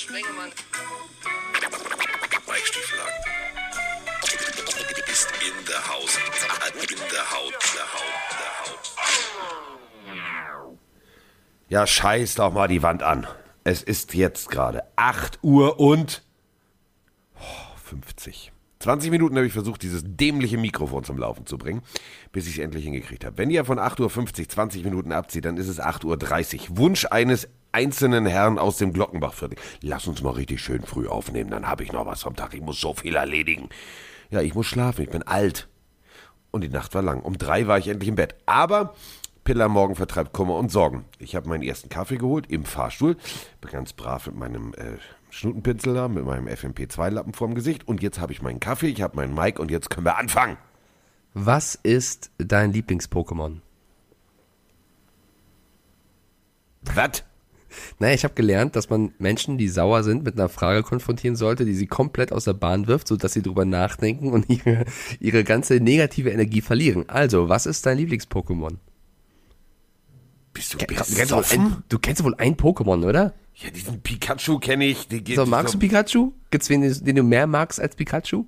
Sprengemann. Mike Stieflagen. Ist in der Haus. In der Haut. Der Haut. Der Haut. Ja, scheiß doch mal die Wand an. Es ist jetzt gerade 8 Uhr und oh, 50. 20 Minuten habe ich versucht, dieses dämliche Mikrofon zum Laufen zu bringen, bis ich es endlich hingekriegt habe. Wenn ihr von 8.50 Uhr 20 Minuten abzieht, dann ist es 8.30 Uhr. Wunsch eines einzelnen Herrn aus dem Glockenbachviertel. Lass uns mal richtig schön früh aufnehmen, dann habe ich noch was vom Tag. Ich muss so viel erledigen. Ja, ich muss schlafen, ich bin alt. Und die Nacht war lang. Um drei war ich endlich im Bett. Aber Pille am Morgen vertreibt Kummer und Sorgen. Ich habe meinen ersten Kaffee geholt im Fahrstuhl. Bin ganz brav mit meinem äh, Schnutenpinsel da, mit meinem FMP2-Lappen vorm Gesicht. Und jetzt habe ich meinen Kaffee, ich habe meinen Mic und jetzt können wir anfangen. Was ist dein Lieblings-Pokémon? Was? Naja, ich habe gelernt, dass man Menschen, die sauer sind, mit einer Frage konfrontieren sollte, die sie komplett aus der Bahn wirft, sodass sie drüber nachdenken und ihre, ihre ganze negative Energie verlieren. Also, was ist dein Lieblings-Pokémon? Bist du besoffen? du kennst wohl ein Pokémon, oder? Ja, diesen Pikachu kenne ich. So, magst du Pikachu? Gibt's wen, den du mehr magst als Pikachu?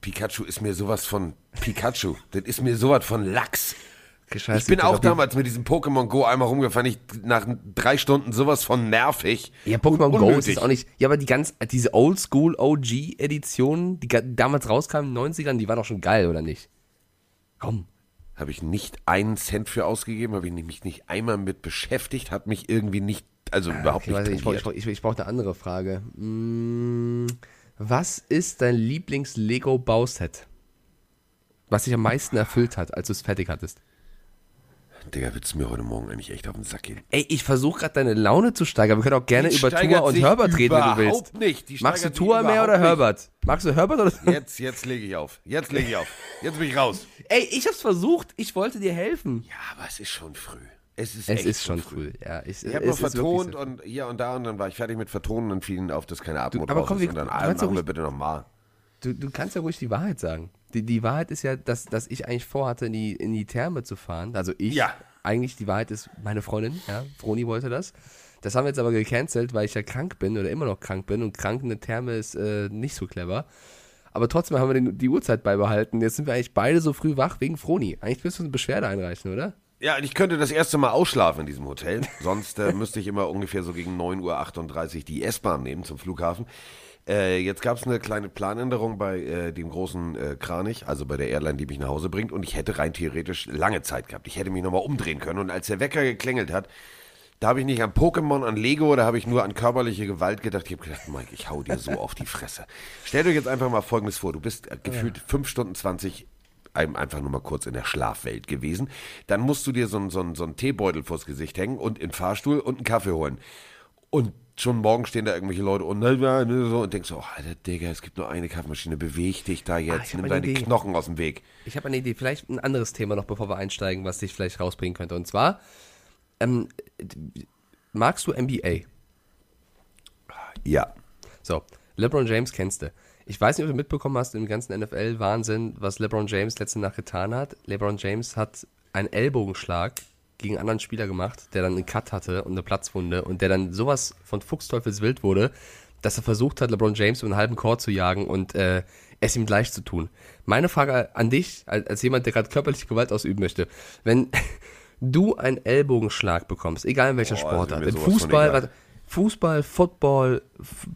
Pikachu ist mir sowas von Pikachu. das ist mir sowas von Lachs. Scheiße, Ich bin auch glaub, die- damals mit diesem Pokémon Go einmal rumgefahren. Ich nach drei Stunden sowas von nervig. Ja, Pokémon Go ist auch nicht. Ja, aber die ganz, diese Oldschool OG Editionen, die damals rauskamen in den 90ern, die waren doch schon geil, oder nicht? Komm. Habe ich nicht einen Cent für ausgegeben, habe ich mich nicht einmal mit beschäftigt, hat mich irgendwie nicht, also überhaupt Okay, warte, nicht ich brauche ich, brauch- ich eine andere Frage. Mm, was ist dein Lieblings-Lego-Bauset? Was dich am meisten erfüllt hat, als du es fertig hattest? Digga, willst du mir heute Morgen eigentlich echt auf den Sack gehen? Ey, ich versuche gerade deine Laune zu steigern. Wir können auch gerne Die über Tua und Herbert reden, wenn du willst. nicht. Die Magst du Tua mehr oder nicht. Herbert? Magst du Herbert oder Jetzt, jetzt lege ich auf. Jetzt lege ich auf. Jetzt bin ich raus. Ey, ich hab's versucht. Ich wollte dir helfen. Ja, aber es ist schon früh. Es ist, Es ist schon früh. Ja, ich, Ich habe noch ist vertont so. und hier und da und dann war ich fertig mit Vertonen und fiel ihnen auf, dass keine Atmung aber drauf komm, ist. wir- Und dann du ah, machen wir bitte nochmal. Du, du kannst ja ruhig die Wahrheit sagen. Die, die Wahrheit ist ja, dass, dass ich eigentlich vorhatte, in die, in die Therme zu fahren. Also ich. Ja. Eigentlich die Wahrheit ist meine Freundin, ja. Froni wollte das. Das haben wir jetzt aber gecancelt, weil ich ja krank bin oder immer noch krank bin und krank in der Therme ist äh, nicht so clever. Aber trotzdem haben wir den, die Uhrzeit beibehalten. Jetzt sind wir eigentlich beide so früh wach wegen Froni. Eigentlich müsstest du eine Beschwerde einreichen, oder? Ja, ich könnte das erste Mal ausschlafen in diesem Hotel. Sonst äh, müsste ich immer ungefähr so gegen 9.38 Uhr die S-Bahn nehmen zum Flughafen. Äh, jetzt gab es eine kleine Planänderung bei äh, dem großen äh, Kranich, also bei der Airline, die mich nach Hause bringt. Und ich hätte rein theoretisch lange Zeit gehabt. Ich hätte mich nochmal umdrehen können. Und als der Wecker geklingelt hat, da habe ich nicht an Pokémon, an Lego, da habe ich nur an körperliche Gewalt gedacht. Ich habe gedacht, Mike, ich hau dir so auf die Fresse. Stellt euch jetzt einfach mal Folgendes vor. Du bist äh, gefühlt 5 Stunden 20 ein- einfach nur mal kurz in der Schlafwelt gewesen. Dann musst du dir so so so einen Teebeutel vors Gesicht hängen und in den Fahrstuhl und einen Kaffee holen. Und schon morgen stehen da irgendwelche Leute und, ne, ne, so, und denkst so, oh, Alter, Digga, es gibt nur eine Kaffeemaschine, beweg dich da Ah, jetzt, hab nimm eine deine Idee. Knochen aus dem Weg. Ich habe eine Idee, vielleicht ein anderes Thema noch, bevor wir einsteigen, was dich vielleicht rausbringen könnte. Und zwar, ähm, magst du NBA? Ja. So, LeBron James kennst du. Ich weiß nicht, ob du mitbekommen hast, im ganzen NFL-Wahnsinn, was LeBron James letzte Nacht getan hat. LeBron James hat einen Ellbogenschlag gegen einen anderen Spieler gemacht, der dann einen Cut hatte und eine Platzwunde und der dann sowas von Fuchsteufelswild wurde, dass er versucht hat, LeBron James um einen halben Chor zu jagen und äh, es ihm gleich zu tun. Meine Frage an dich, als, als jemand, der gerade körperliche Gewalt ausüben möchte, wenn du einen Ellbogenschlag bekommst, egal in welcher Boah, Sportart, im Fußball, Fußball, Football,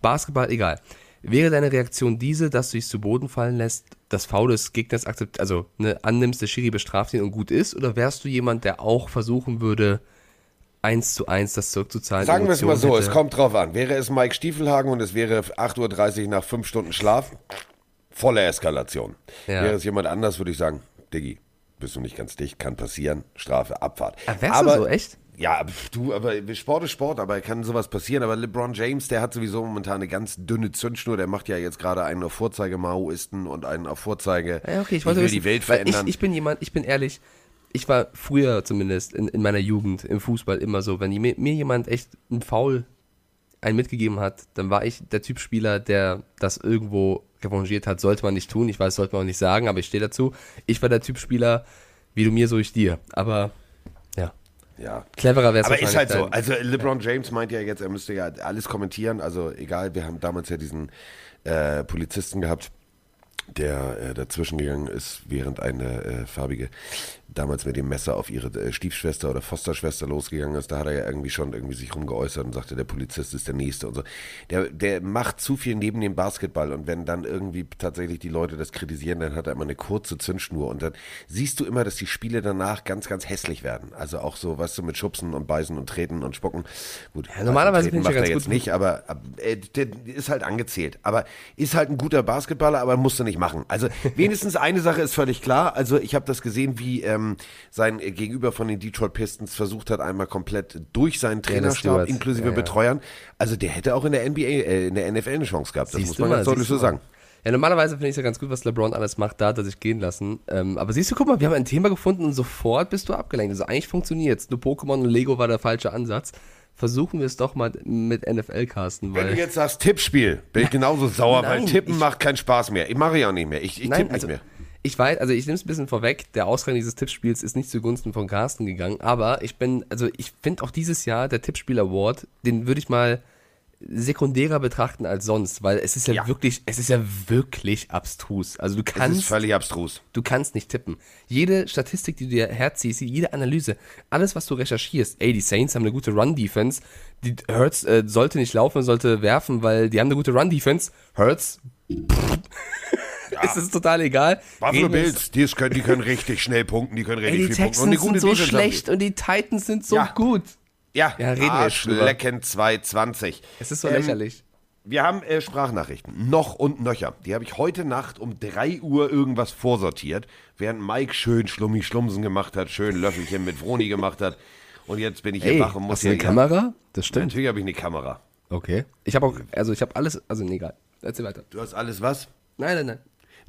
Basketball, egal. Wäre deine Reaktion diese, dass du dich zu Boden fallen lässt, das Foul des Gegners akzept, also ne, annimmst, der Schiri bestraft ihn und gut ist? Oder wärst du jemand, der auch versuchen würde, eins zu eins das zurückzuzahlen? Sagen wir es mal so, Emotionen es hätte? kommt drauf an. Wäre es Mike Stiefelhagen und es wäre 8.30 Uhr nach 5 Stunden Schlaf, volle Eskalation. Ja. Wäre es jemand anders, würde ich sagen, Diggi, bist du nicht ganz dicht, kann passieren, Strafe, Abfahrt. Ah, wärst du so, echt? Ja, du, aber Sport ist Sport, aber kann sowas passieren. Aber LeBron James, der hat sowieso momentan eine ganz dünne Zündschnur. Der macht ja jetzt gerade einen auf Vorzeige Maoisten und einen auf Vorzeige. Ja, okay, ich will wissen, die Welt verändern. Ich, ich bin jemand, ich bin ehrlich, ich war früher zumindest in, in meiner Jugend im Fußball immer so, wenn mir, mir jemand echt einen Foul einen mitgegeben hat, dann war ich der Typ Spieler, der das irgendwo revanchiert hat. Sollte man nicht tun, ich weiß, sollte man auch nicht sagen, aber ich stehe dazu. Ich war der Typ Spieler, wie du mir, so ich dir. Aber ja. Cleverer wäre es Aber ist halt so. Also LeBron James meint ja jetzt, er müsste ja alles kommentieren. Also egal, wir haben damals ja diesen äh, Polizisten gehabt, der äh, dazwischen gegangen ist, während eine äh, farbige damals mit dem Messer auf ihre äh, Stiefschwester oder Fosterschwester losgegangen ist, da hat er ja irgendwie schon irgendwie sich rumgeäußert und sagte, der Polizist ist der Nächste und so. Der, der macht zu viel neben dem Basketball und wenn dann irgendwie tatsächlich die Leute das kritisieren, dann hat er immer eine kurze Zündschnur und dann siehst du immer, dass die Spiele danach ganz, ganz hässlich werden. Also auch so, weißt du, mit Schubsen und Beißen und Treten und Spucken. Gut, Ja, normalerweise Treten finde ich ja macht er ganz jetzt gut. nicht, aber äh, der ist halt angezählt. Aber ist halt ein guter Basketballer, aber musst du nicht machen. Also wenigstens eine Sache ist völlig klar. Also ich habe das gesehen, wie ähm, sein Gegenüber von den Detroit Pistons versucht hat, einmal komplett durch seinen Trainerstab, inklusive Ja. Betreuern. Also der hätte auch in der NBA, äh, in der NFL eine Chance gehabt. Das Siehst muss man ganz deutlich so sagen. Ja, normalerweise finde ich es ja ganz gut, was LeBron alles macht, da hat er sich gehen lassen. Ähm, aber siehst du, guck mal, wir haben ein Thema gefunden und sofort bist du abgelenkt. Also eigentlich funktioniert es. Nur Pokémon und Lego war der falsche Ansatz. Versuchen wir es doch mal mit NFL-Casten, Wenn du weil. jetzt sagst Tippspiel, bin ich genauso sauer, weil Nein, Tippen ich- macht keinen Spaß mehr. Ich mache ja auch nicht mehr. Ich, ich tippe nicht also, mehr. Ich weiß, also ich nehme es ein bisschen vorweg, der Ausgang dieses Tippspiels ist nicht zugunsten von Carsten gegangen, aber ich bin, also ich finde auch dieses Jahr der Tippspiel Award, den würde ich mal sekundärer betrachten als sonst, weil es ist ja, Ja. wirklich, es ist ja wirklich abstrus. Also du Das ist kannst, völlig abstrus. du kannst nicht tippen. Jede Statistik, die du dir herziehst, jede Analyse, alles, was du recherchierst, ey, die Saints haben eine gute Run-Defense, die Hurts äh, sollte nicht laufen, sollte werfen, weil die haben eine gute Run-Defense. Hurts, es ist total egal. Buffalo Bills, die, können, die können richtig schnell punkten, die können Ey, richtig die viel punkten. Texans sind so Defense haben die. schlecht und die Titans sind so Ja. gut. Ja, Ja, reden. Arschlecken 220. Es ist so Ähm, lächerlich. Wir haben äh, Sprachnachrichten, noch und nöcher. Die habe ich heute Nacht um 3 Uhr irgendwas vorsortiert, während Mike schön Schlummi Schlumsen gemacht hat, schön Löffelchen mit Vroni gemacht hat. Und jetzt bin ich hier Ey, wach und muss hast du eine hier- Kamera? Das stimmt. Natürlich habe ich eine Kamera. Okay. Ich habe auch, also ich habe alles, also nee, egal. Erzähl weiter. Du hast alles was? Nein, nein, nein.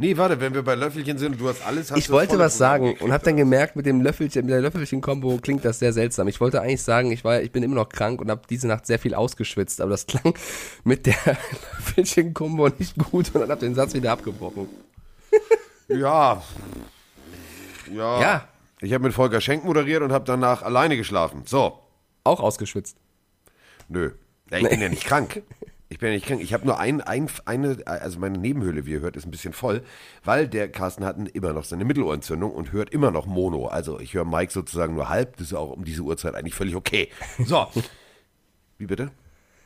Nee, warte, wenn wir bei Löffelchen sind und du hast alles, hast Ich wollte was sagen und habe dann gemerkt, mit dem Löffelchen, mit der Löffelchen-Kombo klingt das sehr seltsam. Ich wollte eigentlich sagen, ich war, ich bin immer noch krank und habe diese Nacht sehr viel ausgeschwitzt, aber das klang mit der Löffelchen-Kombo nicht gut und dann habe den Satz wieder abgebrochen. Ja. Ja. Ja. Ich habe mit Volker Schenk moderiert und habe danach alleine geschlafen. So. Auch ausgeschwitzt. Nö. Ja, ich bin ja nicht krank. Ich bin ja nicht krank. Ich habe nur ein, ein, eine, also meine Nebenhöhle, wie ihr hört, ist ein bisschen voll, weil der Carsten hat immer noch seine Mittelohrentzündung und hört immer noch Mono. Also ich höre Mike sozusagen nur halb. Das ist auch um diese Uhrzeit eigentlich völlig okay. So. Wie bitte?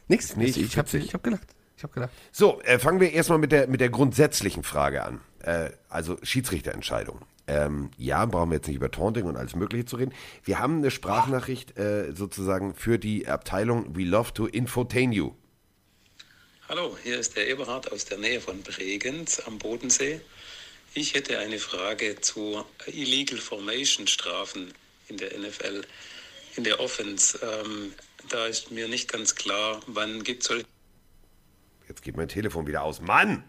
Nix. nicht ich habe ich hab gelacht. Ich habe gelacht. So, äh, fangen wir erstmal mit der, mit der grundsätzlichen Frage an. Äh, also Schiedsrichterentscheidung. Ähm, ja, brauchen wir jetzt nicht über Taunting und alles Mögliche zu reden. Wir haben eine Sprachnachricht äh, sozusagen für die Abteilung We Love to Infotain You. Hallo, hier ist der Eberhard aus der Nähe von Bregenz am Bodensee. Ich hätte eine Frage zu Illegal Formation Strafen in der NFL, in der Offense. Ähm, da ist mir nicht ganz klar, wann gibt es Jetzt geht mein Telefon wieder aus. Mann!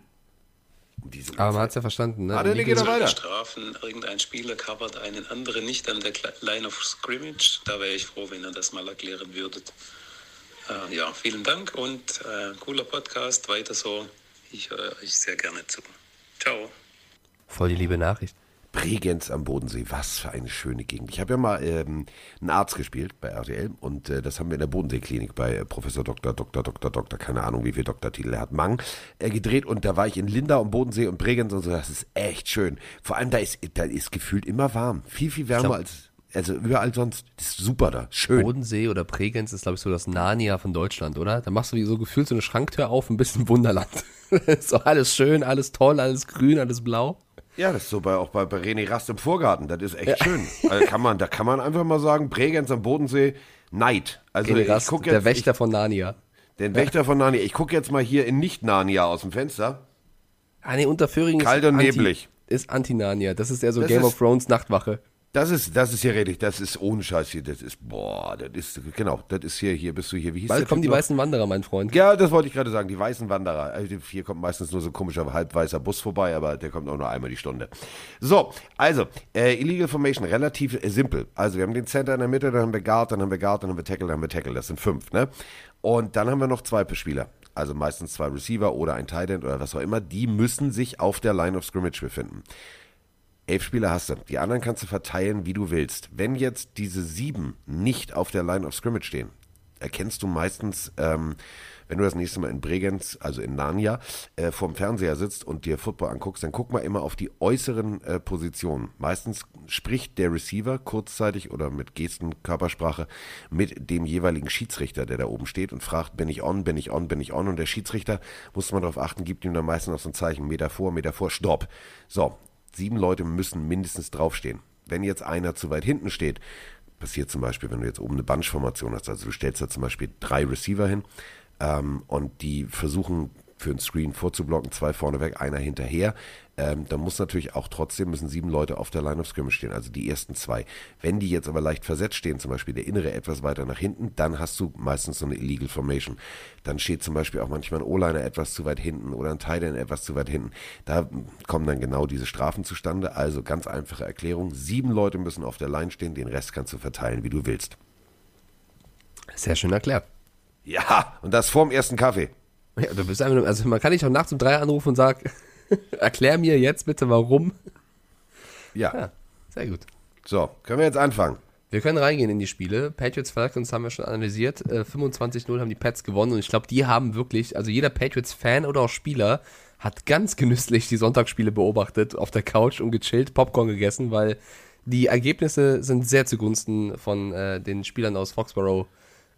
Um diese Aber man hat es ja verstanden, ne? Ah, der Wie geht er weiter. Strafen. Irgendein Spieler covert einen anderen nicht an der Line of Scrimmage. Da wäre ich froh, wenn ihr das mal erklären würdet. Äh, ja, vielen Dank und äh, cooler Podcast. Weiter so. Ich höre euch sehr gerne zu. Ciao. Voll die liebe Nachricht. Bregenz am Bodensee, was für eine schöne Gegend. Ich habe ja mal ähm, einen Arzt gespielt bei RTL und äh, das haben wir in der Bodenseeklinik bei äh, Professor Dr. Dr. Dr. Dr. keine Ahnung, wie viel Doktortitel er hat, Mang, äh, gedreht und da war ich in Lindau am Bodensee und Bregenz und so, das ist echt schön. Vor allem da ist, da ist gefühlt immer warm, viel, viel wärmer glaub- als, also überall sonst. Das ist super da, schön. Bodensee oder Bregenz ist, glaube ich, so das Narnia von Deutschland, oder? Da machst du wie so gefühlt so eine Schranktür auf, ein bisschen Wunderland. so alles schön, alles toll, alles grün, alles blau. Ja, das ist so bei, auch bei, bei René Rast im Vorgarten, das ist echt schön. Also kann man, da kann man einfach mal sagen, Bregenz am Bodensee, Neid. Also René ich Rast, guck der jetzt, Wächter von Narnia. Ich, den Wächter von Narnia. Ich gucke jetzt mal hier in Nicht-Narnia aus dem Fenster. Ah, nee, Unterföhring Kalt ist und Anti, neblig. ist Anti-Narnia. Das ist eher so Das Game of Thrones Nachtwache. Das ist, das ist hier richtig, das ist ohne Scheiß hier, das ist, boah, das ist, genau, das ist hier, hier bist du hier, wie hieß Bald der kommen die Typ noch? weißen Wanderer, mein Freund. Ja, das wollte ich gerade sagen, die weißen Wanderer. Also hier kommt meistens nur so ein komischer halbweißer Bus vorbei, aber der kommt auch nur einmal die Stunde. So, also, äh, Illegal Formation, relativ äh, simpel. Also wir haben den Center in der Mitte, dann haben wir Guard, dann haben wir Guard, dann haben wir Tackle, dann haben wir Tackle. Das sind fünf, ne? Und dann haben wir noch zwei Spieler. Also meistens zwei Receiver oder ein Tight End oder was auch immer. Die müssen sich auf der Line of Scrimmage befinden. Elf Spieler hast du. Die anderen kannst du verteilen, wie du willst. Wenn jetzt diese sieben nicht auf der Line of Scrimmage stehen, erkennst du meistens, ähm, wenn du das nächste Mal in Bregenz, also in Narnia, äh, vorm Fernseher sitzt und dir Football anguckst, dann guck mal immer auf die äußeren äh, Positionen. Meistens spricht der Receiver kurzzeitig oder mit Gesten, Körpersprache mit dem jeweiligen Schiedsrichter, der da oben steht und fragt, bin ich on, bin ich on, bin ich on und der Schiedsrichter, muss man darauf achten, gibt ihm dann meistens noch so ein Zeichen, Meter vor, Meter vor, Stopp. So, sieben Leute müssen mindestens draufstehen. Wenn jetzt einer zu weit hinten steht, passiert zum Beispiel, wenn du jetzt oben eine Bunch-Formation hast, also du stellst da zum Beispiel drei Receiver hin ähm, und die versuchen für ein Screen vorzublocken, zwei vorneweg, einer hinterher. Ähm, da muss natürlich auch trotzdem müssen sieben Leute auf der Line of Scrimmage stehen, also die ersten zwei. Wenn die jetzt aber leicht versetzt stehen, zum Beispiel der innere etwas weiter nach hinten, dann hast du meistens so eine Illegal Formation. Dann steht zum Beispiel auch manchmal ein O-Liner etwas zu weit hinten oder ein Tight End etwas zu weit hinten. Da kommen dann genau diese Strafen zustande. Also ganz einfache Erklärung: Sieben Leute müssen auf der Line stehen, den Rest kannst du verteilen, wie du willst. Sehr schön erklärt. Ja, und das vorm ersten Kaffee. Ja, du bist einfach, also man kann dich auch nachts um drei anrufen und sagen, erklär mir jetzt bitte warum. Ja. Ja, sehr gut. So, können wir jetzt anfangen? Wir können reingehen in die Spiele. Patriots Falcons haben wir schon analysiert. Äh, 25-0 haben die Pets gewonnen und ich glaube, die haben wirklich, also jeder Patriots-Fan oder auch Spieler hat ganz genüsslich die Sonntagsspiele beobachtet, auf der Couch und gechillt, Popcorn gegessen, weil die Ergebnisse sind sehr zugunsten von äh, den Spielern aus Foxborough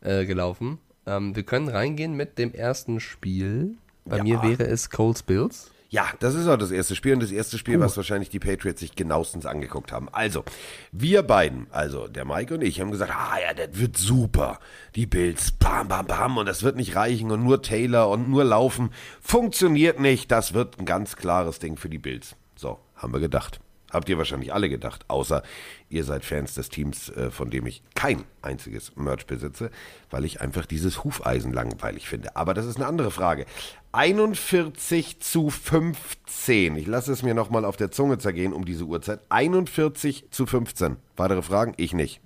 äh, gelaufen. Ähm, wir können reingehen mit dem ersten Spiel. Bei Ja. mir wäre es Coles Bills. Ja, das ist auch das erste Spiel und das erste Spiel, was wahrscheinlich die Patriots sich genauestens angeguckt haben. Also, wir beiden, also der Mike und ich, haben gesagt, ah ja, das wird super. Die Bills, bam, bam, bam und das wird nicht reichen und nur Taylor und nur laufen. Funktioniert nicht, das wird ein ganz klares Ding für die Bills. So, haben wir gedacht. Habt ihr wahrscheinlich alle gedacht, außer ihr seid Fans des Teams, äh, von dem ich kein einziges Merch besitze, weil ich einfach dieses Hufeisen langweilig finde. Aber das ist eine andere Frage. 41 zu 15. Ich lasse es mir nochmal auf der Zunge zergehen um diese Uhrzeit. 41 zu 15. Weitere Fragen? Ich nicht.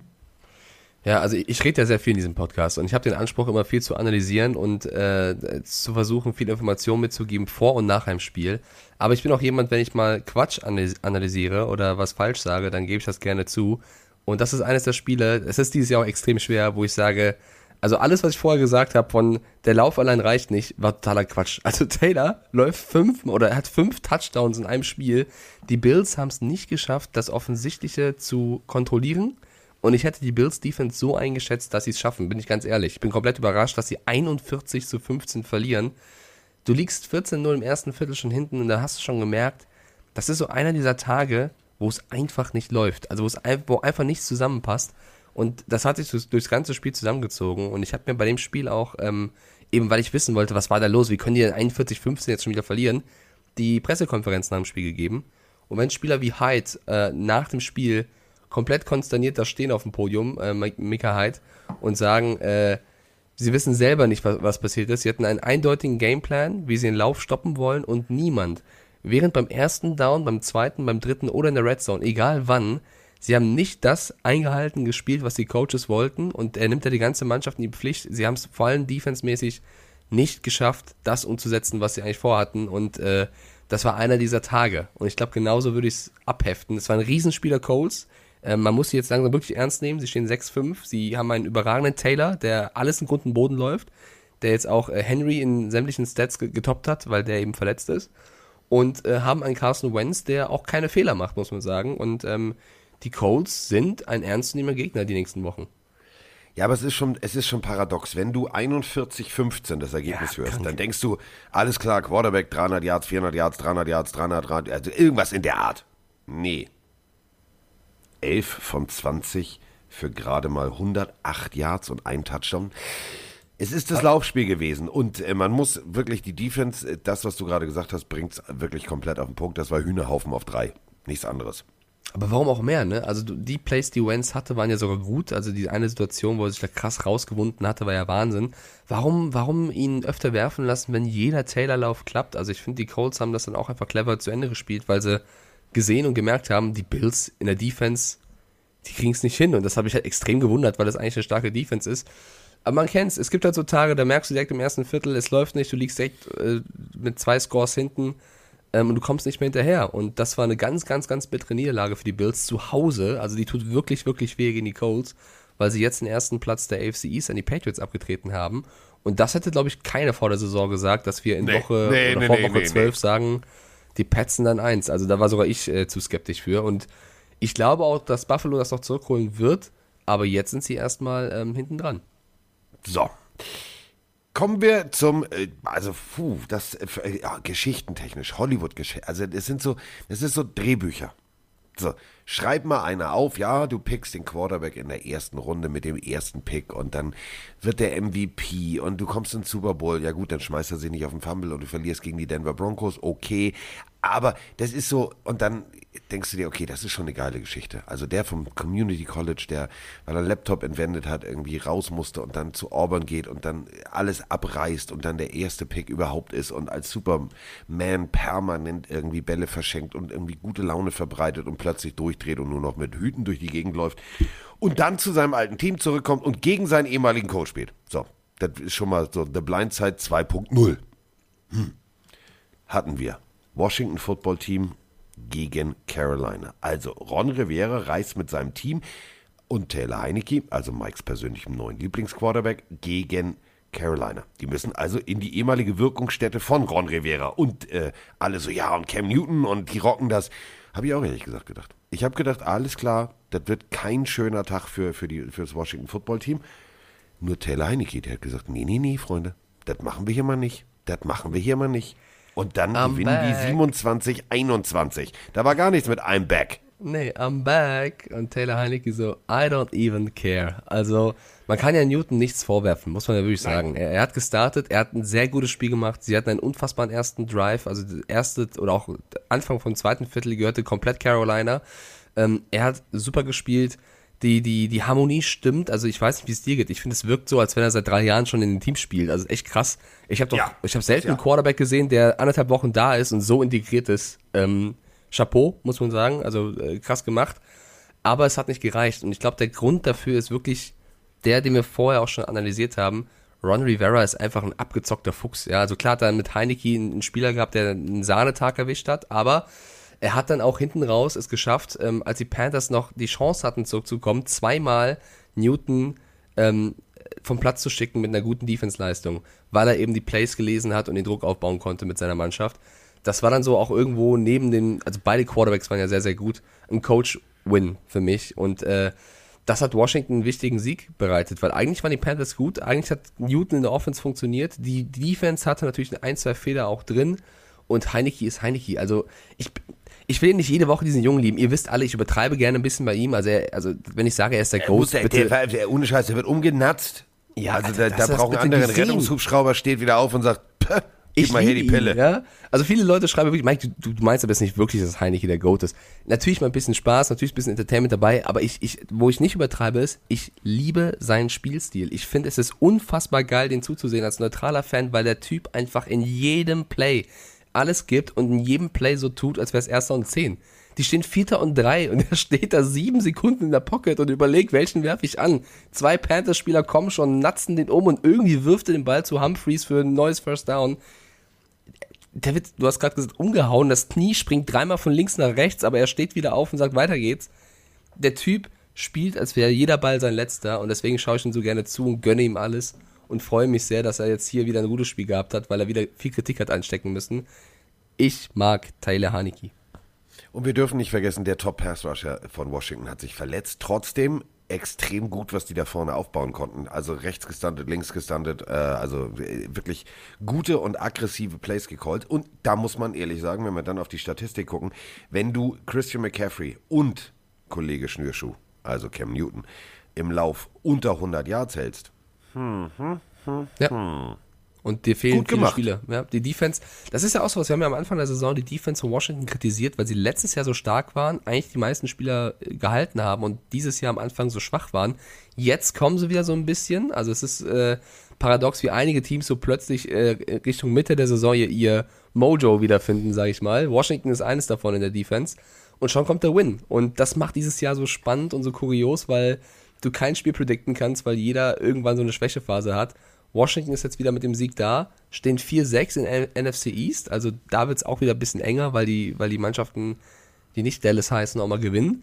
Ja, also ich, ich rede ja sehr viel in diesem Podcast und ich habe den Anspruch, immer viel zu analysieren und äh, zu versuchen, viel Informationen mitzugeben vor und nach einem Spiel. Aber ich bin auch jemand, wenn ich mal Quatsch analys- analysiere oder was falsch sage, dann gebe ich das gerne zu. Und das ist eines der Spiele, es ist dieses Jahr auch extrem schwer, wo ich sage, also alles, was ich vorher gesagt habe, von der Lauf allein reicht nicht, war totaler Quatsch. Also Taylor läuft fünf oder er hat fünf Touchdowns in einem Spiel. Die Bills haben es nicht geschafft, das Offensichtliche zu kontrollieren. Und ich hätte die Bills Defense so eingeschätzt, dass sie es schaffen, bin ich ganz ehrlich. Ich bin komplett überrascht, dass sie 41 zu 15 verlieren. Du liegst 14-0 im ersten Viertel schon hinten und da hast du schon gemerkt, das ist so einer dieser Tage, wo es einfach nicht läuft. Also wo es wo einfach nichts zusammenpasst. Und das hat sich durchs, durchs ganze Spiel zusammengezogen. Und ich habe mir bei dem Spiel auch, ähm, eben weil ich wissen wollte, was war da los, wie können die denn 41-15 jetzt schon wieder verlieren, die Pressekonferenz nach dem Spiel gegeben. Und wenn Spieler wie Hyde äh, nach dem Spiel komplett konsterniert da stehen auf dem Podium, äh, Mik- Mika Hyde, und sagen, äh, sie wissen selber nicht, was, was passiert ist. Sie hatten einen eindeutigen Gameplan, wie sie den Lauf stoppen wollen und niemand, während beim ersten Down, beim zweiten, beim dritten oder in der Red Zone, egal wann, sie haben nicht das eingehalten gespielt, was die Coaches wollten und er nimmt ja die ganze Mannschaft in die Pflicht. Sie haben es vor allem defensemäßig nicht geschafft, das umzusetzen, was sie eigentlich vorhatten und äh, das war einer dieser Tage und ich glaube, genauso würde ich es abheften. Es war ein Riesenspieler Coles, ähm, man muss sie jetzt langsam wirklich ernst nehmen. Sie stehen 6-5. Sie haben einen überragenden Taylor, der alles in Grund und Boden läuft. Der jetzt auch äh, Henry in sämtlichen Stats ge getoppt hat, weil der eben verletzt ist. Und äh, haben einen Carson Wentz, der auch keine Fehler macht, muss man sagen. Und ähm, die Colts sind ein ernstzunehmender Gegner die nächsten Wochen. Ja, aber es ist schon, es ist schon paradox. Wenn du 41-15 das Ergebnis Ja, hörst, dann denkst du, alles klar, Quarterback 300 Yards, 400 Yards, 300 Yards, 300, 300 also irgendwas in der Art. Nee. 11 von 20 für gerade mal 108 Yards und ein Touchdown. Es ist das Laufspiel gewesen und äh, man muss wirklich die Defense, äh, das, was du gerade gesagt hast, bringt es wirklich komplett auf den Punkt. Das war Hühnerhaufen auf drei. Nichts anderes. Aber warum auch mehr, ne? Also die Plays, die Wentz hatte, waren ja sogar gut. Also die eine Situation, wo er sich da krass rausgewunden hatte, war ja Wahnsinn. Warum, warum ihn öfter werfen lassen, wenn jeder Taylor-Lauf klappt? Also ich finde, die Colts haben das dann auch einfach clever zu Ende gespielt, weil sie gesehen und gemerkt haben, die Bills in der Defense, die kriegen es nicht hin. Und das habe ich halt extrem gewundert, weil das eigentlich eine starke Defense ist. Aber man kennt's. Es gibt halt so Tage, da merkst du direkt im ersten Viertel, es läuft nicht, du liegst direkt äh, mit zwei Scores hinten. ähm, und du kommst nicht mehr hinterher. Und das war eine ganz, ganz, ganz bittere Niederlage für die Bills zu Hause. Also die tut wirklich, wirklich weh gegen die Colts, weil sie jetzt den ersten Platz der AFC East an die Patriots abgetreten haben. Und das hätte, glaube ich, keiner vor der Saison gesagt, dass wir in Nee, Woche nee, oder nee, vor Woche nee, 12 nee. sagen, die sind dann eins. Also da war sogar ich äh, zu skeptisch für. Und ich glaube auch, dass Buffalo das noch zurückholen wird. Aber jetzt sind sie erstmal ähm, hinten dran. So. Kommen wir zum, äh, also, puh, das, äh, ja, geschichtentechnisch, Hollywood-Geschichte, also, das sind so, das ist so Drehbücher. So, schreib mal einer auf, ja, du pickst den Quarterback in der ersten Runde mit dem ersten Pick und dann wird der MVP und du kommst in den Super Bowl, ja gut, dann schmeißt er sich nicht auf den Fumble und du verlierst gegen die Denver Broncos, okay, aber das ist so, und dann denkst du dir, okay, das ist schon eine geile Geschichte. Also der vom Community College, der, weil er Laptop entwendet hat, irgendwie raus musste und dann zu Auburn geht und dann alles abreißt und dann der erste Pick überhaupt ist und als Superman permanent irgendwie Bälle verschenkt und irgendwie gute Laune verbreitet und plötzlich durchdreht und nur noch mit Hüten durch die Gegend läuft und dann zu seinem alten Team zurückkommt und gegen seinen ehemaligen Coach spielt. So, das ist schon mal so The Blind Side 2.0 hatten wir Washington Football Team gegen Carolina. Also Ron Rivera reist mit seinem Team und Taylor Heinecke, also Mikes persönlichem neuen Lieblingsquarterback, gegen Carolina. Die müssen also in die ehemalige Wirkungsstätte von Ron Rivera und äh, alle so, ja, und Cam Newton und die rocken das. Habe ich auch ehrlich gesagt gedacht. Ich habe gedacht, alles klar, das wird kein schöner Tag für, für, die, für das Washington Football Team. Nur Taylor Heinecke, der hat gesagt, nee, nee, nee, Freunde, das machen wir hier mal nicht. Das machen wir hier mal nicht. Und dann I'm gewinnen die back. 27, 21. Da war gar nichts mit I'm back. Nee, I'm back. Und Taylor Heinecke so, I don't even care. Also, man kann ja Newton nichts vorwerfen, muss man ja wirklich sagen. Er, er hat gestartet, er hat ein sehr gutes Spiel gemacht. Sie hatten einen unfassbaren ersten Drive. Also, der erste oder auch Anfang vom zweiten Viertel gehörte komplett Carolina. Ähm, er hat super gespielt. Die, die, die Harmonie stimmt. Also, ich weiß nicht, wie es dir geht. Ich finde, es wirkt so, als wenn er seit drei Jahren schon in dem Team spielt. Also, echt krass. Ich habe doch, Ja. ich habe selten Ja. einen Quarterback gesehen, der anderthalb Wochen da ist und so integriert ist. Ähm, Chapeau, muss man sagen. Also äh, krass gemacht. Aber es hat nicht gereicht. Und ich glaube, der Grund dafür ist wirklich der, den wir vorher auch schon analysiert haben. Ron Rivera ist einfach ein abgezockter Fuchs. Ja, also klar hat er mit Heineke einen Spieler gehabt, der einen Sahnetag erwischt hat, aber er hat dann auch hinten raus es geschafft, ähm, als die Panthers noch die Chance hatten zurückzukommen, zweimal Newton ähm, vom Platz zu schicken mit einer guten Defense-Leistung, weil er eben die Plays gelesen hat und den Druck aufbauen konnte mit seiner Mannschaft. Das war dann so auch irgendwo neben den, also beide Quarterbacks waren ja sehr, sehr gut, ein Coach-Win für mich. Und äh, das hat Washington einen wichtigen Sieg bereitet, weil eigentlich waren die Panthers gut, eigentlich hat Newton in der Offense funktioniert, die Defense hatte natürlich ein, zwei Fehler auch drin. Und Heineke ist Heineke, also ich, ich will nicht jede Woche diesen Jungen lieben, ihr wisst alle, ich übertreibe gerne ein bisschen bei ihm, also, er, also wenn ich sage, er ist der Ghost, der, bitte, der, der, ohne Scheiß, der wird umgenatzt. Ja, also Alter, da, da braucht ein anderer gesehen? Rettungshubschrauber, steht wieder auf und sagt, "Pah, gib mal her die Pille. Ihn, ja? Also viele Leute schreiben wirklich, Mike, du, du meinst aber jetzt nicht wirklich, dass Heineke der Goat ist. Natürlich mal ein bisschen Spaß, natürlich ein bisschen Entertainment dabei, aber ich, ich, wo ich nicht übertreibe ist, ich liebe seinen Spielstil. Ich finde, es ist unfassbar geil, den zuzusehen als neutraler Fan, weil der Typ einfach in jedem Play alles gibt und in jedem Play so tut, als wäre es erster und zehn. Die stehen Vierter und drei und er steht da sieben Sekunden in der Pocket und überlegt, welchen werfe ich an. Zwei Panthers-Spieler kommen schon, natzen den um und irgendwie wirft er den Ball zu Humphreys für ein neues First Down. Der wird, du hast gerade gesagt, umgehauen, das Knie springt dreimal von links nach rechts, aber er steht wieder auf und sagt, weiter geht's. Der Typ spielt, als wäre jeder Ball sein letzter und deswegen schaue ich ihm so gerne zu und gönne ihm alles und freue mich sehr, dass er jetzt hier wieder ein gutes Spiel gehabt hat, weil er wieder viel Kritik hat einstecken müssen. Ich mag Tyler Haneke. Und wir dürfen nicht vergessen, der Top-Pass-Rusher von Washington hat sich verletzt. Trotzdem extrem gut, was die da vorne aufbauen konnten. Also rechts gestuntet, links gestuntet, äh, also äh, wirklich gute und aggressive Plays gecallt. Und da muss man ehrlich sagen, wenn wir dann auf die Statistik gucken, wenn du Christian McCaffrey und Kollege Schnürschuh, also Cam Newton, im Lauf unter 100 Yards hältst, Ja. Und dir fehlen Gut viele gemacht. Spieler. Ja, die Defense, das ist ja auch so was. Wir haben ja am Anfang der Saison die Defense von Washington kritisiert, weil sie letztes Jahr so stark waren, eigentlich die meisten Spieler äh, gehalten haben und dieses Jahr am Anfang so schwach waren. Jetzt kommen sie wieder so ein bisschen. Also es ist äh, paradox, wie einige Teams so plötzlich äh, Richtung Mitte der Saison ihr, ihr Mojo wiederfinden, sage ich mal. Washington ist eines davon in der Defense. Und schon kommt der Win. Und das macht dieses Jahr so spannend und so kurios, weil du kein Spiel predikten kannst, weil jeder irgendwann so eine Schwächephase hat. Washington ist jetzt wieder mit dem Sieg da. stehen 4-6 in NFC East. Also da wird es auch wieder ein bisschen enger, weil die, weil die Mannschaften, die nicht Dallas heißen, auch mal gewinnen.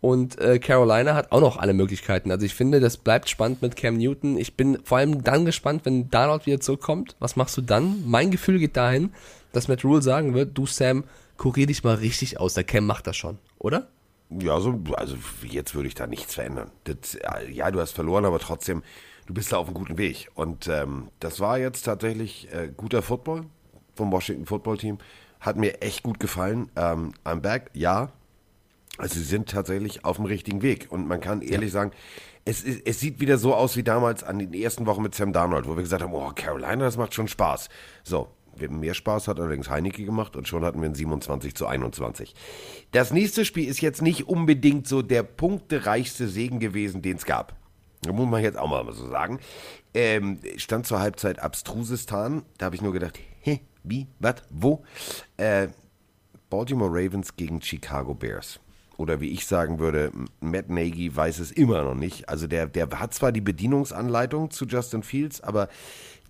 Und äh, Carolina hat auch noch alle Möglichkeiten. Also ich finde, das bleibt spannend mit Cam Newton. Ich bin vor allem dann gespannt, wenn Darnold wieder zurückkommt. Was machst du dann? Mein Gefühl geht dahin, dass Matt Rule sagen wird, du Sam, kurier dich mal richtig aus. Der Cam macht das schon, oder? Ja, so, also jetzt würde ich da nichts verändern. Das, ja, du hast verloren, aber trotzdem, du bist da auf einem guten Weg. Und ähm, das war jetzt tatsächlich äh, guter Football vom Washington Football Team. Hat mir echt gut gefallen. Ähm, I'm back, ja. Also sie sind tatsächlich auf dem richtigen Weg. Und man kann ehrlich sagen, es, es sieht wieder so aus wie damals an den ersten Wochen mit Sam Darnold, wo wir gesagt haben, oh, Carolina, das macht schon Spaß. So, mehr Spaß hat allerdings Heineke gemacht und schon hatten wir ein 27 zu 21. Das nächste Spiel ist jetzt nicht unbedingt so der punktereichste Segen gewesen, den es gab. Da muss man jetzt auch mal so sagen. Ähm, stand zur Halbzeit Abstrusistan. Da habe ich nur gedacht, hä, wie, was, wo? Äh, Baltimore Ravens gegen Chicago Bears. Oder wie ich sagen würde, Matt Nagy weiß es immer noch nicht. Also der, der hat zwar die Bedienungsanleitung zu Justin Fields, aber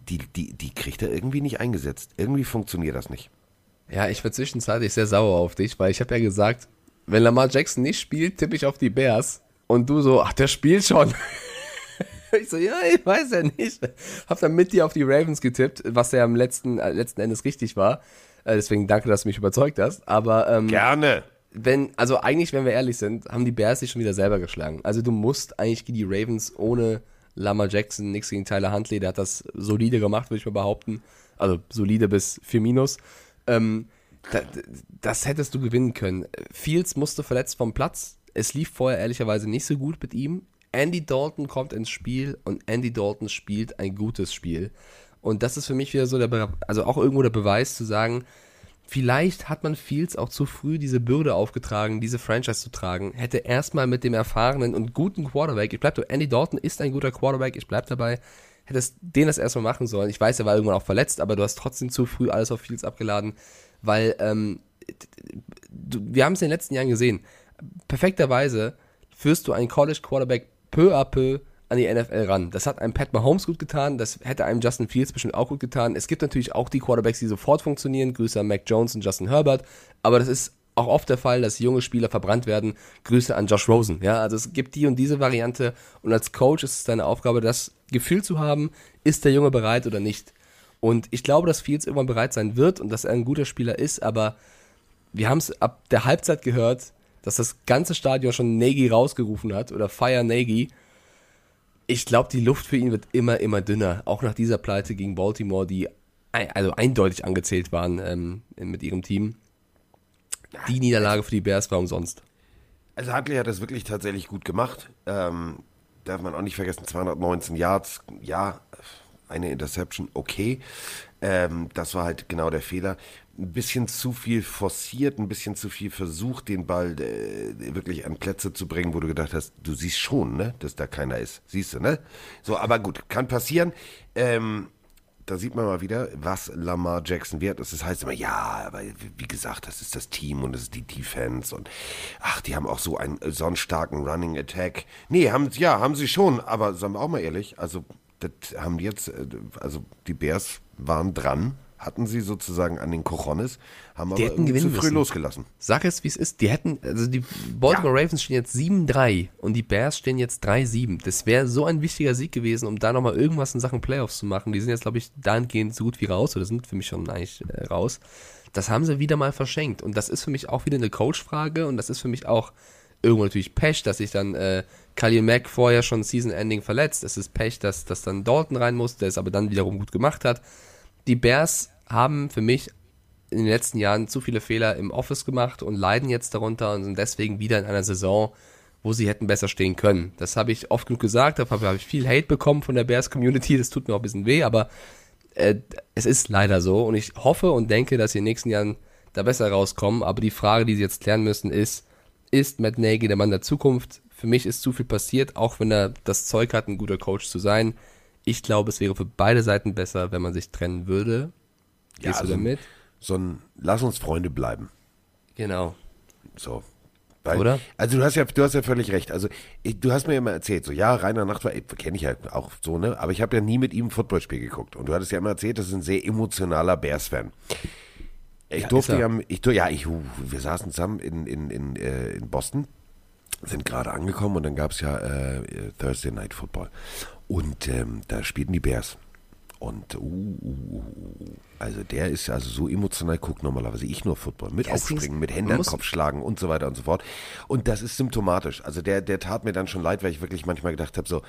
die, die, die kriegt er irgendwie nicht eingesetzt. Irgendwie funktioniert das nicht. Ja, ich war zwischenzeitlich sehr sauer auf dich, weil ich habe ja gesagt, wenn Lamar Jackson nicht spielt, tippe ich auf die Bears. Und du so, ach, der spielt schon. ich so, ja, ich weiß ja nicht. Hab dann mit dir auf die Ravens getippt, was ja am letzten, äh, letzten Endes richtig war. Äh, deswegen danke, dass du mich überzeugt hast. Aber ähm, Gerne. wenn, also eigentlich, wenn wir ehrlich sind, haben die Bears sich schon wieder selber geschlagen. Also du musst eigentlich die Ravens ohne Lamar Jackson, nichts gegen Tyler Huntley, der hat das solide gemacht, würde ich mal behaupten. Also solide bis 4 minus. Ähm, da, das hättest du gewinnen können. Fields musste verletzt vom Platz. Es lief vorher ehrlicherweise nicht so gut mit ihm. Andy Dalton kommt ins Spiel und Andy Dalton spielt ein gutes Spiel. Und das ist für mich wieder so der, Be also auch irgendwo der Beweis zu sagen, Vielleicht hat man Fields auch zu früh diese Bürde aufgetragen, diese Franchise zu tragen. Hätte erstmal mit dem erfahrenen und guten Quarterback, ich bleib, Andy Dalton ist ein guter Quarterback, ich bleib dabei, hättest den das erstmal machen sollen. Ich weiß, er war irgendwann auch verletzt, aber du hast trotzdem zu früh alles auf Fields abgeladen, weil ähm, wir haben es in den letzten Jahren gesehen. Perfekterweise führst du einen College Quarterback peu à peu an die NFL ran. Das hat einem Pat Mahomes gut getan, das hätte einem Justin Fields bestimmt auch gut getan. Es gibt natürlich auch die Quarterbacks, die sofort funktionieren. Grüße an Mac Jones und Justin Herbert. Aber das ist auch oft der Fall, dass junge Spieler verbrannt werden. Grüße an Josh Rosen. Ja, also es gibt die und diese Variante. Und als Coach ist es deine Aufgabe, das Gefühl zu haben, ist der Junge bereit oder nicht. Und ich glaube, dass Fields irgendwann bereit sein wird und dass er ein guter Spieler ist, aber wir haben es ab der Halbzeit gehört, dass das ganze Stadion schon Nagy rausgerufen hat oder Fire Nagy. Ich glaube, die Luft für ihn wird immer, immer dünner. Auch nach dieser Pleite gegen Baltimore, die also eindeutig angezählt waren ähm, mit ihrem Team. Die Niederlage für die Bears war umsonst. Also Huntley hat das wirklich tatsächlich gut gemacht. Ähm, darf man auch nicht vergessen, 219 Yards, ja, eine Interception, okay. Ähm, das war halt genau der Fehler. Ein bisschen zu viel forciert, ein bisschen zu viel versucht, den Ball äh, wirklich an Plätze zu bringen, wo du gedacht hast, du siehst schon, ne, dass da keiner ist. Siehst du, ne? So, aber gut, kann passieren. Ähm, da sieht man mal wieder, was Lamar Jackson wert ist. Das heißt immer, ja, aber wie gesagt, das ist das Team und das ist die Defense und ach, die haben auch so einen äh, so einen starken Running Attack. Nee, haben ja, haben sie schon, aber sagen wir auch mal ehrlich, also das haben jetzt äh, also die Bears waren dran, hatten sie sozusagen an den Cojones, haben aber hätten irgendwie zu früh müssen. losgelassen. Sag es, wie es ist. Die hätten, also die Baltimore Ravens stehen jetzt 7-3 und die Bears stehen jetzt 3-7. Das wäre so ein wichtiger Sieg gewesen, um da nochmal irgendwas in Sachen Playoffs zu machen. Die sind jetzt, glaube ich, dahingehend so gut wie raus, oder sind für mich schon eigentlich äh, raus. Das haben sie wieder mal verschenkt. Und das ist für mich auch wieder eine Coach-Frage und das ist für mich auch irgendwo natürlich Pech, dass sich dann äh, Khalil Mack vorher schon Season-Ending verletzt. Es ist Pech, dass, dass dann Dalton rein muss, der es aber dann wiederum gut gemacht hat. Die Bears haben für mich in den letzten Jahren zu viele Fehler im Office gemacht und leiden jetzt darunter und sind deswegen wieder in einer Saison, wo sie hätten besser stehen können. Das habe ich oft genug gesagt, dafür habe ich viel Hate bekommen von der Bears Community, das tut mir auch ein bisschen weh, aber äh, es ist leider so und ich hoffe und denke, dass sie in den nächsten Jahren da besser rauskommen, aber die Frage, die sie jetzt klären müssen, ist, ist Matt Nagy der Mann der Zukunft? Für mich ist zu viel passiert, auch wenn er das Zeug hat, ein guter Coach zu sein. Ich glaube, es wäre für beide Seiten besser, wenn man sich trennen würde. Gehst also du damit? So ein lass uns Freunde bleiben. Genau. So. Weil, Oder? Also du hast ja, du hast ja völlig recht. Also ich, du hast mir immer erzählt, so ja, Rainer Nacht war, kenne ich ja auch so, ne? Aber ich habe ja nie mit ihm ein Footballspiel geguckt. Und du hattest ja immer erzählt, das ist ein sehr emotionaler Bears-Fan. Ich Ja, durfte ja, ich, ja, ich, wir saßen zusammen in, in, in, äh, in Boston, sind gerade angekommen und dann gab es ja äh, Thursday Night Football. Und ähm, da spielten die Bears. Und uh, uh, uh, uh. also der ist also so emotional, guckt normalerweise ich nur Football. Mit Ja, Aufspringen, mit Händen muss- Kopf schlagen und so weiter und so fort. Und das ist symptomatisch. Also der, der tat mir dann schon leid, weil ich wirklich manchmal gedacht habe, so,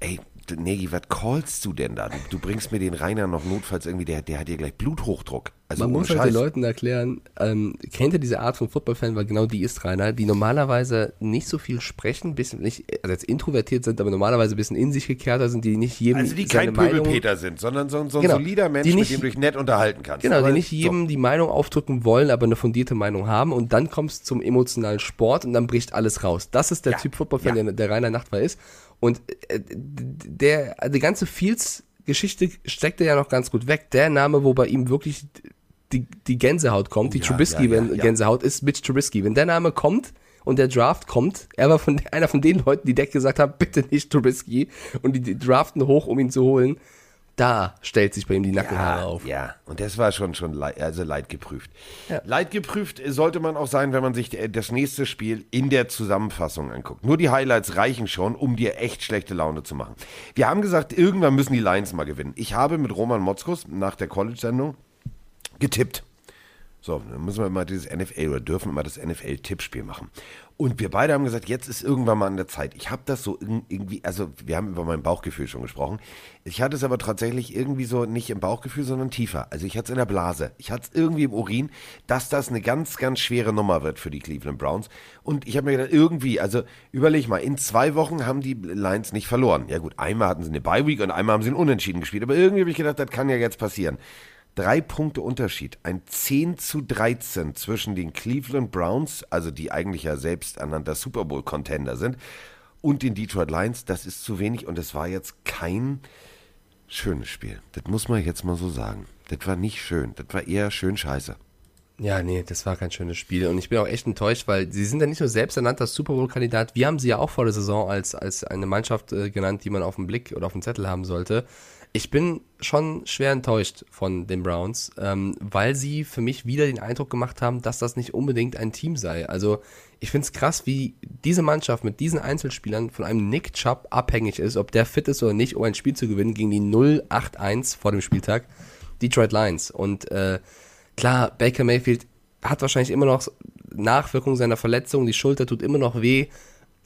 ey, Negi, was callst du denn da? Du, du bringst mir den Rainer noch notfalls irgendwie, der, der hat hier gleich Bluthochdruck. Also Man muss halt den Leuten erklären, ähm, kennt ihr diese Art von Footballfan, weil genau die ist Rainer, die normalerweise nicht so viel sprechen, bisschen nicht, also jetzt introvertiert sind, aber normalerweise ein bisschen in sich gekehrter sind, die nicht jedem also die kein Pöbelpeter sind, sondern so, so ein Genau. solider Mensch, Die mit nicht- dem du dich nett unterhalten kannst. Genau, Aber die nicht jedem die Meinung aufdrücken wollen, aber eine fundierte Meinung haben und dann kommst du zum emotionalen Sport und dann bricht alles raus. Das ist der Ja, Typ Footballfan, ja. der, der Rainer Nachtwey ist. Und äh, der, die ganze Fields-Geschichte steckte ja noch ganz gut weg. Der Name, wo bei ihm wirklich die, die Gänsehaut kommt, die ja, Trubisky ja, ja, ist Mitch Trubisky. Wenn der Name kommt und der Draft kommt, er war von, einer von den Leuten, die Deck gesagt haben, bitte nicht Trubisky und die, die draften hoch, um ihn zu holen. Da stellt sich bei ihm die Nackenhaare Ja, auf. ja, und das war schon, schon leid, also leidgeprüft. Ja. Leidgeprüft sollte man auch sein, wenn man sich äh, das nächste Spiel in der Zusammenfassung anguckt. Nur die Highlights reichen schon, um dir echt schlechte Laune zu machen. Wir haben gesagt, irgendwann müssen die Lions mal gewinnen. Ich habe mit Roman Motzkus nach der College-Sendung getippt. So, dann müssen wir mal dieses NFL oder dürfen immer das NFL-Tippspiel machen. Und wir beide haben gesagt, jetzt ist irgendwann mal an der Zeit. Ich habe das so irg- irgendwie, also wir haben über mein Bauchgefühl schon gesprochen. Ich hatte es aber tatsächlich irgendwie so nicht im Bauchgefühl, sondern tiefer. Also ich hatte es in der Blase. Ich hatte es irgendwie im Urin, dass das eine ganz, ganz schwere Nummer wird für die Cleveland Browns. Und ich habe mir gedacht, irgendwie, also überleg mal, in zwei Wochen haben die Lions nicht verloren. Ja gut, einmal hatten sie eine Bye-Week und einmal haben sie einen Unentschieden gespielt. Aber irgendwie habe ich gedacht, das kann ja jetzt passieren. Drei Punkte Unterschied, ein 10 zu 13 zwischen den Cleveland Browns, also die eigentlich ja selbst ernannter Super Bowl-Contender sind, und den Detroit Lions, das ist zu wenig und es war jetzt kein schönes Spiel. Das muss man jetzt mal so sagen. Das war nicht schön, das war eher schön scheiße. Ja, nee, das war kein schönes Spiel. Und ich bin auch echt enttäuscht, weil sie sind ja nicht nur selbsternannter Super Bowl-Kandidat, wir haben sie ja auch vor der Saison als, als eine Mannschaft äh, genannt, die man auf dem Blick oder auf dem Zettel haben sollte. Ich bin schon schwer enttäuscht von den Browns, ähm, weil sie für mich wieder den Eindruck gemacht haben, dass das nicht unbedingt ein Team sei. Also ich finde es krass, wie diese Mannschaft mit diesen Einzelspielern von einem Nick Chubb abhängig ist, ob der fit ist oder nicht, um ein Spiel zu gewinnen gegen die 0-8-1 vor dem Spieltag Detroit Lions. Und äh, klar, Baker Mayfield hat wahrscheinlich immer noch Nachwirkungen seiner Verletzung, die Schulter tut immer noch weh,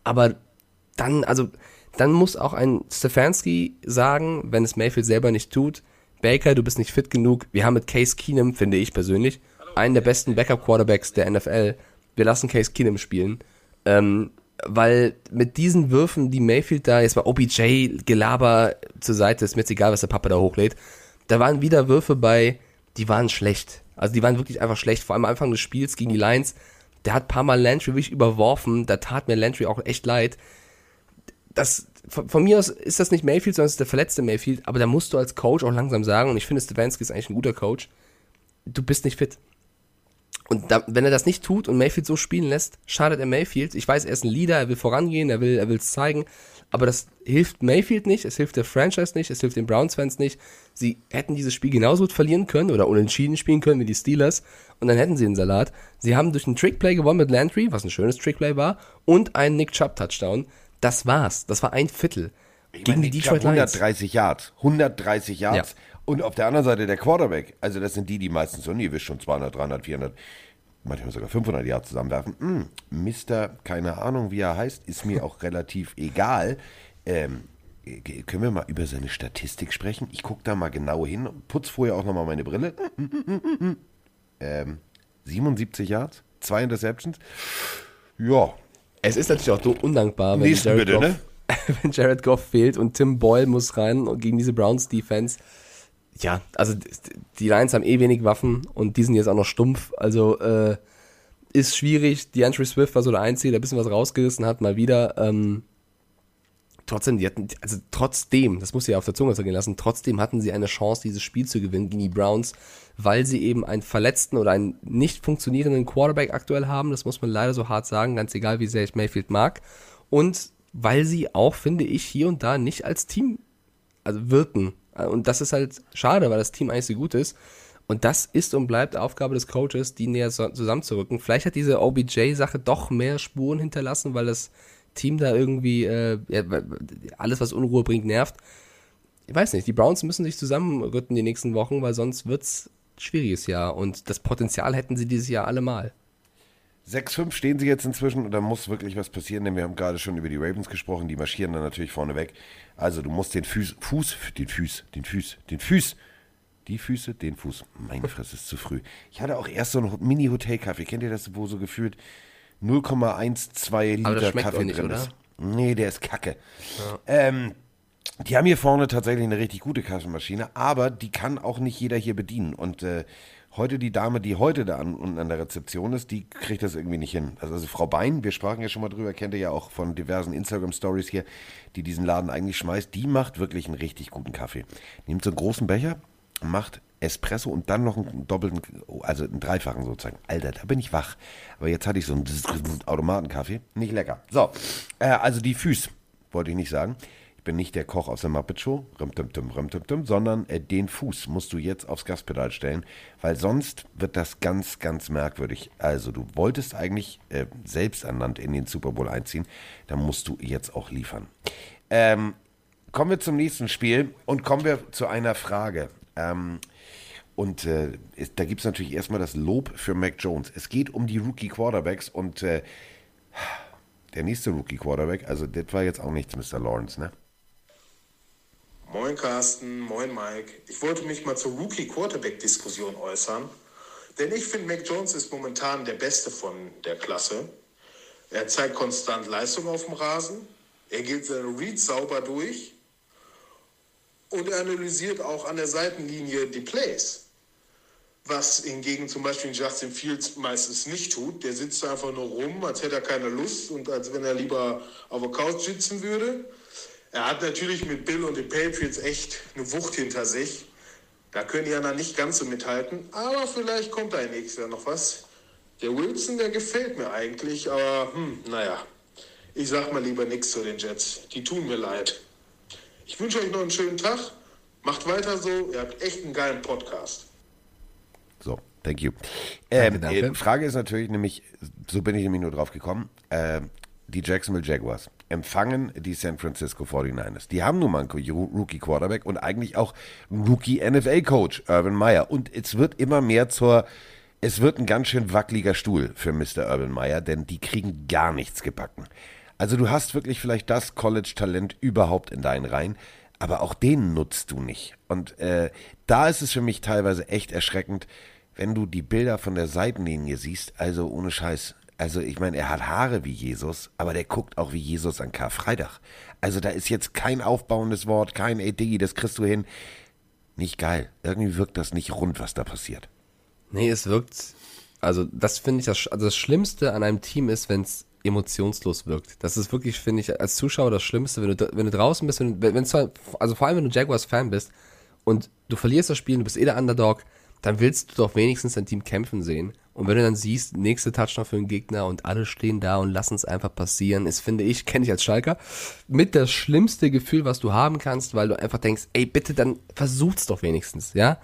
aber dann, also, dann muss auch ein Stefanski sagen, wenn es Mayfield selber nicht tut, Baker, du bist nicht fit genug. Wir haben mit Case Keenum, finde ich persönlich, einen der besten Backup-Quarterbacks der NFL. Wir lassen Case Keenum spielen. Ähm, weil mit diesen Würfen, die Mayfield da, jetzt mal OBJ-Gelaber zur Seite, ist mir jetzt egal, was der Papa da hochlädt, da waren wieder Würfe bei, die waren schlecht. Also die waren wirklich einfach schlecht. Vor allem am Anfang des Spiels gegen die Lions, der hat ein paar Mal Landry wirklich überworfen. Da tat mir Landry auch echt leid. Das, von, von mir aus ist das nicht Mayfield, sondern es ist der verletzte Mayfield. Aber da musst du als Coach auch langsam sagen, und ich finde, Stefanski ist eigentlich ein guter Coach, du bist nicht fit. Und da, wenn er das nicht tut und Mayfield so spielen lässt, schadet er Mayfield. Ich weiß, er ist ein Leader, er will vorangehen, er will er will es zeigen, aber das hilft Mayfield nicht, es hilft der Franchise nicht, es hilft den Browns-Fans nicht. Sie hätten dieses Spiel genauso gut verlieren können oder unentschieden spielen können wie die Steelers und dann hätten sie den Salat. Sie haben durch einen Trickplay gewonnen mit Landry, was ein schönes Trickplay war, und einen Nick Chubb-Touchdown. Das war's. Das war ein Viertel. Gegen die Ich hab Detroit Lions. 130 Yards. 130 Yards. Ja. Und auf der anderen Seite der Quarterback. Also das sind die, die meistens so, wisst schon 200, 300, 400, manchmal sogar 500 Yards zusammenwerfen. Hm, Mister, keine Ahnung, wie er heißt, ist mir auch relativ egal. Ähm, äh, können wir mal über seine Statistik sprechen? Ich gucke da mal genau hin, putz vorher auch nochmal meine Brille. Ähm, 77 Yards, zwei Interceptions. Ja, Es ist natürlich auch so undankbar, wenn Nächsten Jared, bitte, Goff, ne? wenn Jared Goff fehlt und Tim Boyle muss rein und gegen diese Browns Defense. Ja, also die Lions haben eh wenig Waffen und die sind jetzt auch noch stumpf. Also äh, ist schwierig. DeAndre Swift war so der Einzige, der ein bisschen was rausgerissen hat, mal wieder. Ähm, trotzdem, die hatten, also trotzdem, das muss ich ja auf der Zunge zergehen lassen, trotzdem hatten sie eine Chance, dieses Spiel zu gewinnen gegen die Browns, weil sie eben einen verletzten oder einen nicht funktionierenden Quarterback aktuell haben. Das muss man leider so hart sagen, ganz egal, wie sehr ich Mayfield mag. Und weil sie auch, finde ich, hier und da nicht als Team also wirken. Und das ist halt schade, weil das Team eigentlich so gut ist. Und das ist und bleibt Aufgabe des Coaches, die näher zusammenzurücken. Vielleicht hat diese OBJ-Sache doch mehr Spuren hinterlassen, weil das Team da irgendwie äh, alles, was Unruhe bringt, nervt. Ich weiß nicht, die Browns müssen sich zusammenrücken die nächsten Wochen, weil sonst wird es schwieriges Jahr. Und das Potenzial hätten sie dieses Jahr allemal. 6-5 stehen sie jetzt inzwischen und da muss wirklich was passieren, denn wir haben gerade schon über die Ravens gesprochen, die marschieren dann natürlich vorne weg. Also du musst den Fuß, Fuß, den Fuß, den Fuß, den Fuß, die Füße, den Fuß. Meine Fresse ist zu früh. Ich hatte auch erst so einen Mini-Hotel-Kaffee. Kennt ihr das, wo so gefühlt 0,12 Liter Kaffee nicht, drin oder? ist? Nee, der ist kacke. Ähm, die haben hier vorne tatsächlich eine richtig gute Kaffeemaschine, aber die kann auch nicht jeder hier bedienen. Und äh, heute die Dame, die heute da an, unten an der Rezeption ist, die kriegt das irgendwie nicht hin. Also, also Frau Bein, wir sprachen ja schon mal drüber, kennt ihr ja auch von diversen Instagram-Stories hier, die diesen Laden eigentlich schmeißt. Die macht wirklich einen richtig guten Kaffee. Nimmt so einen großen Becher, macht Espresso und dann noch einen doppelten, also einen dreifachen sozusagen. Alter, da bin ich wach. Aber jetzt hatte ich so einen Automatenkaffee. Nicht lecker. So, äh, also die Füße, wollte ich nicht sagen. Ich bin nicht der Koch aus der Muppet Show, rim-tum-tum, rim-tum-tum, sondern äh, den Fuß musst du jetzt aufs Gaspedal stellen, weil sonst wird das ganz, ganz merkwürdig. Also du wolltest eigentlich äh, selbst ernannt in den Super Bowl einziehen, dann musst du jetzt auch liefern. Ähm, kommen wir zum nächsten Spiel und kommen wir zu einer Frage. Ähm, und äh, ist, da gibt es natürlich erstmal das Lob für Mac Jones. Es geht um die Rookie Quarterbacks und äh, der nächste Rookie Quarterback, also das war jetzt auch nichts, Mr. Lawrence, ne? Moin Carsten, moin Mike. Ich wollte mich mal zur Rookie-Quarterback-Diskussion äußern. Denn ich finde, Mac Jones ist momentan der Beste von der Klasse. Er zeigt konstant Leistung auf dem Rasen. Er geht seine Reads sauber durch. Und er analysiert auch an der Seitenlinie die Plays. Was hingegen zum Beispiel Justin Fields meistens nicht tut. Der sitzt einfach nur rum, als hätte er keine Lust und als wenn er lieber auf der Couch sitzen würde. Er hat natürlich mit Bill und den Patriots echt eine Wucht hinter sich. Da können die anderen nicht ganz so mithalten. Aber vielleicht kommt da nächstes Jahr noch was. Der Wilson, der gefällt mir eigentlich. Aber hm, naja, ich sag mal lieber nichts zu den Jets. Die tun mir leid. Ich wünsche euch noch einen schönen Tag. Macht weiter so. Ihr habt echt einen geilen Podcast. So, thank you. Ähm, Danke, danke. äh, Frage ist natürlich nämlich, so bin ich nämlich nur drauf gekommen, äh, die Jacksonville Jaguars empfangen die San Francisco 49ers. Die haben nun mal einen Rookie Quarterback und eigentlich auch einen Rookie NFL Coach, Urban Meyer. Und es wird immer mehr zur, es wird ein ganz schön wackeliger Stuhl für Mr. Urban Meyer, denn die kriegen gar nichts gebacken. Also du hast wirklich vielleicht das College-Talent überhaupt in deinen Reihen, aber auch den nutzt du nicht. Und äh, da ist es für mich teilweise echt erschreckend, wenn du die Bilder von der Seitenlinie siehst, also ohne Scheiß. Also ich meine, er hat Haare wie Jesus, aber der guckt auch wie Jesus an Karfreitag. Also da ist jetzt kein aufbauendes Wort, kein ey Diggi, das kriegst du hin. Nicht geil. Irgendwie wirkt das nicht rund, was da passiert. Nee, es wirkt, also das finde ich, das, also das Schlimmste an einem Team ist, wenn es emotionslos wirkt. Das ist wirklich, finde ich, als Zuschauer das Schlimmste, wenn du, wenn du draußen bist, wenn, wenn also vor allem, wenn du Jaguars-Fan bist und du verlierst das Spiel, du bist eh der Underdog, dann willst du doch wenigstens dein Team kämpfen sehen. Und wenn du dann siehst, nächste Touchdown für den Gegner und alle stehen da und lassen es einfach passieren, ist, finde ich, kenne ich als Schalker, mit das schlimmste Gefühl, was du haben kannst, weil du einfach denkst, ey, bitte, dann versuch's doch wenigstens, ja?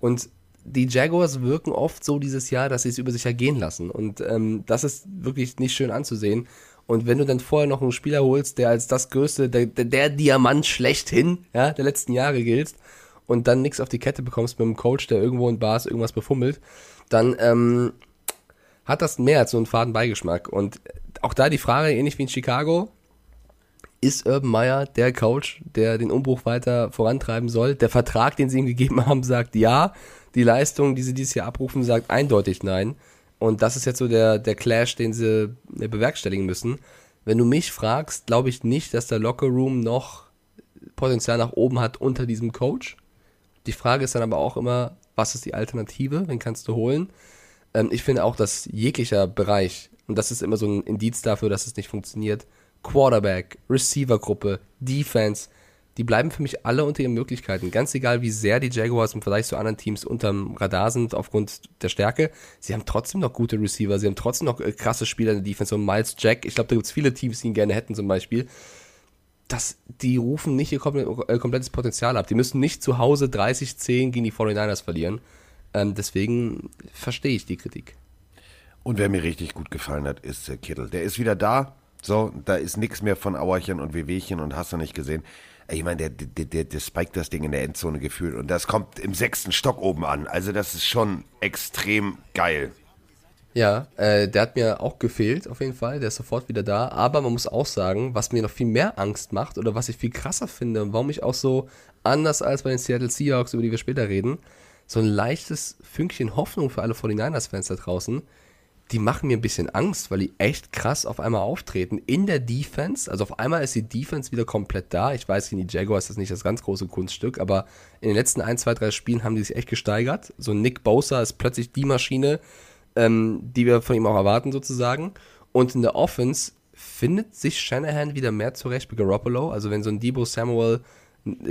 Und die Jaguars wirken oft so dieses Jahr, dass sie es über sich ergehen lassen. Und ähm, das ist wirklich nicht schön anzusehen. Und wenn du dann vorher noch einen Spieler holst, der als das größte, der, der, Diamant schlechthin, ja, der letzten Jahre gilt, und dann nichts auf die Kette bekommst mit einem Coach, der irgendwo in Bars irgendwas befummelt, dann ähm, hat das mehr als so einen faden Beigeschmack. Und auch da die Frage, ähnlich wie in Chicago, ist Urban Meyer der Coach, der den Umbruch weiter vorantreiben soll? Der Vertrag, den sie ihm gegeben haben, sagt ja. Die Leistung, die sie dieses Jahr abrufen, sagt eindeutig nein. Und das ist jetzt so der, der Clash, den sie äh, bewerkstelligen müssen. Wenn du mich fragst, glaube ich nicht, dass der Locker Room noch Potenzial nach oben hat unter diesem Coach. Die Frage ist dann aber auch immer, was ist die Alternative? Wen kannst du holen? Ähm, ich finde auch, dass jeglicher Bereich, und das ist immer so ein Indiz dafür, dass es nicht funktioniert, Quarterback, Receiver-Gruppe, Defense, die bleiben für mich alle unter ihren Möglichkeiten. Ganz egal, wie sehr die Jaguars im Vergleich zu anderen Teams unterm Radar sind aufgrund der Stärke. Sie haben trotzdem noch gute Receiver, sie haben trotzdem noch äh, krasse Spieler in der Defense. Und Miles Jack, ich glaube, da gibt es viele Teams, die ihn gerne hätten zum Beispiel. Das, die rufen nicht ihr äh, komplettes Potenzial ab. Die müssen nicht zu Hause 30-10 gegen die 49ers verlieren. Ähm, deswegen verstehe ich die Kritik. Und wer mir richtig gut gefallen hat, ist äh, Kittel. Der ist wieder da. So, da ist nichts mehr von Auerchen und Wehwehchen und hast du nicht gesehen. Ich meine, der, der, der, der spiked das Ding in der Endzone gefühlt und das kommt im sechsten Stock oben an. Also das ist schon extrem geil. Ja, äh, der hat mir auch gefehlt, auf jeden Fall. Der ist sofort wieder da. Aber man muss auch sagen, was mir noch viel mehr Angst macht oder was ich viel krasser finde und warum ich auch so anders als bei den Seattle Seahawks, über die wir später reden, so ein leichtes Fünkchen Hoffnung für alle 49ers-Fans da draußen die machen mir ein bisschen Angst, weil die echt krass auf einmal auftreten in der Defense. Also auf einmal ist die Defense wieder komplett da. Ich weiß, gegen die Jaguars ist das nicht das ganz große Kunststück, aber in den letzten ein, zwei, drei Spielen haben die sich echt gesteigert. So Nick Bosa ist plötzlich die Maschine, ähm, die wir von ihm auch erwarten sozusagen. Und in der Offense findet sich Shanahan wieder mehr zurecht bei Garoppolo. Also wenn so ein Debo Samuel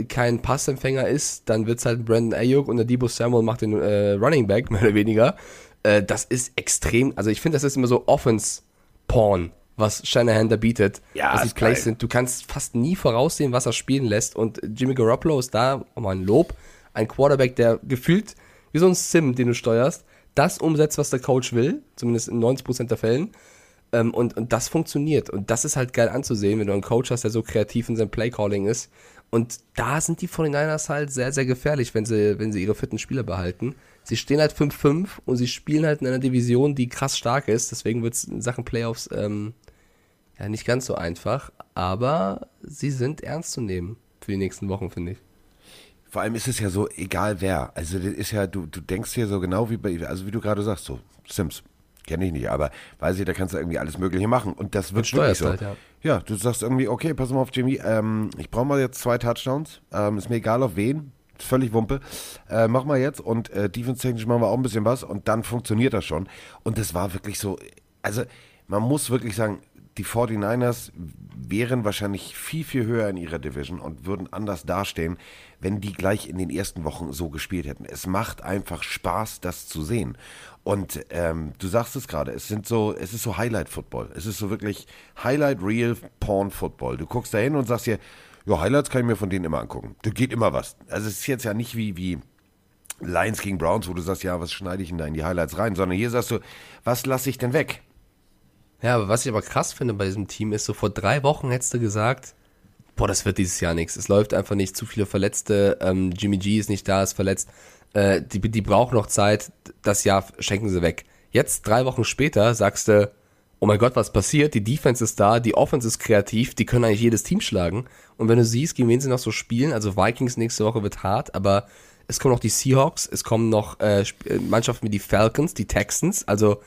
kein Passempfänger ist, dann wird es halt Brandon Ayuk und der Debo Samuel macht den äh, Running Back, mehr oder weniger. Äh, das ist extrem, also ich finde, das ist immer so Offense-Porn, was Shanahan da bietet. Ja, was die ist Plays geil. sind. Du kannst fast nie voraussehen, was er spielen lässt. Und Jimmy Garoppolo ist da, um ein Lob, ein Quarterback, der gefühlt wie so ein Sim, den du steuerst, das umsetzt, was der Coach will, zumindest in 90% der Fällen. Ähm, und, und das funktioniert. Und das ist halt geil anzusehen, wenn du einen Coach hast, der so kreativ in seinem Playcalling ist. Und da sind die 49ers halt sehr, sehr gefährlich, wenn sie, wenn sie ihre fitten Spieler behalten. Sie stehen halt 5-5 und sie spielen halt in einer Division, die krass stark ist. Deswegen wird es in Sachen Playoffs ähm, ja nicht ganz so einfach. Aber sie sind ernst zu nehmen für die nächsten Wochen, finde ich. Vor allem ist es ja so, egal wer. Also das ist ja, du, du denkst hier so genau wie bei, also wie du gerade sagst, so Sims. Kenne ich nicht, aber weiß ich, da kannst du irgendwie alles Mögliche machen. Und das wird wirklich so. halt, ja. ja, du sagst irgendwie, okay, pass mal auf, Jimmy, ähm, ich brauche mal jetzt zwei Touchdowns. Ähm, ist mir egal auf wen. Ist Völlig Wumpe. Äh, mach mal jetzt und äh, defense-technisch machen wir auch ein bisschen was und dann funktioniert das schon. Und das war wirklich so, also man muss wirklich sagen, die 49ers wären wahrscheinlich viel, viel höher in ihrer Division und würden anders dastehen, wenn die gleich in den ersten Wochen so gespielt hätten. Es macht einfach Spaß, das zu sehen. Und ähm, du sagst es gerade, es sind so, es ist so Highlight-Football. Es ist so wirklich Highlight-Real-Porn-Football. Du guckst da hin und sagst dir, ja, Highlights kann ich mir von denen immer angucken. Da geht immer was. Also es ist jetzt ja nicht wie, wie Lions gegen Browns, wo du sagst, ja, was schneide ich denn da in die Highlights rein, sondern hier sagst du, was lasse ich denn weg? Ja, aber was ich aber krass finde bei diesem Team ist, so vor drei Wochen hättest du gesagt, boah, das wird dieses Jahr nichts. Es läuft einfach nicht, zu viele Verletzte, ähm, Jimmy G ist nicht da, ist verletzt. Äh, die, die brauchen noch Zeit, das Jahr schenken sie weg. Jetzt, drei Wochen später, sagst du, oh mein Gott, was passiert? Die Defense ist da, die Offense ist kreativ, die können eigentlich jedes Team schlagen. Und wenn du siehst, gegen wen sie noch so spielen, also Vikings nächste Woche wird hart, aber es kommen noch die Seahawks, es kommen noch äh, äh, Mannschaften wie die Falcons, die Texans, also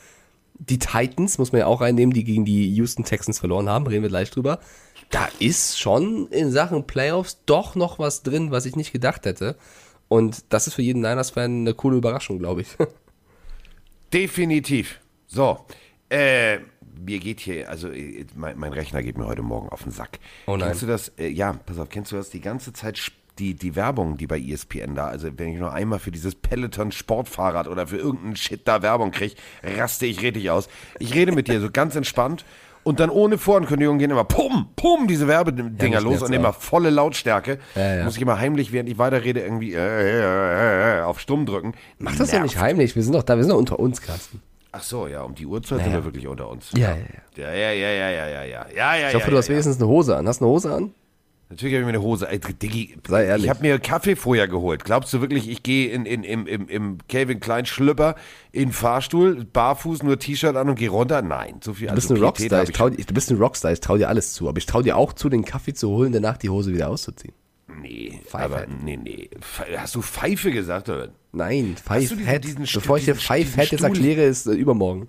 die Titans muss man ja auch reinnehmen, die gegen die Houston Texans verloren haben, reden wir gleich drüber. Da ist schon in Sachen Playoffs doch noch was drin, was ich nicht gedacht hätte. Und das ist für jeden Niners-Fan eine coole Überraschung, glaube ich. Definitiv. So, äh, mir geht hier, also äh, mein, mein Rechner geht mir heute Morgen auf den Sack. Oh nein. Kennst du das? Äh, ja, pass auf, kennst du das die ganze Zeit? Die, die Werbung, die bei ESPN da, also wenn ich nur einmal für dieses Peloton Sportfahrrad oder für irgendeinen Shit da Werbung kriege, raste ich richtig aus. Ich rede mit dir so ganz entspannt und dann ohne Vorankündigung gehen immer pum, pum, diese Werbedinger mich los und immer volle Lautstärke. Ja, ja. Muss ich immer heimlich, während ich weiterrede, irgendwie äh, äh, äh, äh, auf Stumm drücken. Mach das doch nicht heimlich, wir sind doch da, wir sind doch unter uns, Carsten. Ach so, ja, um die Uhrzeit sind wir wirklich unter uns. Ja, ja, ja. Ja, ja, ja, ja, ja, ja, ja. Ja, ja, Ich hoffe, ja, du hast ja, wenigstens eine Hose an. Hast du eine Hose an? Natürlich habe ich mir eine Hose. Ey, Diggi, Sei ehrlich. Ich habe mir Kaffee vorher geholt. Glaubst du wirklich, ich gehe in, in, im, im, im Calvin Klein Schlüpper in den Fahrstuhl, barfuß, nur T-Shirt an und gehe runter? Nein, so viel Du bist also ein Rockstar. Ich ich trau, dir- du bist ein Rockstar. Ich trau dir alles zu. Aber ich trau dir auch zu, den Kaffee zu holen, danach die Hose wieder auszuziehen. Nee, Pfeife. aber nee, nee. Hast du Pfeife gesagt, oder? Nein, Hast Five du diesen- Head. diesen Stu- Bevor ich dir Head jetzt erkläre, ist äh, übermorgen.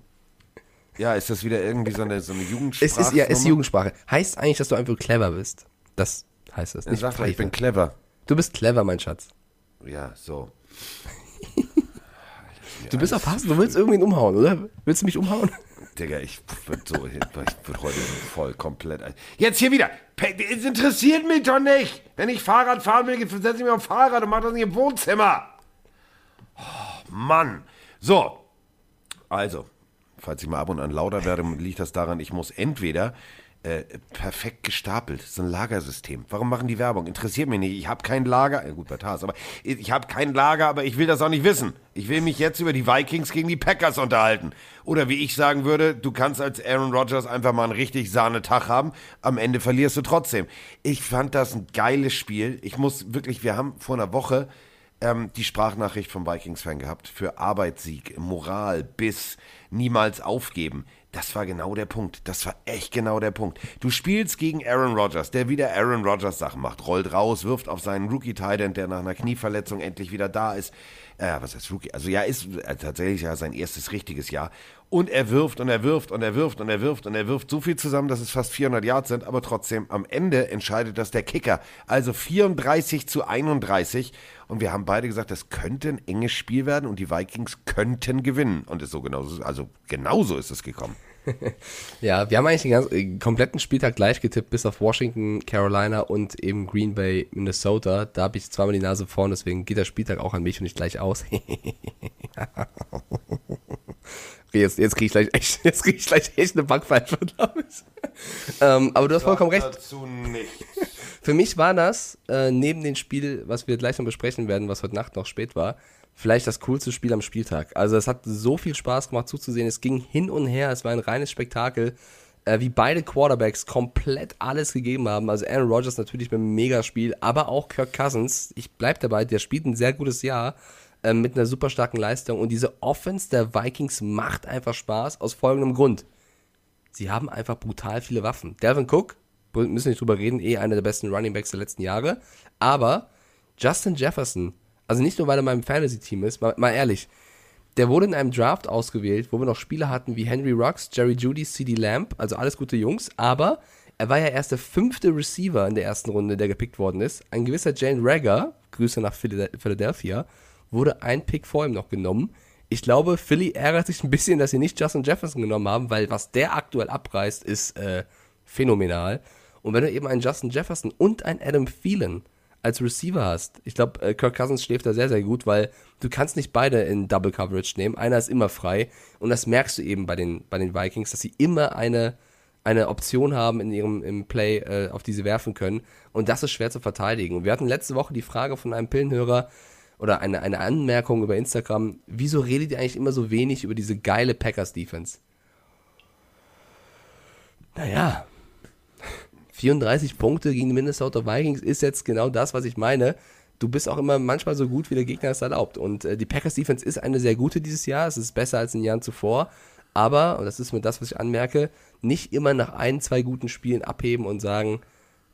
Ja, ist das wieder irgendwie so eine, so eine Es Jugendsprache? ist ja, es ist Jugendsprache. Heißt eigentlich, dass du einfach clever bist. Das heißt es. Nicht sag doch, ich bin clever. Du bist clever, mein Schatz. Ja, so. Du bist auf Hass, du willst irgendwen umhauen, oder? Willst du mich umhauen? Digga, ich würde so, ich würd heute voll komplett. ein- Jetzt hier wieder. Es interessiert mich doch nicht. Wenn ich Fahrrad fahren will, setze ich mich auf Fahrrad und mach das nicht im Wohnzimmer. Oh, Mann. So. Also, falls ich mal ab und an lauter werde, liegt das daran, ich muss entweder äh, perfekt gestapelt, so ein Lagersystem. Warum machen die Werbung? Interessiert mich nicht. Ich habe kein Lager, gut bei Tars, aber ich, ich habe kein Lager, aber ich will das auch nicht wissen. Ich will mich jetzt über die Vikings gegen die Packers unterhalten. Oder wie ich sagen würde, du kannst als Aaron Rodgers einfach mal einen richtig Sahnetag haben, am Ende verlierst du trotzdem. Ich fand das ein geiles Spiel. Ich muss wirklich, wir haben vor einer Woche ähm, die Sprachnachricht vom Vikings-Fan gehabt für Arbeitssieg, Moral, Biss, niemals aufgeben. Das war genau der Punkt. Das war echt genau der Punkt. Du spielst gegen Aaron Rodgers, der wieder Aaron Rodgers Sachen macht, rollt raus, wirft auf seinen rookie titan der nach einer Knieverletzung endlich wieder da ist. Äh, was heißt Rookie? Also ja, ist äh, tatsächlich ja sein erstes richtiges Jahr. Und er wirft und er wirft und er wirft und er wirft und er wirft so viel zusammen, dass es fast 400 Yards sind, aber trotzdem am Ende entscheidet das der Kicker. Also 34 zu 31 und wir haben beide gesagt, das könnte ein enges Spiel werden und die Vikings könnten gewinnen und ist so genauso, also genauso ist es gekommen. Ja, wir haben eigentlich den ganzen, äh, kompletten Spieltag gleich getippt, bis auf Washington, Carolina und eben Green Bay, Minnesota. Da habe ich zweimal die Nase vorn, deswegen geht der Spieltag auch an mich und nicht gleich aus. Jetzt, jetzt kriege ich, gleich echt- jetzt krieg ich gleich echt eine Backpfeife, glaube ich. ähm, aber du hast vollkommen recht. Dazu nichts. Für mich war das, äh, neben dem Spiel, was wir gleich noch besprechen werden, was heute Nacht noch spät war, vielleicht das coolste Spiel am Spieltag. Also es hat so viel Spaß gemacht zuzusehen. Es ging hin und her, es war ein reines Spektakel, äh, wie beide Quarterbacks komplett alles gegeben haben. Also Aaron Rodgers natürlich mit einem Megaspiel, aber auch Kirk Cousins. Ich bleib dabei, der spielt ein sehr gutes Jahr äh, mit einer super starken Leistung. Und diese Offense der Vikings macht einfach Spaß aus folgendem Grund. Sie haben einfach brutal viele Waffen. Delvin Cook, müssen wir nicht drüber reden, eh einer der besten Running Backs der letzten Jahre. Aber Justin Jefferson, also nicht nur, weil er in meinem Fantasy-Team ist, mal, mal ehrlich, der wurde in einem Draft ausgewählt, wo wir noch Spieler hatten wie Henry Rux, Jerry Judy, CD Lamb, also alles gute Jungs, aber er war ja erst der fünfte Receiver in der ersten Runde, der gepickt worden ist. Ein gewisser Jane Rager, Grüße nach Phila- Philadelphia, wurde ein Pick vor ihm noch genommen. Ich glaube, Philly ärgert sich ein bisschen, dass sie nicht Justin Jefferson genommen haben, weil was der aktuell abreißt, ist äh, phänomenal. Und wenn du eben einen Justin Jefferson und einen Adam Thielen als Receiver hast, ich glaube, äh, Kirk Cousins schläft da sehr, sehr gut, weil du kannst nicht beide in Double Coverage nehmen. Einer ist immer frei. Und das merkst du eben bei den, bei den Vikings, dass sie immer eine, eine Option haben in ihrem im Play, äh, auf die sie werfen können. Und das ist schwer zu verteidigen. Wir hatten letzte Woche die Frage von einem Pillenhörer oder eine, eine Anmerkung über Instagram, wieso redet ihr eigentlich immer so wenig über diese geile Packers-Defense? Naja, 34 Punkte gegen die Minnesota Vikings ist jetzt genau das, was ich meine. Du bist auch immer manchmal so gut, wie der Gegner es erlaubt. Und äh, die Packers Defense ist eine sehr gute dieses Jahr. Es ist besser als in Jahren zuvor. Aber, und das ist mir das, was ich anmerke, nicht immer nach ein, zwei guten Spielen abheben und sagen,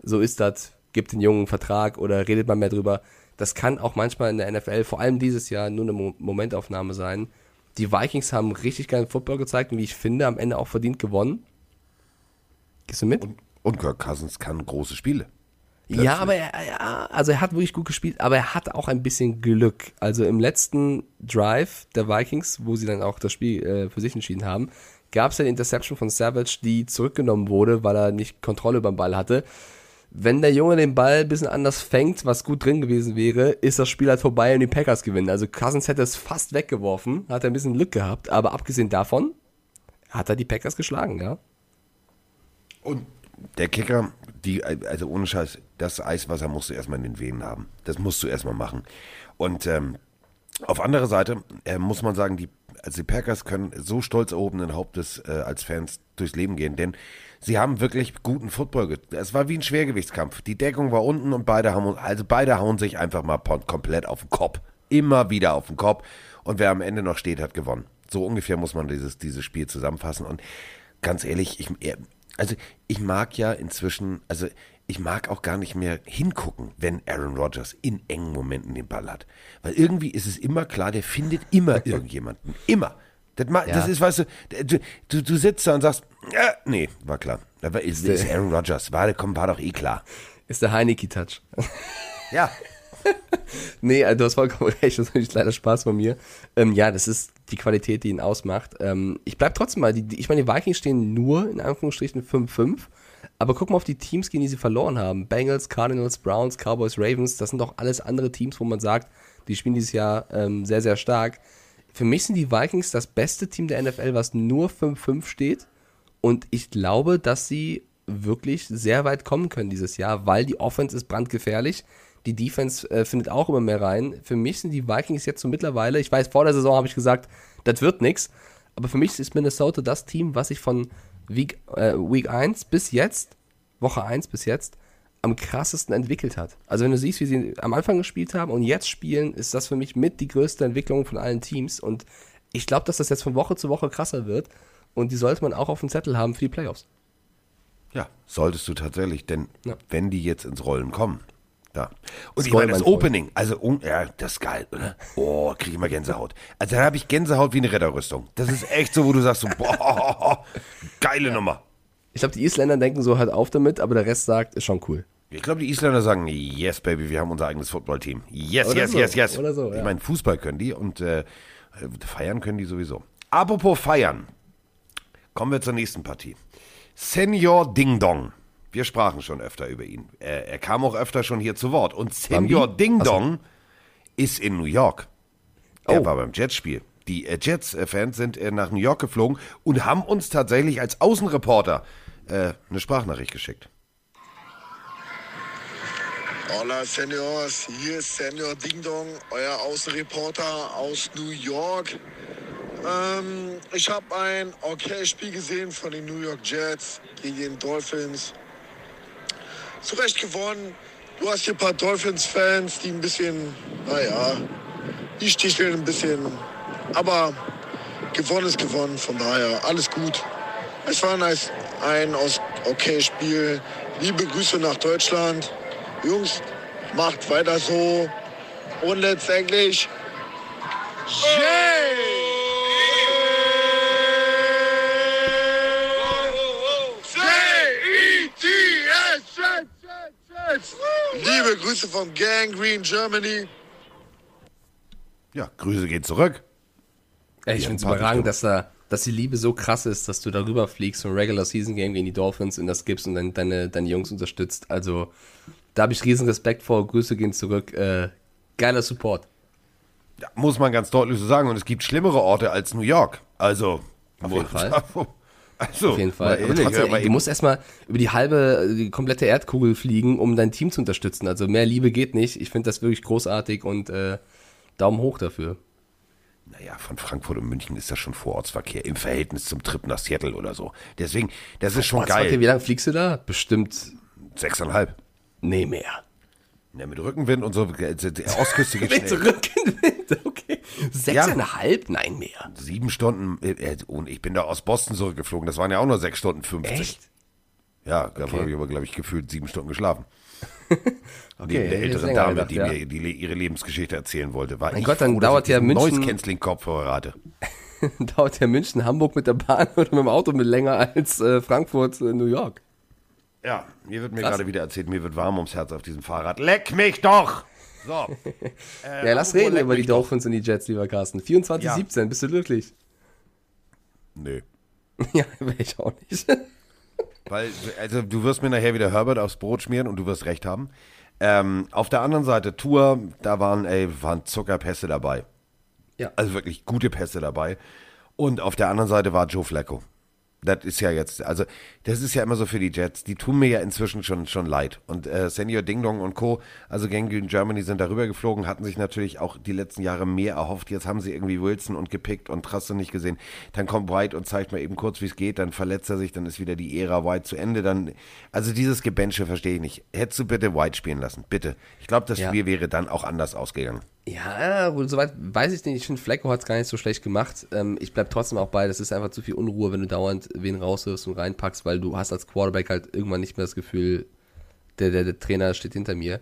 so ist das, gibt den Jungen einen Vertrag oder redet man mehr drüber. Das kann auch manchmal in der NFL, vor allem dieses Jahr, nur eine Mo Momentaufnahme sein. Die Vikings haben richtig geilen Football gezeigt und wie ich finde, am Ende auch verdient gewonnen. Gehst du mit? Und, und Kirk Cousins kann große Spiele. Ja, aber er, ja, also er hat wirklich gut gespielt, aber er hat auch ein bisschen Glück. Also im letzten Drive der Vikings, wo sie dann auch das Spiel äh, für sich entschieden haben, gab es eine Interception von Savage, die zurückgenommen wurde, weil er nicht Kontrolle beim Ball hatte. Wenn der Junge den Ball ein bisschen anders fängt, was gut drin gewesen wäre, ist das Spiel halt vorbei und die Packers gewinnen. Also Cousins hätte es fast weggeworfen, hat er ein bisschen Glück gehabt, aber abgesehen davon hat er die Packers geschlagen, ja. Und der Kicker, die, also ohne Scheiß, das Eiswasser musst du erstmal in den Venen haben. Das musst du erstmal machen. Und ähm, auf andere Seite äh, muss man sagen, die, also die Packers können so stolz erhobenen Hauptes äh, als Fans durchs Leben gehen, denn sie haben wirklich guten Football. Es war wie ein Schwergewichtskampf. Die Deckung war unten und beide haben, also beide hauen sich einfach mal komplett auf den Kopf. Immer wieder auf den Kopf. Und wer am Ende noch steht, hat gewonnen. So ungefähr muss man dieses, dieses Spiel zusammenfassen. Und ganz ehrlich, ich, also ich mag ja inzwischen, also ich mag auch gar nicht mehr hingucken, wenn Aaron Rodgers in engen Momenten den Ball hat. Weil irgendwie ist es immer klar, der findet immer irgendjemanden. Immer. Das, ma, das ist, weißt du, du, du, sitzt da und sagst, ja, nee, war klar. Das ist, ist Aaron Rodgers. War, komm, war doch eh klar. Ist der Heineke-Touch. Ja. Nee, also du hast vollkommen recht, das ist leider Spaß von mir. Ähm, ja, das ist die Qualität, die ihn ausmacht. Ähm, ich bleib trotzdem mal, die, die, ich meine, die Vikings stehen nur in Anführungsstrichen 5-5, aber guck mal auf die Teams, gegen die sie verloren haben. Bengals, Cardinals, Browns, Cowboys, Ravens, das sind doch alles andere Teams, wo man sagt, die spielen dieses Jahr ähm, sehr, sehr stark. Für mich sind die Vikings das beste Team der NFL, was nur 5-5 steht. Und ich glaube, dass sie wirklich sehr weit kommen können dieses Jahr, weil die Offense ist brandgefährlich. Die Defense äh, findet auch immer mehr rein. Für mich sind die Vikings jetzt so mittlerweile, ich weiß, vor der Saison habe ich gesagt, das wird nichts. Aber für mich ist Minnesota das Team, was sich von Week, äh, Week 1 bis jetzt, Woche 1 bis jetzt, am krassesten entwickelt hat. Also wenn du siehst, wie sie am Anfang gespielt haben und jetzt spielen, ist das für mich mit die größte Entwicklung von allen Teams. Und ich glaube, dass das jetzt von Woche zu Woche krasser wird. Und die sollte man auch auf dem Zettel haben für die Playoffs. Ja, solltest du tatsächlich, denn Ja. wenn die jetzt ins Rollen kommen, ja. Und ich Scroll, meine, das. Opening, also, ja, das ist geil, oder? Oh, kriege ich mal Gänsehaut. Also da habe ich Gänsehaut wie eine Retterrüstung. Das ist echt so, wo du sagst so, boah, geile Nummer. Ich glaube, die Isländer denken so halt auf damit, aber der Rest sagt, ist schon cool. Ich glaube, die Isländer sagen, yes, Baby, wir haben unser eigenes Footballteam. Yes, Oder yes, so, yes, yes. oder so, Ich ja. meine, Fußball können die und äh, feiern können die sowieso. Apropos feiern, kommen wir zur nächsten Partie. Senior Ding Dong. Wir sprachen schon öfter über ihn. Er, er kam auch öfter schon hier zu Wort. Und Senior Bambi? Ding Ach so. Dong ist in New York. Er Oh. war beim Jets-Spiel. Die äh, Jets-Fans sind äh, nach New York geflogen und haben uns tatsächlich als Außenreporter äh, eine Sprachnachricht geschickt. Hola, Seniors. Hier ist Senior Ding Dong, euer Außenreporter aus New York. Ähm, ich habe ein okay Spiel gesehen von den New York Jets gegen den Dolphins. Zu Recht gewonnen. Du hast hier ein paar Dolphins-Fans, die ein bisschen, naja, die sticheln ein bisschen. Aber gewonnen ist gewonnen, von daher alles gut. Es war ein, ein okay Spiel. Liebe Grüße nach Deutschland. Jungs, macht weiter so. Und letztendlich. Liebe Grüße von Gang Green Germany. Ja, Grüße gehen zurück. Ey, ich Ja, finde es überragend, dass da, dass die Liebe so krass ist, dass du darüber fliegst vom Regular Season Game gegen die Dolphins und das gibst und dann deine, deine Jungs unterstützt. Also, da habe ich riesen Respekt vor. Grüße gehen zurück. Äh, geiler Support. Ja, muss man ganz deutlich so sagen. Und es gibt schlimmere Orte als New York. Also. Auf jeden Fall. Also, Auf jeden Fall. ehrlich, trotzdem, ey, du musst erstmal über die halbe, die komplette Erdkugel fliegen, um dein Team zu unterstützen. Also mehr Liebe geht nicht. Ich finde das wirklich großartig und äh, Daumen hoch dafür. Naja, von Frankfurt und München ist das schon Vorortsverkehr im Verhältnis zum Trip nach Seattle oder so. Deswegen, das ist schon geil. Wie lange fliegst du da? Bestimmt, Sechseinhalb. Nee, mehr. Ja, mit Rückenwind und so. äh, Ostküste geht Mit schnell. Rückenwind, okay. Sechseinhalb? Nein, mehr. Sieben Stunden. äh, äh, Und ich bin da aus Boston zurückgeflogen. Das waren ja auch nur sechs Stunden 50. Echt? Ja, da habe ich aber, glaube ich, gefühlt sieben Stunden geschlafen. Neben der älteren Dame, gedacht, die ja. mir die, ihre Lebensgeschichte erzählen wollte. War Mein ich Gott, dann froh, dauert ja München- Noise Canceling Kopfhörer hatte. Dauert ja München, Hamburg mit der Bahn oder mit dem Auto mit länger als äh, Frankfurt, äh, New York. Ja, mir wird mir Krass. gerade wieder erzählt, mir wird warm ums Herz auf diesem Fahrrad. Leck mich doch! So. ja, lass reden über die mich doch. Dolphins und die Jets, lieber Carsten. 24-17, bist du glücklich? Nö. ja, wäre ich auch nicht. Weil, also du wirst mir nachher wieder Herbert aufs Brot schmieren und du wirst recht haben. Ähm, auf der anderen Seite, Tour, da waren, ey, waren Zuckerpässe dabei. Ja. Also wirklich gute Pässe dabei. Und auf der anderen Seite war Joe Flacco. Das ist ja jetzt, also das ist ja immer so für die Jets. Die tun mir ja inzwischen schon, schon leid. Und äh, Senior Ding Dong und Co., also Gang Green Germany sind darüber geflogen, hatten sich natürlich auch die letzten Jahre mehr erhofft. Jetzt haben sie irgendwie Wilson und gepickt und du nicht gesehen. Dann kommt White und zeigt mal eben kurz, wie es geht. Dann verletzt er sich, dann ist wieder die Ära White zu Ende. Dann, also dieses Gebänsche verstehe ich nicht. Hättest du bitte White spielen lassen, bitte. Ich glaube, das Ja. Spiel wäre dann auch anders ausgegangen. Ja, soweit weiß ich nicht. Ich finde, Flecko hat es gar nicht so schlecht gemacht. Ähm, ich bleib trotzdem auch bei, das ist einfach zu viel Unruhe, wenn du dauernd wen rauswirfst und reinpackst, weil du hast als Quarterback halt irgendwann nicht mehr das Gefühl, der, der, der Trainer steht hinter mir.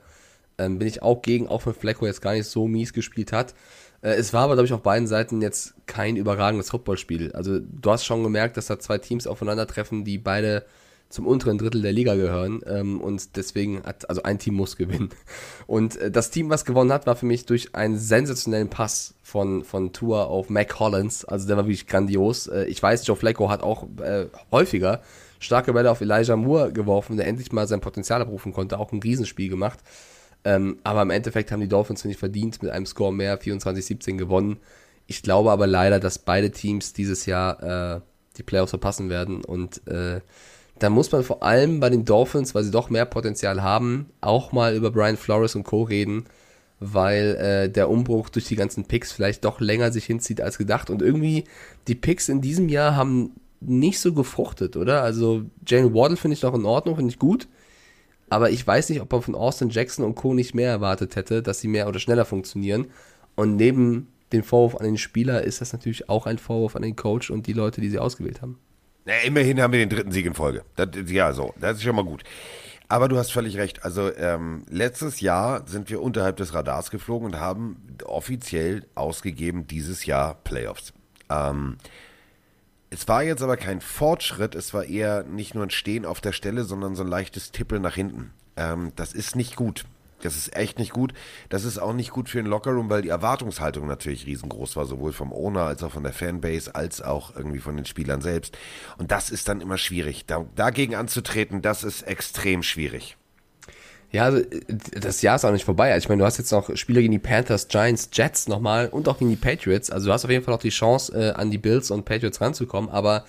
Ähm, bin ich auch gegen, auch wenn Flecko jetzt gar nicht so mies gespielt hat. Äh, es war aber, glaube ich, auf beiden Seiten jetzt kein überragendes Footballspiel. Also du hast schon gemerkt, dass da zwei Teams aufeinandertreffen, die beide zum unteren Drittel der Liga gehören. Ähm, und deswegen hat, also ein Team muss gewinnen. Und äh, das Team, was gewonnen hat, war für mich durch einen sensationellen Pass von, von Tour auf Mac Hollins. Also der war wirklich grandios. Äh, ich weiß, Joe Flacco hat auch äh, häufiger starke Bälle auf Elijah Moore geworfen, der endlich mal sein Potenzial abrufen konnte, auch ein Riesenspiel gemacht. Ähm, aber im Endeffekt haben die Dolphins, finde ich, verdient mit einem Score mehr, 24-17 gewonnen. Ich glaube aber leider, dass beide Teams dieses Jahr äh, die Playoffs verpassen werden. Und äh, da muss man vor allem bei den Dolphins, weil sie doch mehr Potenzial haben, auch mal über Brian Flores und Co. reden, weil äh, der Umbruch durch die ganzen Picks vielleicht doch länger sich hinzieht als gedacht. Und irgendwie die Picks in diesem Jahr haben nicht so gefruchtet, oder? Also Jane Waddle finde ich noch in Ordnung, finde ich gut. Aber ich weiß nicht, ob man von Austin Jackson und Co. nicht mehr erwartet hätte, dass sie mehr oder schneller funktionieren. Und neben den Vorwurf an den Spieler ist das natürlich auch ein Vorwurf an den Coach und die Leute, die sie ausgewählt haben. Na, immerhin haben wir den dritten Sieg in Folge. Das, ja, so, das ist schon mal gut. Aber du hast völlig recht. Also ähm, letztes Jahr sind wir unterhalb des Radars geflogen und haben offiziell ausgegeben dieses Jahr Playoffs. Ähm, es war jetzt aber kein Fortschritt, es war eher nicht nur ein Stehen auf der Stelle, sondern so ein leichtes Tippeln nach hinten. Ähm, das ist nicht gut. Das ist echt nicht gut. Das ist auch nicht gut für den Lockerroom, weil die Erwartungshaltung natürlich riesengroß war, sowohl vom Owner als auch von der Fanbase, als auch irgendwie von den Spielern selbst. Und das ist dann immer schwierig. Da, dagegen anzutreten, das ist extrem schwierig. Ja, also das Jahr ist auch nicht vorbei. Also ich meine, du hast jetzt noch Spiele gegen die Panthers, Giants, Jets nochmal und auch gegen die Patriots. Also du hast auf jeden Fall auch die Chance, äh, an die Bills und Patriots ranzukommen. Aber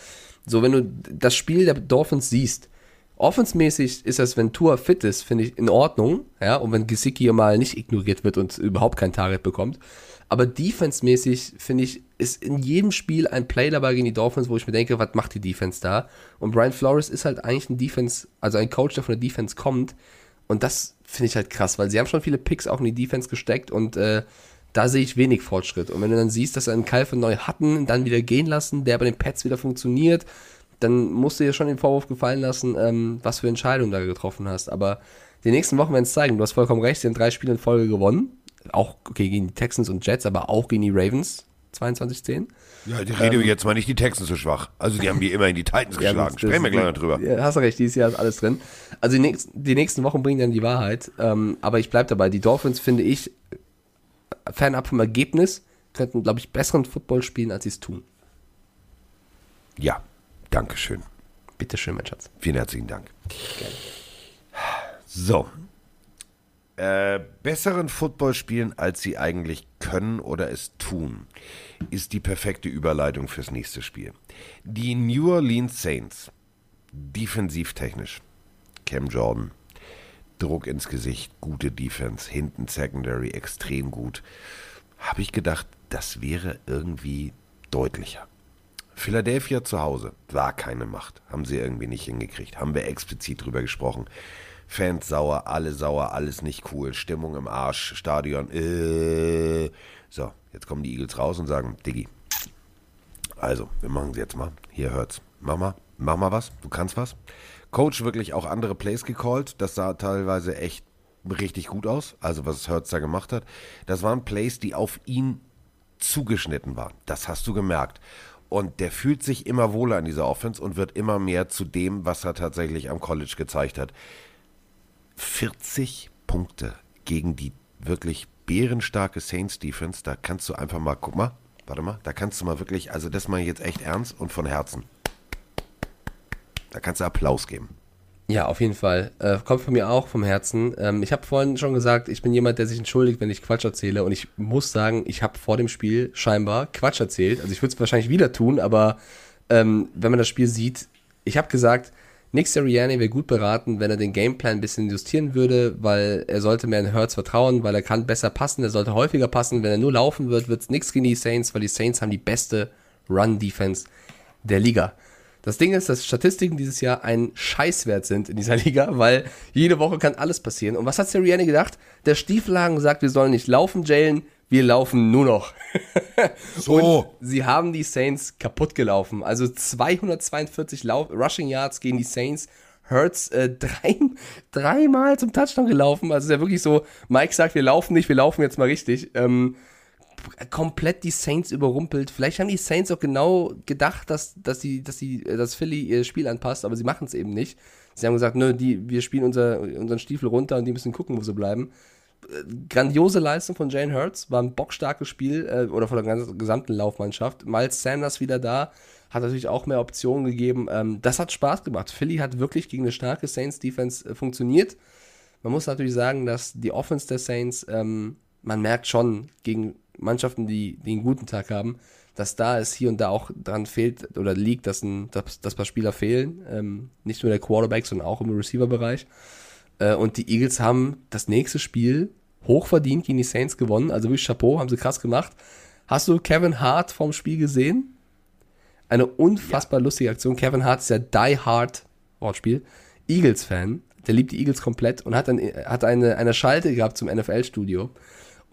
so, wenn du das Spiel der Dolphins siehst, Offensmäßig ist das, wenn Tour fit ist, finde ich in Ordnung, ja, und wenn Gesicki mal nicht ignoriert wird und überhaupt kein Target bekommt. Aber defensemäßig finde ich, ist in jedem Spiel ein Play dabei gegen die Dolphins, wo ich mir denke, was macht die Defense da? Und Brian Flores ist halt eigentlich ein Defense, also ein Coach, der von der Defense kommt. Und das finde ich halt krass, weil sie haben schon viele Picks auch in die Defense gesteckt und äh, da sehe ich wenig Fortschritt. Und wenn du dann siehst, dass sie einen Kyle neu hatten, dann wieder gehen lassen, der bei den Pets wieder funktioniert, dann musst du dir schon den Vorwurf gefallen lassen, ähm, was für Entscheidungen da getroffen hast. Aber die nächsten Wochen werden es zeigen. Du hast vollkommen recht, sie haben drei Spiele in Folge gewonnen. Auch okay, gegen die Texans und Jets, aber auch gegen die Ravens. 22-10. Ja, die rede ähm, jetzt mal nicht die Texans so schwach. Also die haben die immer in die Titans geschlagen. Sprechen wir gleich noch drüber. Ja, hast du recht, dieses Jahr ist alles drin. Also die nächsten, die nächsten Wochen bringen dann die Wahrheit. Ähm, aber ich bleibe dabei. Die Dolphins finde ich, fernab vom Ergebnis, könnten, glaube ich, besseren Football spielen, als sie es tun. Ja, Dankeschön. Bitteschön, mein Schatz. Vielen herzlichen Dank. Gerne. So. Äh, besseren Football spielen, als sie eigentlich können oder es tun, ist die perfekte Überleitung fürs nächste Spiel. Die New Orleans Saints, defensivtechnisch, Cam Jordan, Druck ins Gesicht, gute Defense, hinten Secondary extrem gut. Habe ich gedacht, das wäre irgendwie deutlicher. Philadelphia zu Hause war keine Macht. Haben sie irgendwie nicht hingekriegt. Haben wir explizit drüber gesprochen. Fans sauer, alle sauer, alles nicht cool. Stimmung im Arsch, Stadion. Äh. So, jetzt kommen die Eagles raus und sagen, Diggi, also, wir machen sie jetzt mal. Hier hört's. Mach mal, mach mal was. Du kannst was. Coach wirklich auch andere Plays gecallt. Das sah teilweise echt richtig gut aus. Also, was Hurts da gemacht hat. Das waren Plays, die auf ihn zugeschnitten waren. Das hast du gemerkt. Und der fühlt sich immer wohler in dieser Offense und wird immer mehr zu dem, was er tatsächlich am College gezeigt hat. 40 Punkte gegen die wirklich bärenstarke Saints Defense, da kannst du einfach mal, guck mal, warte mal, da kannst du mal wirklich, also das mal jetzt echt ernst und von Herzen. Da kannst du Applaus geben. Ja, auf jeden Fall. Äh, kommt von mir auch vom Herzen. Ähm, ich habe vorhin schon gesagt, ich bin jemand, der sich entschuldigt, wenn ich Quatsch erzähle. Und ich muss sagen, ich habe vor dem Spiel scheinbar Quatsch erzählt. Also ich würde es wahrscheinlich wieder tun, aber ähm, wenn man das Spiel sieht, ich habe gesagt, Nick Sirianni wäre gut beraten, wenn er den Gameplan ein bisschen justieren würde, weil er sollte mehr in Hurts vertrauen, weil er kann besser passen, er sollte häufiger passen. Wenn er nur laufen wird, wird es nichts gegen die Saints, weil die Saints haben die beste Run-Defense der Liga. Das Ding ist, dass Statistiken dieses Jahr ein Scheißwert sind in dieser Liga, weil jede Woche kann alles passieren. Und was hat Sirianni gedacht? Der Stieflagen sagt, wir sollen nicht laufen, Jalen, wir laufen nur noch. so. Und sie haben die Saints kaputt gelaufen. Also 242 Lauf Rushing Yards gegen die Saints. Hurts äh, drei, dreimal zum Touchdown gelaufen. Also ist ja wirklich so, Mike sagt, wir laufen nicht, wir laufen jetzt mal richtig. Ähm, komplett die Saints überrumpelt. Vielleicht haben die Saints auch genau gedacht, dass, dass, die, dass, die, dass Philly ihr Spiel anpasst, aber sie machen es eben nicht. Sie haben gesagt, nö, die, wir spielen unser, unseren Stiefel runter und die müssen gucken, wo sie bleiben. Äh, Grandiose Leistung von Jane Hurts, war ein bockstarkes Spiel äh, oder von der gesamten Laufmannschaft. Miles Sanders wieder da, hat natürlich auch mehr Optionen gegeben. Ähm, das hat Spaß gemacht. Philly hat wirklich gegen eine starke Saints-Defense äh, funktioniert. Man muss natürlich sagen, dass die Offense der Saints, ähm, man merkt schon gegen Mannschaften, die, die einen guten Tag haben, dass da es hier und da auch dran fehlt oder liegt, dass ein, dass, dass ein paar Spieler fehlen. Ähm, nicht nur der Quarterback, sondern auch im Receiver-Bereich. Äh, und die Eagles haben das nächste Spiel hochverdient gegen die Saints gewonnen. Also wirklich Chapeau, haben sie krass gemacht. Hast du Kevin Hart vom Spiel gesehen? Eine unfassbar ja. lustige Aktion. Kevin Hart ist ja Die Hard, Wortspiel, Eagles-Fan. Der liebt die Eagles komplett und hat, dann, hat eine, eine Schalte gehabt zum NFL-Studio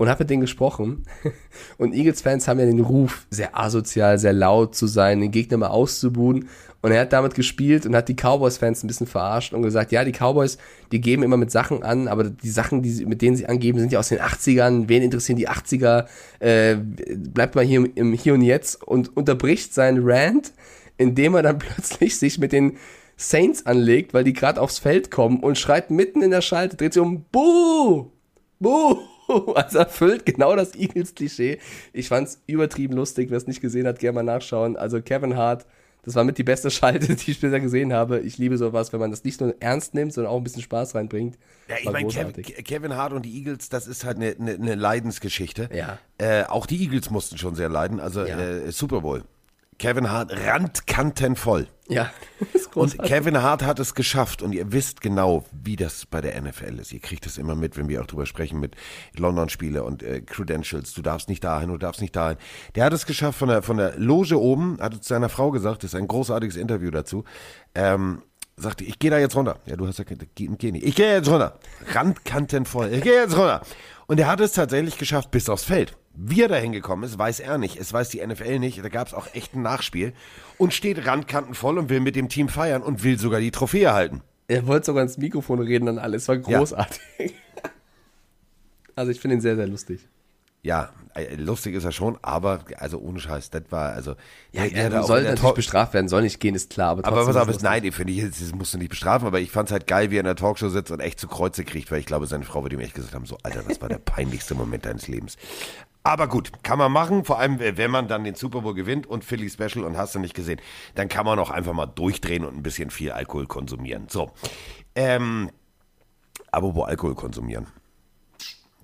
und habe mit denen gesprochen. Und Eagles-Fans haben ja den Ruf, sehr asozial, sehr laut zu sein, den Gegner mal auszubuhen. Und er hat damit gespielt und hat die Cowboys-Fans ein bisschen verarscht und gesagt, ja, die Cowboys, die geben immer mit Sachen an, aber die Sachen, die sie, mit denen sie angeben, sind ja aus den 80ern. Wen interessieren die 80er? Äh, bleibt mal hier im Hier und Jetzt und unterbricht seinen Rant, indem er dann plötzlich sich mit den Saints anlegt, weil die gerade aufs Feld kommen und schreit mitten in der Schalte, dreht sich um, Buh! Buh! Also erfüllt genau das Eagles-Klischee. Ich fand's übertrieben lustig. Wer es nicht gesehen hat, gerne mal nachschauen. Also Kevin Hart, das war mit die beste Schalte, die ich bisher gesehen habe. Ich liebe sowas, wenn man das nicht nur ernst nimmt, sondern auch ein bisschen Spaß reinbringt. Ja, ich meine, Kevin, Kevin, Hart und die Eagles, das ist halt eine, eine, eine Leidensgeschichte. Ja. Äh, auch die Eagles mussten schon sehr leiden. Also ja. äh, Super Bowl. Kevin Hart randkantenvoll. Ja. und Kevin Hart hat es geschafft und ihr wisst genau, wie das bei der NFL ist. Ihr kriegt es immer mit, wenn wir auch drüber sprechen mit London-Spiele und äh, Credentials. Du darfst nicht dahin, du darfst nicht dahin. Der hat es geschafft von der, von der Loge oben, hat zu seiner Frau gesagt, das ist ein großartiges Interview dazu, ähm, sagte, ich gehe da jetzt runter. Ja, du hast ja geh, geh nicht. Ich gehe jetzt runter. Randkantenvoll. Ich gehe jetzt runter. Und er hat es tatsächlich geschafft bis aufs Feld. Wie er da hingekommen ist, weiß er nicht. Es weiß die NFL nicht. Da gab es auch echt ein Nachspiel. Und steht randkantenvoll und will mit dem Team feiern und will sogar die Trophäe halten. Er wollte sogar ins Mikrofon reden und alles. War großartig. Ja. Also ich finde ihn sehr, sehr lustig. Ja, äh, lustig ist er schon, aber also ohne Scheiß, das war also. Ja, der, der soll natürlich Talk bestraft werden, soll nicht gehen, ist klar. Aber, aber was aber nein, finde ich, das musst du nicht bestrafen, aber ich fand es halt geil, wie er in der Talkshow sitzt und echt zu Kreuze kriegt, weil ich glaube, seine Frau wird ihm echt gesagt haben, so Alter, das war der peinlichste Moment deines Lebens. Aber gut, kann man machen, vor allem wenn man dann den Super Bowl gewinnt und Philly Special und hast du nicht gesehen, dann kann man auch einfach mal durchdrehen und ein bisschen viel Alkohol konsumieren. So, ähm, aber wo Alkohol konsumieren?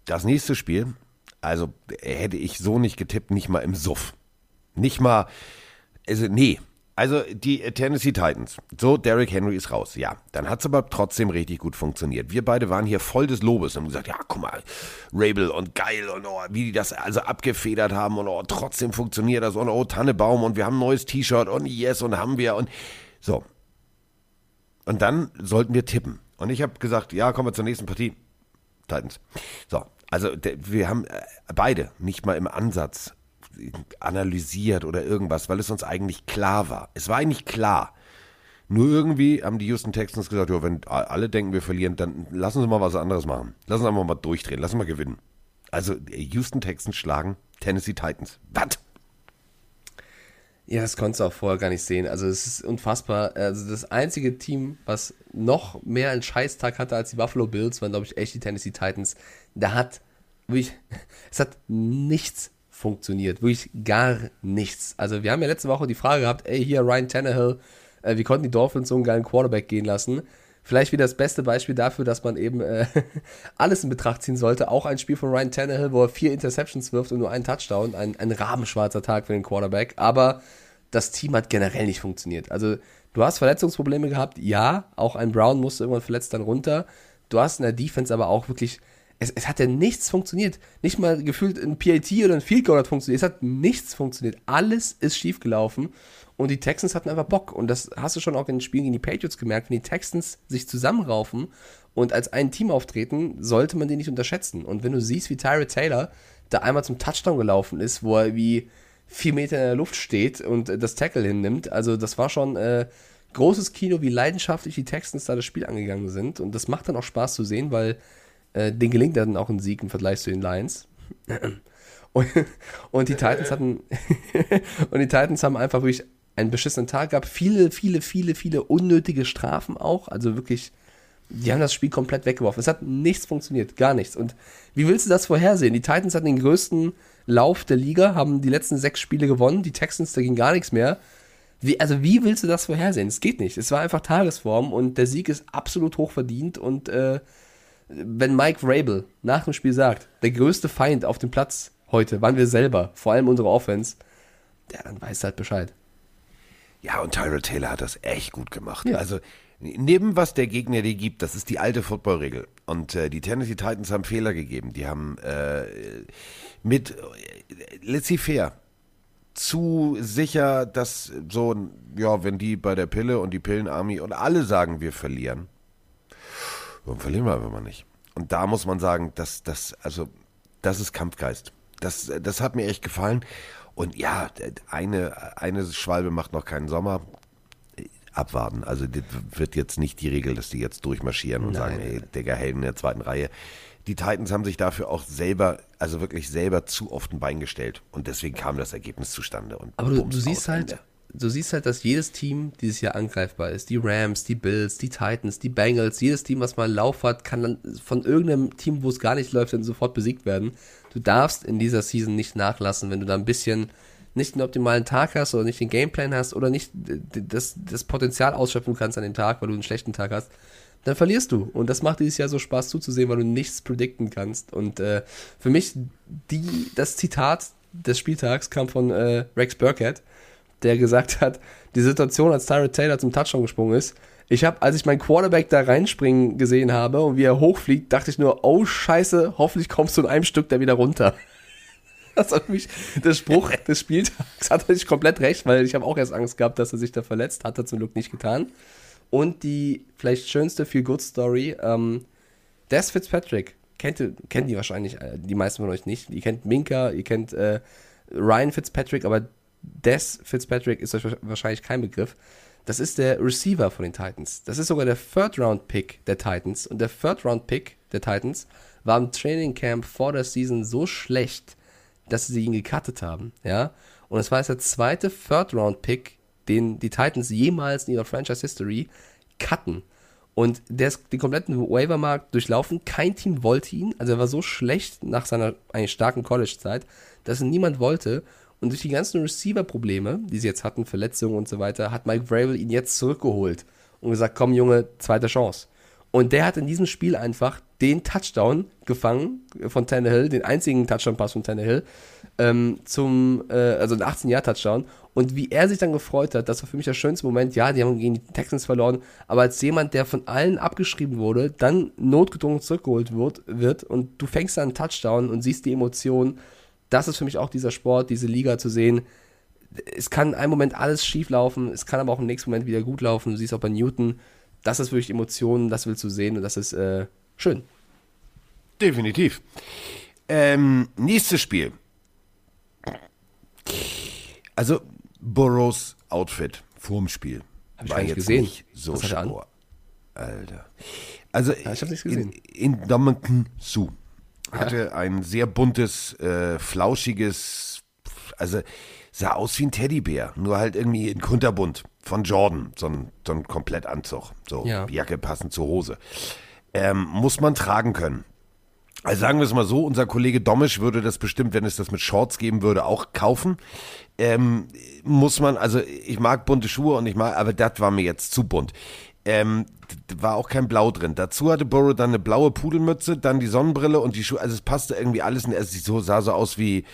Das nächste Spiel, also hätte ich so nicht getippt, nicht mal im Suff. Nicht mal, also nee, also die Tennessee Titans. So, Derrick Henry ist raus. Ja, dann hat es aber trotzdem richtig gut funktioniert. Wir beide waren hier voll des Lobes und haben gesagt, ja, guck mal, Rabel und geil und oh, wie die das also abgefedert haben und oh, trotzdem funktioniert das und oh, Tannebaum und wir haben ein neues T-Shirt und yes und haben wir und so. Und dann sollten wir tippen. Und ich habe gesagt, ja, kommen wir zur nächsten Partie. Titans. So, also wir haben äh, beide nicht mal im Ansatz analysiert oder irgendwas, weil es uns eigentlich klar war. Es war eigentlich klar. Nur irgendwie haben die Houston Texans gesagt, ja, wenn alle denken, wir verlieren, dann lassen Sie mal was anderes machen. Lassen Sie einfach mal durchdrehen, lassen Sie mal gewinnen. Also Houston Texans schlagen Tennessee Titans. Was? Ja, das konntest du auch vorher gar nicht sehen. Also es ist unfassbar. Also das einzige Team, was noch mehr einen Scheißtag hatte als die Buffalo Bills, waren, glaube ich, echt die Tennessee Titans. Da hat wirklich, es hat nichts funktioniert. Wirklich gar nichts. Also wir haben ja letzte Woche die Frage gehabt, ey, hier Ryan Tannehill, äh, wie konnten die Dolphins so einen geilen Quarterback gehen lassen? Vielleicht wieder das beste Beispiel dafür, dass man eben äh, alles in Betracht ziehen sollte. Auch ein Spiel von Ryan Tannehill, wo er vier Interceptions wirft und nur einen Touchdown. Ein, ein rabenschwarzer Tag für den Quarterback. Aber das Team hat generell nicht funktioniert. Also du hast Verletzungsprobleme gehabt, ja. Auch ein Brown musste irgendwann verletzt dann runter. Du hast in der Defense aber auch wirklich es, es hat ja nichts funktioniert. Nicht mal gefühlt ein PAT oder ein Field Goal hat funktioniert. Es hat nichts funktioniert. Alles ist schiefgelaufen. Und die Texans hatten einfach Bock. Und das hast du schon auch in den Spielen gegen die Patriots gemerkt. Wenn die Texans sich zusammenraufen und als ein Team auftreten, sollte man die nicht unterschätzen. Und wenn du siehst, wie Tyrod Taylor da einmal zum Touchdown gelaufen ist, wo er wie vier Meter in der Luft steht und das Tackle hinnimmt, also das war schon äh, großes Kino, wie leidenschaftlich die Texans da das Spiel angegangen sind. Und das macht dann auch Spaß zu sehen, weil äh, den gelingt dann auch ein Sieg im Vergleich zu den Lions. Und, und die Titans hatten und die Titans haben einfach wirklich einen beschissenen Tag gehabt. Viele, viele, viele, viele unnötige Strafen auch. Also wirklich, die haben das Spiel komplett weggeworfen. Es hat nichts funktioniert, gar nichts. Und wie willst du das vorhersehen? Die Titans hatten den größten Lauf der Liga, haben die letzten sechs Spiele gewonnen. Die Texans, da ging gar nichts mehr. Wie, also wie willst du das vorhersehen? Es geht nicht. Es war einfach Tagesform und der Sieg ist absolut hoch verdient. Und äh, wenn Mike Rabel nach dem Spiel sagt, der größte Feind auf dem Platz heute waren wir selber, vor allem unsere Offense, ja, dann weiß halt Bescheid. Ja, und Tyrell Taylor hat das echt gut gemacht. Ja. Also neben was der Gegner dir gibt, das ist die alte Footballregel. Und äh, die Tennessee Titans haben Fehler gegeben. Die haben äh, mit, äh, laissez-faire, zu sicher, dass so, ja, wenn die bei der Pille und die Pillenarmy und alle sagen, wir verlieren, dann verlieren wir einfach mal nicht. Und da muss man sagen, dass das, also, das ist Kampfgeist. Das, das hat mir echt gefallen. Und ja, eine, eine Schwalbe macht noch keinen Sommer. Abwarten. Also das wird jetzt nicht die Regel, dass die jetzt durchmarschieren und sagen, ey, Digga, Helden in der zweiten Reihe. Die Titans haben sich dafür auch selber, also wirklich selber zu oft ein Bein gestellt. Und deswegen kam das Ergebnis zustande. Und Aber du, du siehst halt, Ende. Du siehst halt, dass jedes Team dieses Jahr angreifbar ist. Die Rams, die Bills, die Titans, die Bengals, jedes Team, was mal einen Lauf hat, kann dann von irgendeinem Team, wo es gar nicht läuft, dann sofort besiegt werden. Du darfst in dieser Season nicht nachlassen, wenn du da ein bisschen nicht den optimalen Tag hast oder nicht den Gameplan hast oder nicht das, das Potenzial ausschöpfen kannst an dem Tag, weil du einen schlechten Tag hast, dann verlierst du. Und das macht dieses Jahr so Spaß zuzusehen, weil du nichts predikten kannst. Und äh, für mich, die, das Zitat des Spieltags kam von äh, Rex Burkhead, der gesagt hat, die Situation, als Tyrod Taylor zum Touchdown gesprungen ist, ich habe, als ich meinen Quarterback da reinspringen gesehen habe und wie er hochfliegt, dachte ich nur, oh Scheiße, hoffentlich kommst du in einem Stück da wieder runter. Das für mich der Spruch des Spieltags. Hat nicht komplett recht, weil ich habe auch erst Angst gehabt, dass er sich da verletzt. Hat er zum Glück nicht getan. Und die vielleicht schönste Feel-Good-Story, ähm, Des Fitzpatrick, kennt, ihr- kennt die wahrscheinlich äh, die meisten von euch nicht. Ihr kennt Minka, ihr kennt äh, Ryan Fitzpatrick, aber Des Fitzpatrick ist euch wahrscheinlich kein Begriff. Das ist der Receiver von den Titans. Das ist sogar der Third-Round-Pick der Titans. Und der Third-Round-Pick der Titans war im Training Camp vor der Season so schlecht, dass sie ihn gecuttet haben, ja. Und es war jetzt der zweite Third-Round-Pick, den die Titans jemals in ihrer Franchise-History cutten. Und der ist den kompletten Waivermarkt durchlaufen. Kein Team wollte ihn. Also er war so schlecht nach seiner eigentlich starken College-Zeit, dass ihn niemand wollte. Und durch die ganzen Receiver-Probleme, die sie jetzt hatten, Verletzungen und so weiter, hat Mike Vrabel ihn jetzt zurückgeholt und gesagt, komm Junge, zweite Chance. Und der hat in diesem Spiel einfach den Touchdown gefangen von Tannehill, den einzigen Touchdown-Pass von Tannehill, ähm, zum, äh, also ein 18-Jahr-Touchdown. Und wie er sich dann gefreut hat, das war für mich der schönste Moment. Ja, die haben gegen die Texans verloren, aber als jemand, der von allen abgeschrieben wurde, dann notgedrungen zurückgeholt wird, wird und du fängst an einen Touchdown und siehst die Emotionen, das ist für mich auch dieser Sport, diese Liga zu sehen. Es kann in einem Moment alles schief laufen, es kann aber auch im nächsten Moment wieder gut laufen. Du siehst auch bei Newton, das ist wirklich Emotionen, das willst du sehen und das ist äh, schön. Definitiv. Ähm, nächstes Spiel. Also, Burrows Outfit vorm Spiel ich war jetzt gesehen. nicht so Was er. Alter. Also, ich hab's nicht in, gesehen. in Dominican Su hatte ein sehr buntes, äh, flauschiges, also sah aus wie ein Teddybär, nur halt irgendwie in kunterbunt von Jordan, so ein, so ein Komplettanzug, so Ja. Jacke passend zur Hose. Ähm, muss man tragen können. Also sagen wir es mal so, unser Kollege Domisch würde das bestimmt, wenn es das mit Shorts geben würde, auch kaufen. Ähm, muss man, also ich mag bunte Schuhe und ich mag, aber das war mir jetzt zu bunt. Ähm, war auch kein Blau drin. Dazu hatte Burrow dann eine blaue Pudelmütze, dann die Sonnenbrille und die Schuhe, also es passte irgendwie alles und so, sah so aus wie,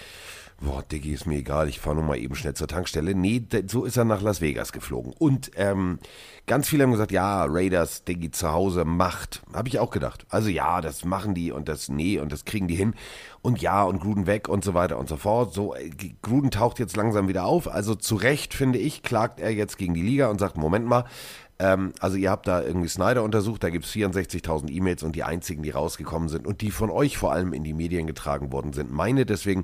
boah, Diggi, ist mir egal, ich fahre nur mal eben schnell zur Tankstelle. Nee, so ist er nach Las Vegas geflogen. Und ähm, ganz viele haben gesagt, ja, Raiders, Diggi, zu Hause, Macht. Habe ich auch gedacht. Also ja, das machen die und das, nee, und das kriegen die hin. Und ja, und Gruden weg und so weiter und so fort. So, äh, Gruden taucht jetzt langsam wieder auf. Also zu Recht, finde ich, klagt er jetzt gegen die Liga und sagt, Moment mal, ähm, also ihr habt da irgendwie Snyder untersucht, da gibt es 64.000 E-Mails und die einzigen, die rausgekommen sind und die von euch vor allem in die Medien getragen worden sind, meine, deswegen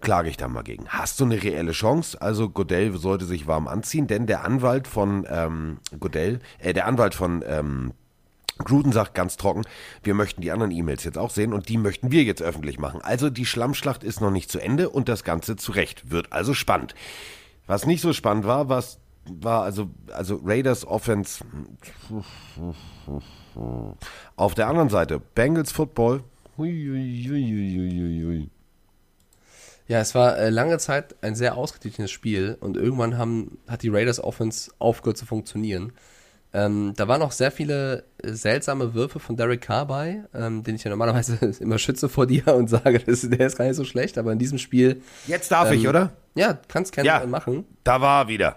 klage ich da mal gegen. Hast du eine reelle Chance? Also Godell sollte sich warm anziehen, denn der Anwalt von ähm, Godell, äh, der Anwalt von ähm, Gruden sagt ganz trocken, wir möchten die anderen E-Mails jetzt auch sehen und die möchten wir jetzt öffentlich machen. Also die Schlammschlacht ist noch nicht zu Ende und das Ganze zurecht. Wird also spannend. Was nicht so spannend war, was war also, also Raiders Offense auf der anderen Seite Bengals Football. Hui, hui, hui, hui, Ja, es war äh, lange Zeit ein sehr ausgeglichenes Spiel und irgendwann haben, hat die Raiders Offense aufgehört zu funktionieren. Ähm, da waren auch sehr viele äh, seltsame Würfe von Derek Carr bei, ähm, den ich ja normalerweise immer schütze vor dir und sage, das, der ist gar nicht so schlecht, aber in diesem Spiel. Jetzt darf ähm, ich, oder? Ja, kannst gerne Ja. machen. Da war er wieder.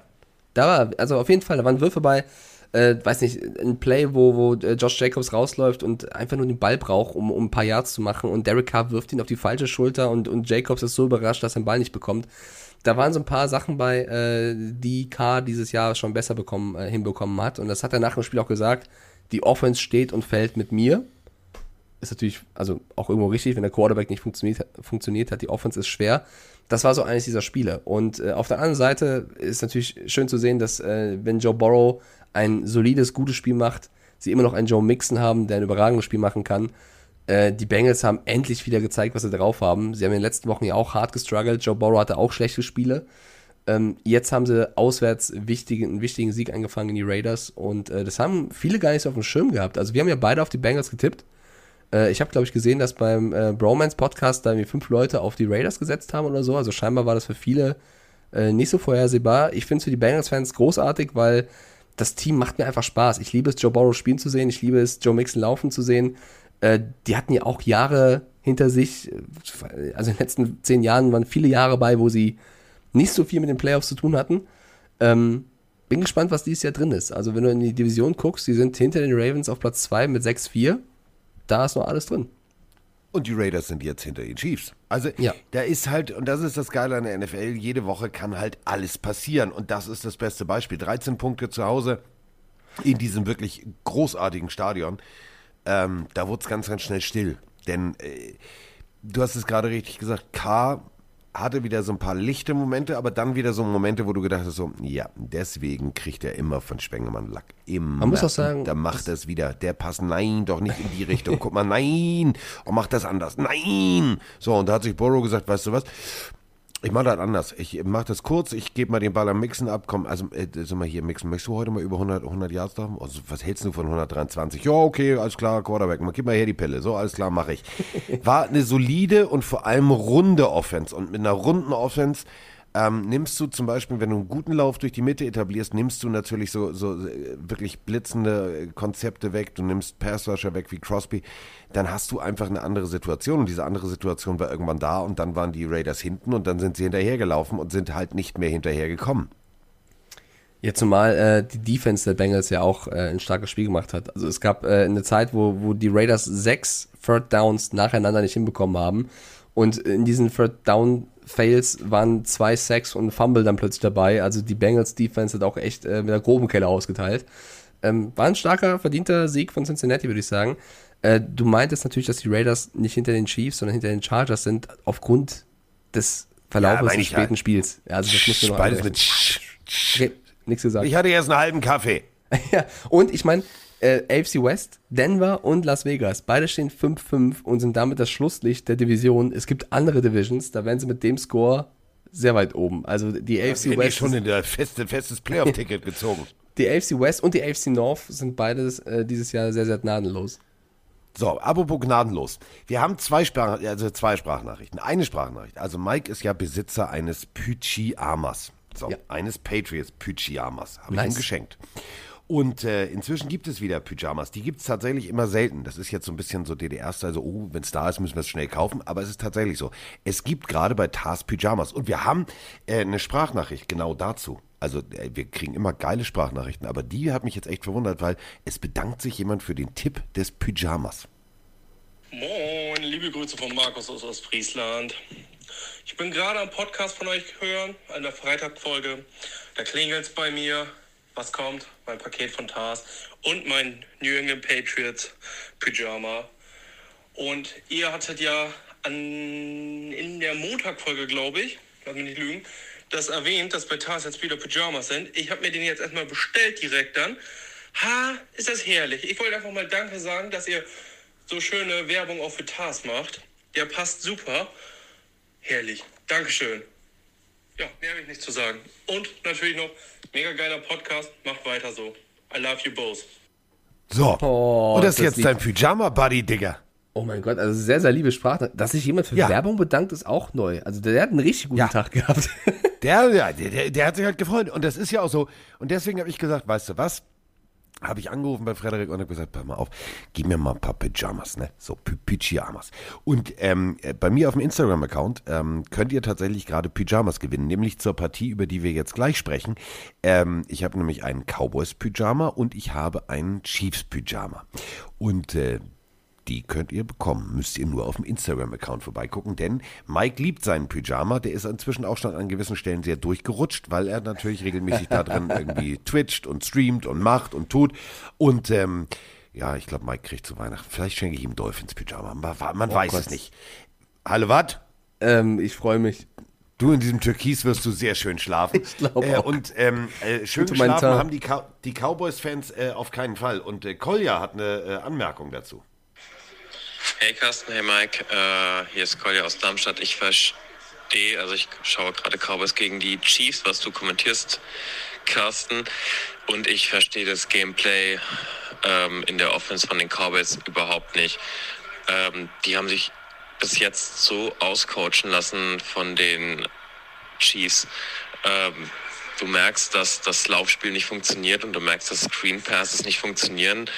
Da war, also auf jeden Fall, da waren Würfe bei, äh, weiß nicht, ein Play, wo, wo äh, Josh Jacobs rausläuft und einfach nur den Ball braucht, um, um ein paar Yards zu machen und Derek Carr wirft ihn auf die falsche Schulter und, und Jacobs ist so überrascht, dass er den Ball nicht bekommt. Da waren so ein paar Sachen bei, äh, die Carr dieses Jahr schon besser bekommen, äh, hinbekommen hat und das hat er nach dem Spiel auch gesagt, die Offense steht und fällt mit mir. Ist natürlich, also auch irgendwo richtig, wenn der Quarterback nicht funktioniert, funktioniert hat, die Offense ist schwer. Das war so eines dieser Spiele. Und äh, auf der anderen Seite ist natürlich schön zu sehen, dass äh, wenn Joe Burrow ein solides, gutes Spiel macht, sie immer noch einen Joe Mixon haben, der ein überragendes Spiel machen kann. Äh, die Bengals haben endlich wieder gezeigt, was sie drauf haben. Sie haben in den letzten Wochen ja auch hart gestruggelt. Joe Burrow hatte auch schlechte Spiele. Ähm, jetzt haben sie auswärts wichtigen, einen wichtigen Sieg eingefangen in die Raiders und äh, das haben viele gar nicht so auf dem Schirm gehabt. Also wir haben ja beide auf die Bengals getippt. Äh, ich habe, glaube ich, gesehen, dass beim äh, Bromance-Podcast da irgendwie fünf Leute auf die Raiders gesetzt haben oder so. Also scheinbar war das für viele äh, nicht so vorhersehbar. Ich finde es für die Bengals-Fans großartig, weil das Team macht mir einfach Spaß. Ich liebe es, Joe Burrow spielen zu sehen. Ich liebe es, Joe Mixon laufen zu sehen. Äh, die hatten ja auch Jahre hinter sich. Also in den letzten zehn Jahren waren viele Jahre bei, wo sie nicht so viel mit den Playoffs zu tun hatten. Ähm, bin gespannt, was dieses Jahr drin ist. Also wenn du in die Division guckst, die sind hinter den Ravens auf Platz 2 mit 6-4. Da ist noch alles drin. Und die Raiders sind jetzt hinter den Chiefs. Also Ja. da ist halt, und das ist das Geile an der NFL, jede Woche kann halt alles passieren. Und das ist das beste Beispiel. 13 Punkte zu Hause in diesem wirklich großartigen Stadion. Ähm, da wurde es ganz, ganz schnell still. Denn äh, du hast es gerade richtig gesagt, K hatte wieder so ein paar lichte Momente, aber dann wieder so Momente, wo du gedacht hast, so, ja, deswegen kriegt er immer von Spengemann Lack. Immer. Man muss auch sagen, da macht es wieder. Der Pass, nein, doch nicht in die Richtung. Guck mal, nein. Und macht das anders. Nein. So, und da hat sich Burrow gesagt, weißt du was? Ich mache das anders. Ich mache das kurz. Ich gebe mal den Ball am Mixen ab. Komm, also, äh, sag mal hier, Mixen, möchtest du heute mal über 100, 100 Yards da? Also, was hältst du von 123? Ja, okay, alles klar, Quarterback. Mal, gib mal her die Pille. So, alles klar, mache ich. War eine solide und vor allem runde Offense. Und mit einer runden Offense ähm, nimmst du zum Beispiel, wenn du einen guten Lauf durch die Mitte etablierst, nimmst du natürlich so, so äh, wirklich blitzende äh, Konzepte weg, du nimmst Passrusher weg wie Crosby, dann hast du einfach eine andere Situation und diese andere Situation war irgendwann da und dann waren die Raiders hinten und dann sind sie hinterhergelaufen und sind halt nicht mehr hinterhergekommen. Ja, zumal äh, die Defense der Bengals ja auch äh, ein starkes Spiel gemacht hat. Also es gab äh, eine Zeit, wo, wo die Raiders sechs Third Downs nacheinander nicht hinbekommen haben. Und in diesen Third Down Fails waren zwei Sacks und ein Fumble dann plötzlich dabei. Also die Bengals Defense hat auch echt äh, mit der groben Keller ausgeteilt. Ähm, war ein starker, verdienter Sieg von Cincinnati, würde ich sagen. Äh, du meintest natürlich, dass die Raiders nicht hinter den Chiefs, sondern hinter den Chargers sind, aufgrund des Verlaufes meine des späten halt. Spiels. Ja, also das muss man noch mit Okay, nichts gesagt. Ich hatte erst einen halben Kaffee. Ja, und ich meine, äh, AFC West, Denver und Las Vegas, beide stehen 5-5 und sind damit das Schlusslicht der Division. Es gibt andere Divisions, da werden sie mit dem Score sehr weit oben. Also die AFC Bin ich West, schon in der feste, festes Playoff-Ticket gezogen. die AFC West und die AFC North sind beides äh, dieses Jahr sehr, sehr gnadenlos. So, apropos gnadenlos. Wir haben zwei, Sprach also zwei Sprachnachrichten. Eine Sprachnachricht. Also Mike ist ja Besitzer eines Pychiamas. So, Ja. eines Patriots Pyjamas. Habe ich Nice. ihm geschenkt. Und äh, inzwischen gibt es wieder Pyjamas. Die gibt es tatsächlich immer selten. Das ist jetzt so ein bisschen so DDR-Style, so, oh, wenn es da ist, müssen wir es schnell kaufen. Aber es ist tatsächlich so. Es gibt gerade bei Tars Pyjamas. Und wir haben äh, eine Sprachnachricht genau dazu. Also äh, wir kriegen immer geile Sprachnachrichten, aber die hat mich jetzt echt verwundert, weil es bedankt sich jemand für den Tipp des Pyjamas. Moin, liebe Grüße von Markus aus Ostfriesland. Ich bin gerade am Podcast von euch hören, an der Freitagfolge. Da klingelt's bei mir. Was kommt? Mein Paket von Tars und mein New England Patriots Pyjama. Und ihr hattet ja an, in der Montagfolge, glaube ich, lass mich nicht lügen, das erwähnt, dass bei Tars jetzt wieder Pyjamas sind. Ich habe mir den jetzt erstmal bestellt direkt dann, Ha, ist das herrlich. Ich wollte einfach mal Danke sagen, dass ihr so schöne Werbung auch für Tars macht. Der passt super. Herrlich. Dankeschön. Ja, mehr habe ich nicht zu sagen. Und natürlich noch, mega geiler Podcast. Macht weiter so. I love you both. So. Oh, Und das ist das jetzt lieb. dein Pyjama-Buddy, Digga. Oh mein Gott, also sehr, sehr liebe Sprache. Dass sich jemand für Ja. Werbung bedankt, ist auch neu. Also der hat einen richtig guten Ja. Tag gehabt. Der, ja, der, der, der hat sich halt gefreut. Und das ist ja auch so. Und deswegen habe ich gesagt, weißt du was? Habe ich angerufen bei Frederik und habe gesagt, pass mal auf, gib mir mal ein paar Pyjamas, ne? So Py Pyjamas. Und ähm, äh, bei mir auf dem Instagram-Account ähm, könnt ihr tatsächlich gerade Pyjamas gewinnen, nämlich zur Partie, über die wir jetzt gleich sprechen. Ähm, ich habe nämlich einen Cowboys-Pyjama und ich habe einen Chiefs-Pyjama. Und äh, die könnt ihr bekommen. Müsst ihr nur auf dem Instagram-Account vorbeigucken, denn Mike liebt seinen Pyjama. Der ist inzwischen auch schon an gewissen Stellen sehr durchgerutscht, weil er natürlich regelmäßig da drin irgendwie twitcht und streamt und macht und tut. Und ähm, ja, ich glaube, Mike kriegt zu Weihnachten. Vielleicht schenke ich ihm Dolphins-Pyjama. Man, man weiß Gott. es nicht. Hallo, was? ähm, ich freue mich. Du in diesem Türkis wirst du sehr schön schlafen. Ich glaub äh. Und ähm, äh, schön Gute Tag. haben die, Cow die Cowboys-Fans äh, auf keinen Fall. Und äh, Kolja hat eine äh, Anmerkung dazu. Hey Carsten, hey Mike, äh, hier ist Kolja aus Darmstadt. Ich verstehe, also ich schaue gerade Cowboys gegen die Chiefs, was du kommentierst, Carsten. Und ich verstehe das Gameplay ähm, in der Offense von den Cowboys überhaupt nicht. Ähm, die haben sich bis jetzt so auscoachen lassen von den Chiefs. Ähm, du merkst, dass das Laufspiel nicht funktioniert und du merkst, dass Screen Passes nicht funktionieren.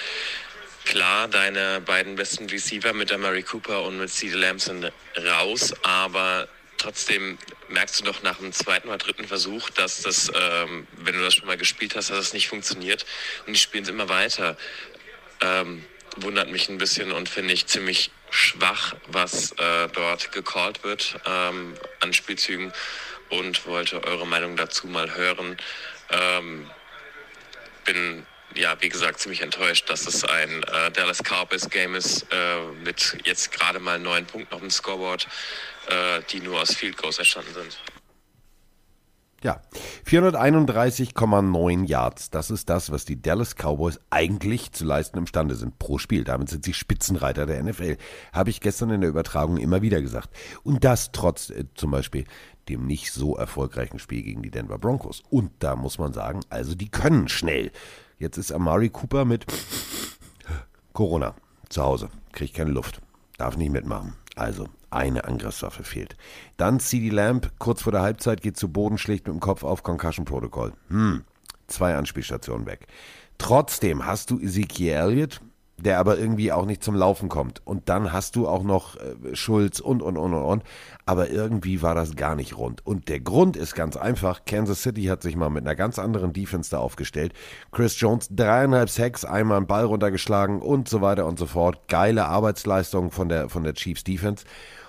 Klar, deine beiden besten Receiver mit der Mary Cooper und mit CeeDee Lamb sind raus, aber trotzdem merkst du doch nach dem zweiten oder dritten Versuch, dass das, ähm, wenn du das schon mal gespielt hast, dass das nicht funktioniert und die spielen es immer weiter. Ähm, wundert mich ein bisschen und finde ich ziemlich schwach, was äh, dort gecallt wird ähm, an Spielzügen und wollte eure Meinung dazu mal hören. Ähm, bin ja, wie gesagt, ziemlich enttäuscht, dass es ein äh, Dallas Cowboys Game ist äh, mit jetzt gerade mal neun Punkten auf dem Scoreboard, äh, die nur aus Field Goals entstanden sind. Ja, 431,9 Yards. Das ist das, was die Dallas Cowboys eigentlich zu leisten imstande sind pro Spiel. Damit sind sie Spitzenreiter der NFL. Habe ich gestern in der Übertragung immer wieder gesagt. Und das trotz äh, zum Beispiel dem nicht so erfolgreichen Spiel gegen die Denver Broncos. Und da muss man sagen, also die können schnell. Jetzt ist Amari Cooper mit Corona zu Hause. Kriegt keine Luft. Darf nicht mitmachen. Also, eine Angriffswaffe fehlt. Dann CD Lamp, kurz vor der Halbzeit, geht zu Boden, schlägt mit dem Kopf auf Concussion Protocol. Hm, zwei Anspielstationen weg. Trotzdem hast du Ezekiel Elliott, der aber irgendwie auch nicht zum Laufen kommt. Und dann hast du auch noch äh, Schulz und, und, und, und, und. Aber irgendwie war das gar nicht rund. Und der Grund ist ganz einfach. Kansas City hat sich mal mit einer ganz anderen Defense da aufgestellt. Chris Jones dreieinhalb Sacks, einmal einen Ball runtergeschlagen und so weiter und so fort. Geile Arbeitsleistung von der, von der Chiefs Defense.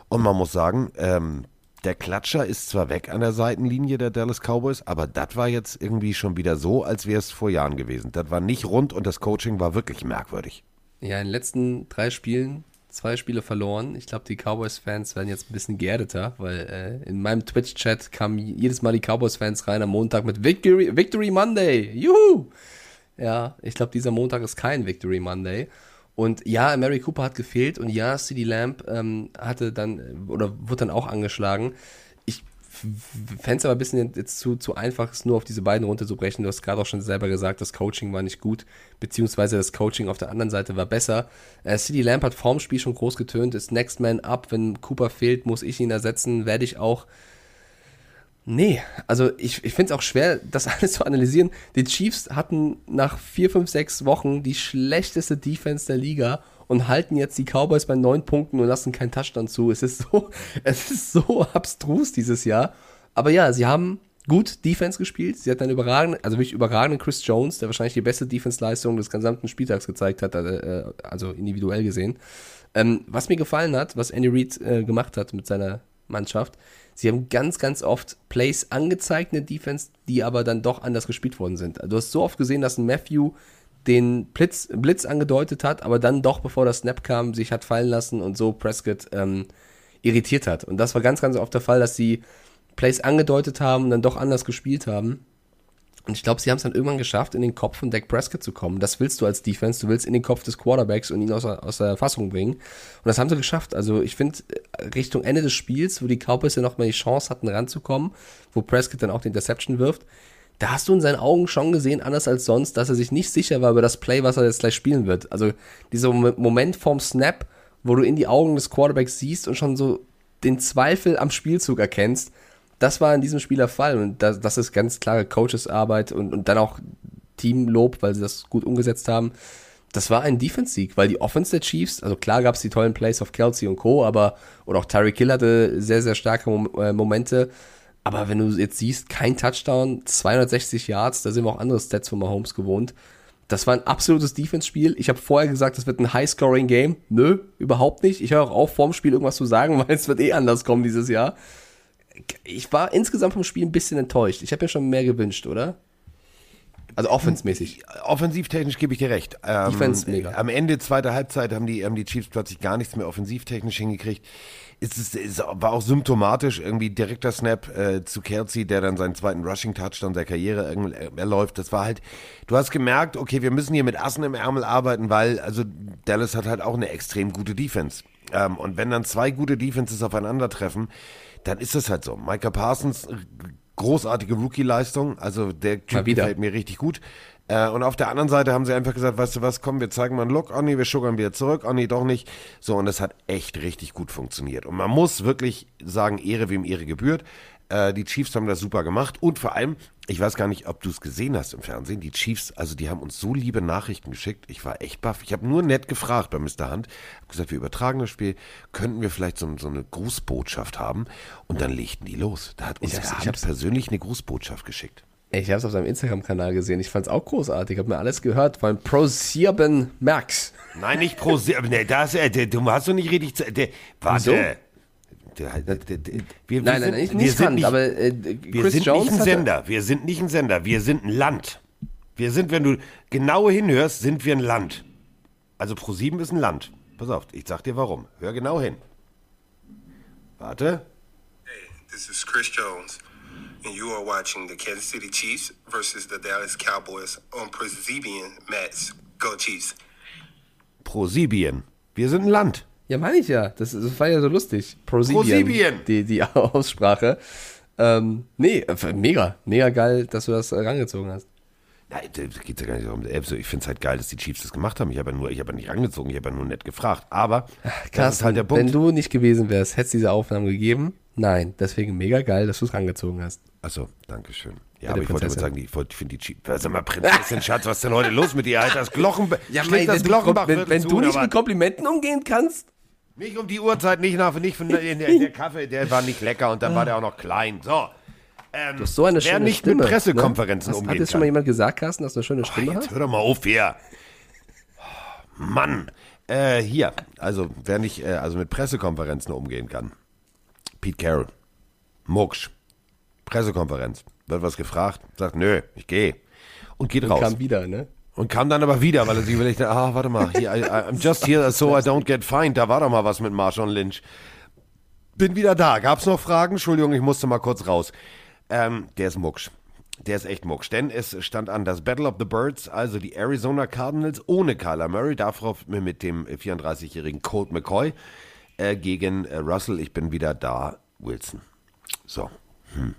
Und man muss sagen, ähm, der Klatscher ist zwar weg an der Seitenlinie der Dallas Cowboys, aber das war jetzt irgendwie schon wieder so, als wäre es vor Jahren gewesen. Das war nicht rund und das Coaching war wirklich merkwürdig. Ja, in den letzten drei Spielen zwei Spiele verloren. Ich glaube, die Cowboys-Fans werden jetzt ein bisschen geerdeter, weil äh, in meinem Twitch-Chat kamen jedes Mal die Cowboys-Fans rein am Montag mit Victory, Victory Monday. Juhu! Ja, ich glaube, dieser Montag ist kein Victory Monday. Und ja, Mary Cooper hat gefehlt und ja, CD Lamb ähm, hatte dann oder wurde dann auch angeschlagen. Fände es aber ein bisschen jetzt zu, zu einfach, es nur auf diese beiden runterzubrechen. Du hast gerade auch schon selber gesagt, das Coaching war nicht gut, beziehungsweise das Coaching auf der anderen Seite war besser. Äh, CD Lamb hat vorm Spiel schon groß getönt, ist Next Man Up. Wenn Cooper fehlt, muss ich ihn ersetzen, werde ich auch. Nee, also ich, ich finde es auch schwer, das alles zu analysieren. Die Chiefs hatten nach vier, fünf, sechs Wochen die schlechteste Defense der Liga und halten jetzt die Cowboys bei neun Punkten und lassen keinen Touchdown zu. Es ist so, es ist so abstrus dieses Jahr. Aber ja, sie haben gut Defense gespielt. Sie hatten einen überragenden, also wirklich überragenden Chris Jones, der wahrscheinlich die beste Defense-Leistung des gesamten Spieltags gezeigt hat, äh, also individuell gesehen. Ähm, was mir gefallen hat, was Andy Reid äh, gemacht hat mit seiner Mannschaft, sie haben ganz, ganz oft Plays angezeigt in der Defense, die aber dann doch anders gespielt worden sind. Du hast so oft gesehen, dass ein Matthew den Blitz, Blitz angedeutet hat, aber dann doch, bevor der Snap kam, sich hat fallen lassen und so Prescott ähm, irritiert hat. Und das war ganz, ganz oft der Fall, dass sie Plays angedeutet haben und dann doch anders gespielt haben. Und ich glaube, sie haben es dann irgendwann geschafft, in den Kopf von Dak Prescott zu kommen. Das willst du als Defense. Du willst in den Kopf des Quarterbacks und ihn aus der, aus der Fassung bringen. Und das haben sie geschafft. Also ich finde, Richtung Ende des Spiels, wo die Cowboys ja nochmal die Chance hatten, ranzukommen, wo Prescott dann auch die Interception wirft, da hast du in seinen Augen schon gesehen, anders als sonst, dass er sich nicht sicher war über das Play, was er jetzt gleich spielen wird. Also dieser Moment vorm Snap, wo du in die Augen des Quarterbacks siehst und schon so den Zweifel am Spielzug erkennst, das war in diesem Spiel der Fall und das, das ist ganz klare Coaches-Arbeit und, und dann auch Teamlob, weil sie das gut umgesetzt haben. Das war ein Defense-Sieg, weil die Offense der Chiefs, also klar gab es die tollen Plays auf Kelsey und Co., aber, und auch Tyreek Hill hatte sehr, sehr starke äh, Momente. Aber wenn du jetzt siehst, kein Touchdown, 260 Yards, da sind wir auch andere Stats von Mahomes gewohnt. Das war ein absolutes Defense-Spiel. Ich habe vorher gesagt, das wird ein High-Scoring-Game. Nö, überhaupt nicht. Ich höre auch auf, vorm Spiel irgendwas zu sagen, weil es wird eh anders kommen dieses Jahr ich war insgesamt vom Spiel ein bisschen enttäuscht. Ich habe mir schon mehr gewünscht, oder? Also offensmäßig. Offensivtechnisch gebe ich dir recht. Ähm, Defense mega. Am Ende zweiter Halbzeit haben die, haben die Chiefs plötzlich gar nichts mehr offensivtechnisch hingekriegt. Es, ist, es war auch symptomatisch, irgendwie direkter Snap äh, zu Kelsey, der dann seinen zweiten Rushing-Touchdown der Karriere erläuft. Das war halt, du hast gemerkt, okay, wir müssen hier mit Assen im Ärmel arbeiten, weil also Dallas hat halt auch eine extrem gute Defense. Ähm, und wenn dann zwei gute Defenses aufeinandertreffen, dann ist das halt so. Micah Parsons, großartige Rookie-Leistung, also der Typ gefällt mir richtig gut. Äh, und auf der anderen Seite haben sie einfach gesagt, weißt du was, komm, wir zeigen mal einen Look, oh nee, wir schuggern wieder zurück, oh nee, doch nicht. So, und das hat echt richtig gut funktioniert. Und man muss wirklich sagen, Ehre wem Ehre gebührt. Äh, die Chiefs haben das super gemacht und vor allem, ich weiß gar nicht, ob du es gesehen hast im Fernsehen, die Chiefs, also die haben uns so liebe Nachrichten geschickt. Ich war echt baff. Ich habe nur nett gefragt bei Mr. Hunt, hab gesagt, wir übertragen das Spiel, könnten wir vielleicht so, so eine Grußbotschaft haben? Und dann legten die los. Da hat uns Ich hab's- ich persönlich eine Grußbotschaft geschickt. Ich habe es auf seinem Instagram-Kanal gesehen. Ich fand es auch großartig. Ich habe mir alles gehört von ProSieben Max. Nein, nicht pro Se nee, das, äh, du hast doch nicht richtig. zu- Der, warte. Wieso? Der, der, der, der, wir, Nein, wir nein, nicht, wir nicht sind Hand, aber äh, Wir sind Jones nicht ein Sender. Wir sind nicht ein Sender. Wir sind ein Land. Wir sind, wenn du genau hinhörst, sind wir ein Land. Also Pro7 ist ein Land. Pass auf, ich sag dir warum. Hör genau hin. Warte. Hey, this is Chris Jones, and you are watching the Kansas City Chiefs versus the Dallas Cowboys on Presibian Mats. Go Chiefs. Prosibien. Wir sind ein Land. Ja, meine ich ja. Das, das war ja so lustig. ProSieben. Die, die Aussprache. Ähm, nee, äh, mega. Mega geil, dass du das äh, rangezogen hast. Nein, da geht's ja gar nicht darum. Also Ich finde es halt geil, dass die Chiefs das gemacht haben. Ich habe ja nur, ich habe ja nicht angezogen, ich habe ja nur nett gefragt. Aber das ist halt der Punkt. wenn du nicht gewesen wärst, hättest du diese Aufnahmen gegeben? Nein. Deswegen mega geil, dass du es rangezogen hast. Achso, danke schön. Ja, aber ich wollte damit sagen, ich ich finde die Chiefs. Sag mal, Prinzessin, Schatz, was ist denn heute los mit dir, Alter? Das Glocken, schlägt mei, das wenn, du, Glockenbach wenn, wenn zu, du nicht mit Komplimenten umgehen kannst, Nicht um die Uhrzeit, nicht nach, nicht von der, der, Kaffee, der war nicht lecker und dann war der auch noch klein. So. Ähm, du hast so eine wer schöne nicht Stimme. mit Pressekonferenzen ne? Hast- Hat jetzt schon mal jemand gesagt, Carsten, dass du eine schöne Stimme jetzt hast? hör doch mal auf hier. Mann. Äh, hier, also wer nicht äh, also mit Pressekonferenzen umgehen kann. Pete Carroll. Mucksch. Pressekonferenz. Wird was gefragt, sagt, nö, ich gehe. Und geht raus. Kam wieder, ne? Und kam dann aber wieder, weil er sich überlegt hat, ah, warte mal, hier, I, I'm just here so I don't get fined. Da war doch mal was mit Marshawn Lynch. Bin wieder da. Gab's noch Fragen? Entschuldigung, ich musste mal kurz raus. Ähm, der ist mucksch. Der ist echt mucksch. Denn es stand an das Battle of the Birds, also die Arizona Cardinals ohne Kyler Murray, darauf mit dem 34-jährigen Colt McCoy äh, gegen äh, Russell. Ich bin wieder da, Wilson. So. Hm.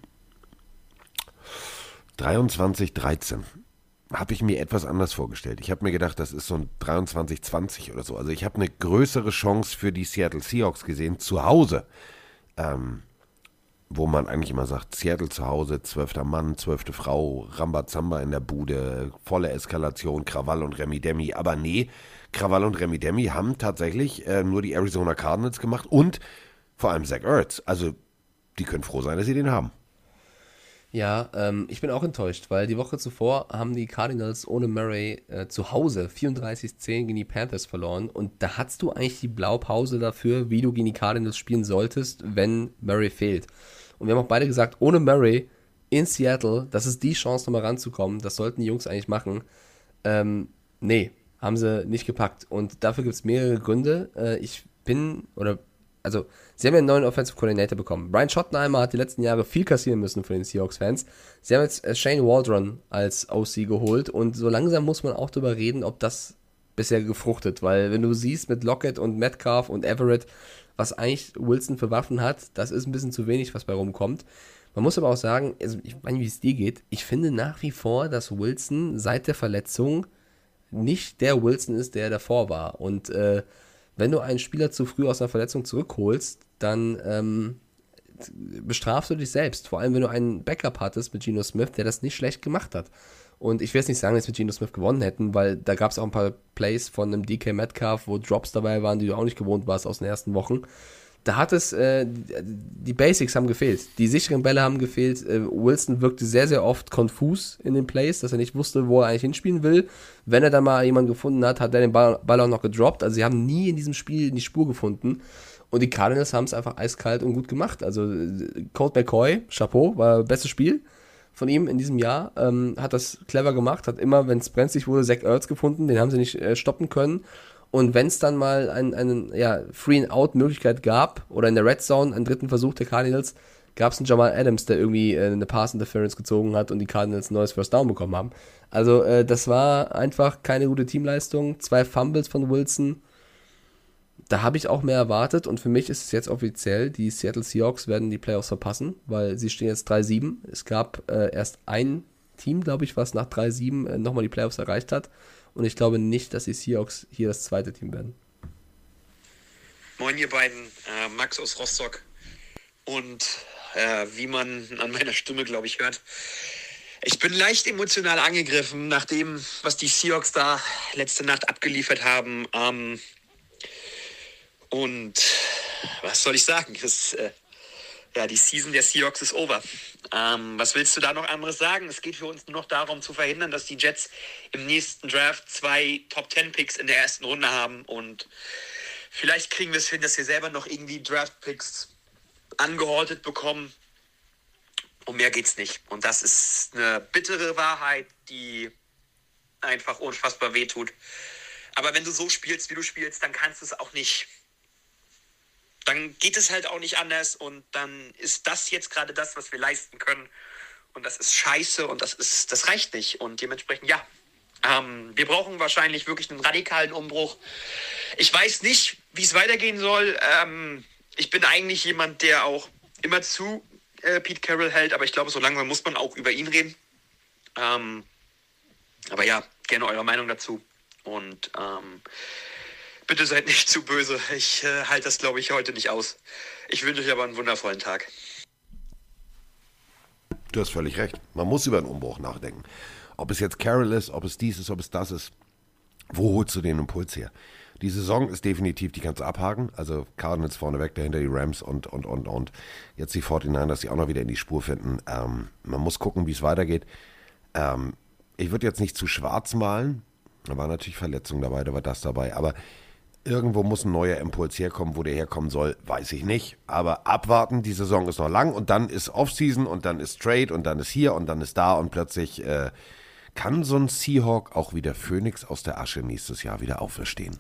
23-13 habe ich mir etwas anders vorgestellt. Ich habe mir gedacht, das ist so ein 23-20 oder so. Also ich habe eine größere Chance für die Seattle Seahawks gesehen, zu Hause. Ähm, wo man eigentlich immer sagt, Seattle zu Hause, zwölfter Mann, zwölfte Frau, Rambazamba in der Bude, volle Eskalation, Krawall und Remi Demi. Aber nee, Krawall und Remi Demi haben tatsächlich äh, nur die Arizona Cardinals gemacht und vor allem Zach Ertz. Also die können froh sein, dass sie den haben. Ja, ähm, ich bin auch enttäuscht, weil die Woche zuvor haben die Cardinals ohne Murray äh, zu Hause 34-10 gegen die Panthers verloren und da hattest du eigentlich die Blaupause dafür, wie du gegen die Cardinals spielen solltest, wenn Murray fehlt. Und wir haben auch beide gesagt, ohne Murray in Seattle, das ist die Chance, nochmal ranzukommen, das sollten die Jungs eigentlich machen. Ähm, nee, haben sie nicht gepackt und dafür gibt es mehrere Gründe. Äh, ich bin, oder also sie haben ja einen neuen Offensive Coordinator bekommen. Brian Schottenheimer hat die letzten Jahre viel kassieren müssen von den Seahawks-Fans. Sie haben jetzt äh, Shane Waldron als OC geholt und so langsam muss man auch darüber reden, ob das bisher gefruchtet, weil wenn du siehst mit Lockett und Metcalf und Everett, was eigentlich Wilson für Waffen hat, das ist ein bisschen zu wenig, was bei rumkommt. Man muss aber auch sagen, also ich meine, wie es dir geht, ich finde nach wie vor, dass Wilson seit der Verletzung nicht der Wilson ist, der davor war. Und äh, wenn du einen Spieler zu früh aus einer Verletzung zurückholst, dann ähm, bestrafst du dich selbst. Vor allem, wenn du einen Backup hattest mit Geno Smith, der das nicht schlecht gemacht hat. Und ich will jetzt nicht sagen, dass wir Geno Smith gewonnen hätten, weil da gab es auch ein paar Plays von einem DK Metcalf, wo Drops dabei waren, die du auch nicht gewohnt warst aus den ersten Wochen. Da hat es, äh, die Basics haben gefehlt. Die sicheren Bälle haben gefehlt. Äh, Wilson wirkte sehr, sehr oft konfus in den Plays, dass er nicht wusste, wo er eigentlich hinspielen will. Wenn er dann mal jemanden gefunden hat, hat er den Ball, Ball auch noch gedroppt. Also sie haben nie in diesem Spiel die Spur gefunden. Und die Cardinals haben es einfach eiskalt und gut gemacht. Also äh, Colt McCoy, Chapeau, war bestes Spiel von ihm in diesem Jahr. Ähm, hat das clever gemacht, hat immer, wenn es brenzlig wurde, Zach Ertz gefunden, den haben sie nicht äh, stoppen können. Und wenn es dann mal eine ein, ja, Free-and-Out-Möglichkeit gab oder in der Red Zone einen dritten Versuch der Cardinals, gab es einen Jamal Adams, der irgendwie äh, eine Pass-Interference gezogen hat und die Cardinals ein neues First Down bekommen haben. Also äh, das war einfach keine gute Teamleistung. Zwei Fumbles von Wilson da habe ich auch mehr erwartet und für mich ist es jetzt offiziell, die Seattle Seahawks werden die Playoffs verpassen, weil sie stehen jetzt 3-7. Es gab äh, erst ein Team, glaube ich, was nach 3-7 äh, nochmal die Playoffs erreicht hat und ich glaube nicht, dass die Seahawks hier das zweite Team werden. Moin ihr beiden, äh, Max aus Rostock und äh, wie man an meiner Stimme, glaube ich, hört, ich bin leicht emotional angegriffen nach dem, was die Seahawks da letzte Nacht abgeliefert haben. Ähm, und was soll ich sagen? Das, äh, ja, die Season der Seahawks ist over. Ähm, was willst du da noch anderes sagen? Es geht für uns nur noch darum zu verhindern, dass die Jets im nächsten Draft zwei Top Ten Picks in der ersten Runde haben und vielleicht kriegen wir es hin, dass wir selber noch irgendwie Draft Picks angehortet bekommen. Um mehr geht's nicht. Und das ist eine bittere Wahrheit, die einfach unfassbar wehtut. Aber wenn du so spielst, wie du spielst, dann kannst du es auch nicht dann geht es halt auch nicht anders und dann ist das jetzt gerade das, was wir leisten können. Und das ist scheiße und das ist, das reicht nicht. Und dementsprechend, ja, ähm, wir brauchen wahrscheinlich wirklich einen radikalen Umbruch. Ich weiß nicht, wie es weitergehen soll. Ähm, ich bin eigentlich jemand, der auch immer zu äh, Pete Carroll hält, aber ich glaube, so langsam muss man auch über ihn reden. Ähm, aber ja, gerne eure Meinung dazu. Und ähm, Bitte seid nicht zu böse. Ich äh, halte das, glaube ich, heute nicht aus. Ich wünsche euch aber einen wundervollen Tag. Du hast völlig recht. Man muss über einen Umbruch nachdenken. Ob es jetzt Carol ist, ob es dies ist, ob es das ist. Wo holst du den Impuls her? Die Saison ist definitiv, die kannst du abhaken. Also Cardinals vorneweg, dahinter die Rams und, und, und, und. Jetzt die 49 dass sie auch noch wieder in die Spur finden. Ähm, man muss gucken, wie es weitergeht. Ähm, ich würde jetzt nicht zu schwarz malen. Da war natürlich Verletzung dabei, da war das dabei. Aber Irgendwo muss ein neuer Impuls herkommen, wo der herkommen soll, weiß ich nicht. Aber abwarten, die Saison ist noch lang und dann ist Offseason und dann ist Trade und dann ist hier und dann ist da und plötzlich äh, kann so ein Seahawk auch wieder Phoenix aus der Asche nächstes Jahr wieder auferstehen.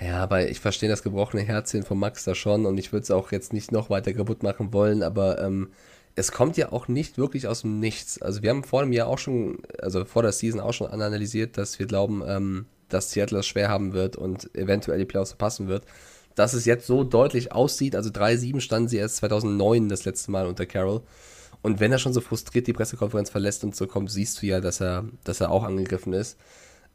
Ja, aber ich verstehe das gebrochene Herzchen von Max da schon und ich würde es auch jetzt nicht noch weiter kaputt machen wollen, aber ähm, es kommt ja auch nicht wirklich aus dem Nichts. Also wir haben vor dem Jahr auch schon, also vor der Season auch schon analysiert, dass wir glauben, ähm, dass Seattle es schwer haben wird und eventuell die Playoffs verpassen wird. Dass es jetzt so deutlich aussieht, also 3-7 standen sie erst 2009 das letzte Mal unter Carroll. Und wenn er schon so frustriert die Pressekonferenz verlässt und so kommt, siehst du ja, dass er, dass er auch angegriffen ist.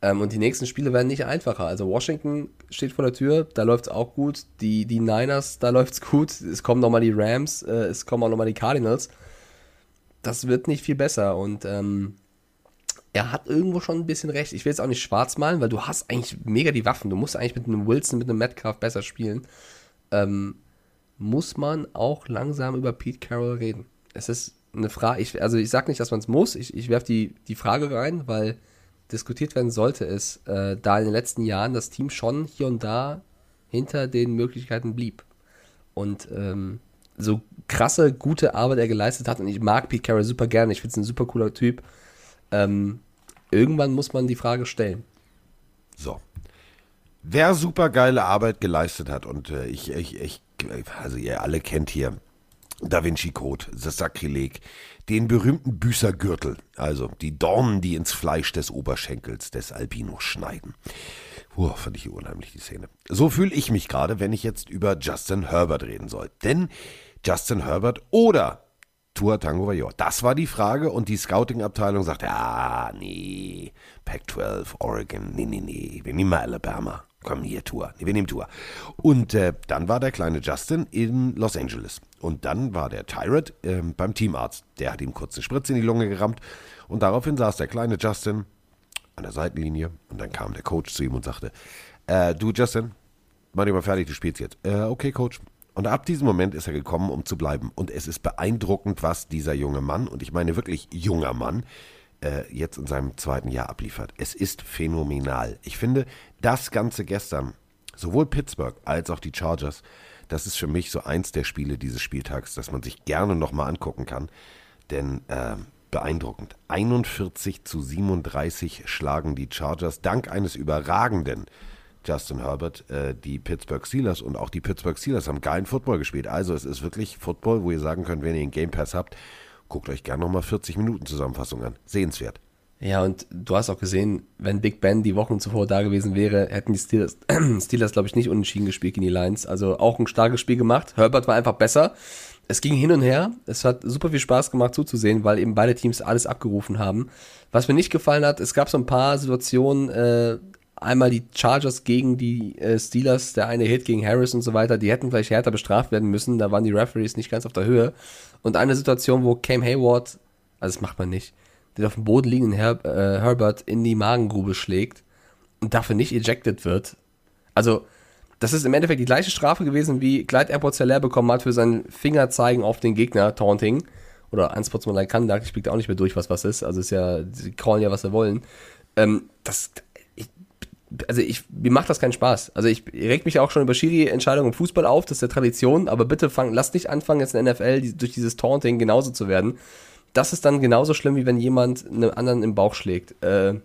Ähm, und die nächsten Spiele werden nicht einfacher. Also Washington steht vor der Tür, da läuft es auch gut. Die, die Niners, da läuft es gut. Es kommen nochmal die Rams, äh, es kommen auch nochmal die Cardinals. Das wird nicht viel besser. Und ähm, er hat irgendwo schon ein bisschen recht. Ich will jetzt auch nicht schwarz malen, weil du hast eigentlich mega die Waffen. Du musst eigentlich mit einem Wilson, mit einem Metcalf besser spielen. Ähm, muss man auch langsam über Pete Carroll reden. Es ist eine Frage, ich, also ich sage nicht, dass man es muss. Ich, ich werfe die, die Frage rein, weil diskutiert werden sollte es, äh, da in den letzten Jahren das Team schon hier und da hinter den Möglichkeiten blieb. Und ähm, so krasse, gute Arbeit er geleistet hat, und ich mag Pete Carroll super gerne, ich finde es ein super cooler Typ, ähm, irgendwann muss man die Frage stellen. So. Wer super geile Arbeit geleistet hat, und äh, ich, ich, ich also ihr alle kennt hier Da Vinci Code, das Sakrileg, den berühmten Büßergürtel, also die Dornen, die ins Fleisch des Oberschenkels des Albino schneiden. Puh, fand ich hier unheimlich die Szene. So fühle ich mich gerade, wenn ich jetzt über Justin Herbert reden soll. Denn Justin Herbert oder Tua Tango Vajor, das war die Frage und die Scouting-Abteilung sagte, ah, nee, Pac-12, Oregon, nee, nee, nee, wir nehmen mal Alabama. Komm hier, Tour. Nee, wir nehmen Tour. Und äh, dann war der kleine Justin in Los Angeles. Und dann war der Tyrant äh, beim Teamarzt. Der hat ihm kurz eine Spritze in die Lunge gerammt. Und daraufhin saß der kleine Justin an der Seitenlinie. Und dann kam der Coach zu ihm und sagte, äh, du Justin, mach dich mal fertig, du spielst jetzt. Äh, okay, Coach. Und ab diesem Moment ist er gekommen, um zu bleiben. Und es ist beeindruckend, was dieser junge Mann, und ich meine wirklich junger Mann, äh, jetzt in seinem zweiten Jahr abliefert. Es ist phänomenal. Ich finde, das Ganze gestern, sowohl Pittsburgh als auch die Chargers, das ist für mich so eins der Spiele dieses Spieltags, das man sich gerne nochmal angucken kann. Denn äh, beeindruckend. 41 zu 37 schlagen die Chargers dank eines überragenden Justin Herbert äh, die Pittsburgh Steelers und auch die Pittsburgh Steelers haben geilen Football gespielt. Also es ist wirklich Football, wo ihr sagen könnt, wenn ihr einen Game Pass habt, guckt euch gerne nochmal 40 Minuten Zusammenfassung an. Sehenswert. Ja, und du hast auch gesehen, wenn Big Ben die Wochen zuvor da gewesen wäre, hätten die Steelers, Steelers glaube ich, nicht unentschieden gespielt gegen die Lions. Also auch ein starkes Spiel gemacht. Herbert war einfach besser. Es ging hin und her. Es hat super viel Spaß gemacht zuzusehen, weil eben beide Teams alles abgerufen haben. Was mir nicht gefallen hat, es gab so ein paar Situationen, äh, einmal die Chargers gegen die äh, Steelers, der eine Hit gegen Harris und so weiter, die hätten vielleicht härter bestraft werden müssen. Da waren die Referees nicht ganz auf der Höhe. Und eine Situation, wo Cam Hayward, also das macht man nicht, den auf dem Boden liegenden Her äh, Herbert in die Magengrube schlägt und dafür nicht ejected wird. Also, das ist im Endeffekt die gleiche Strafe gewesen, wie Clyde Airport Zeller bekommen hat für sein Fingerzeigen auf den Gegner, Taunting. Oder Unsportsmanlike Conduct, ich blick da auch nicht mehr durch, was was ist. Also ist ja, sie callen ja, was sie wollen. Ähm, das, also ich, mir macht das keinen Spaß. Also ich reg mich auch schon über Schiri-Entscheidungen im Fußball auf, das ist ja Tradition, aber bitte fang, lass nicht anfangen, jetzt in der NFL die, durch dieses Taunting genauso zu werden das ist dann genauso schlimm, wie wenn jemand einem anderen im Bauch schlägt. Äh,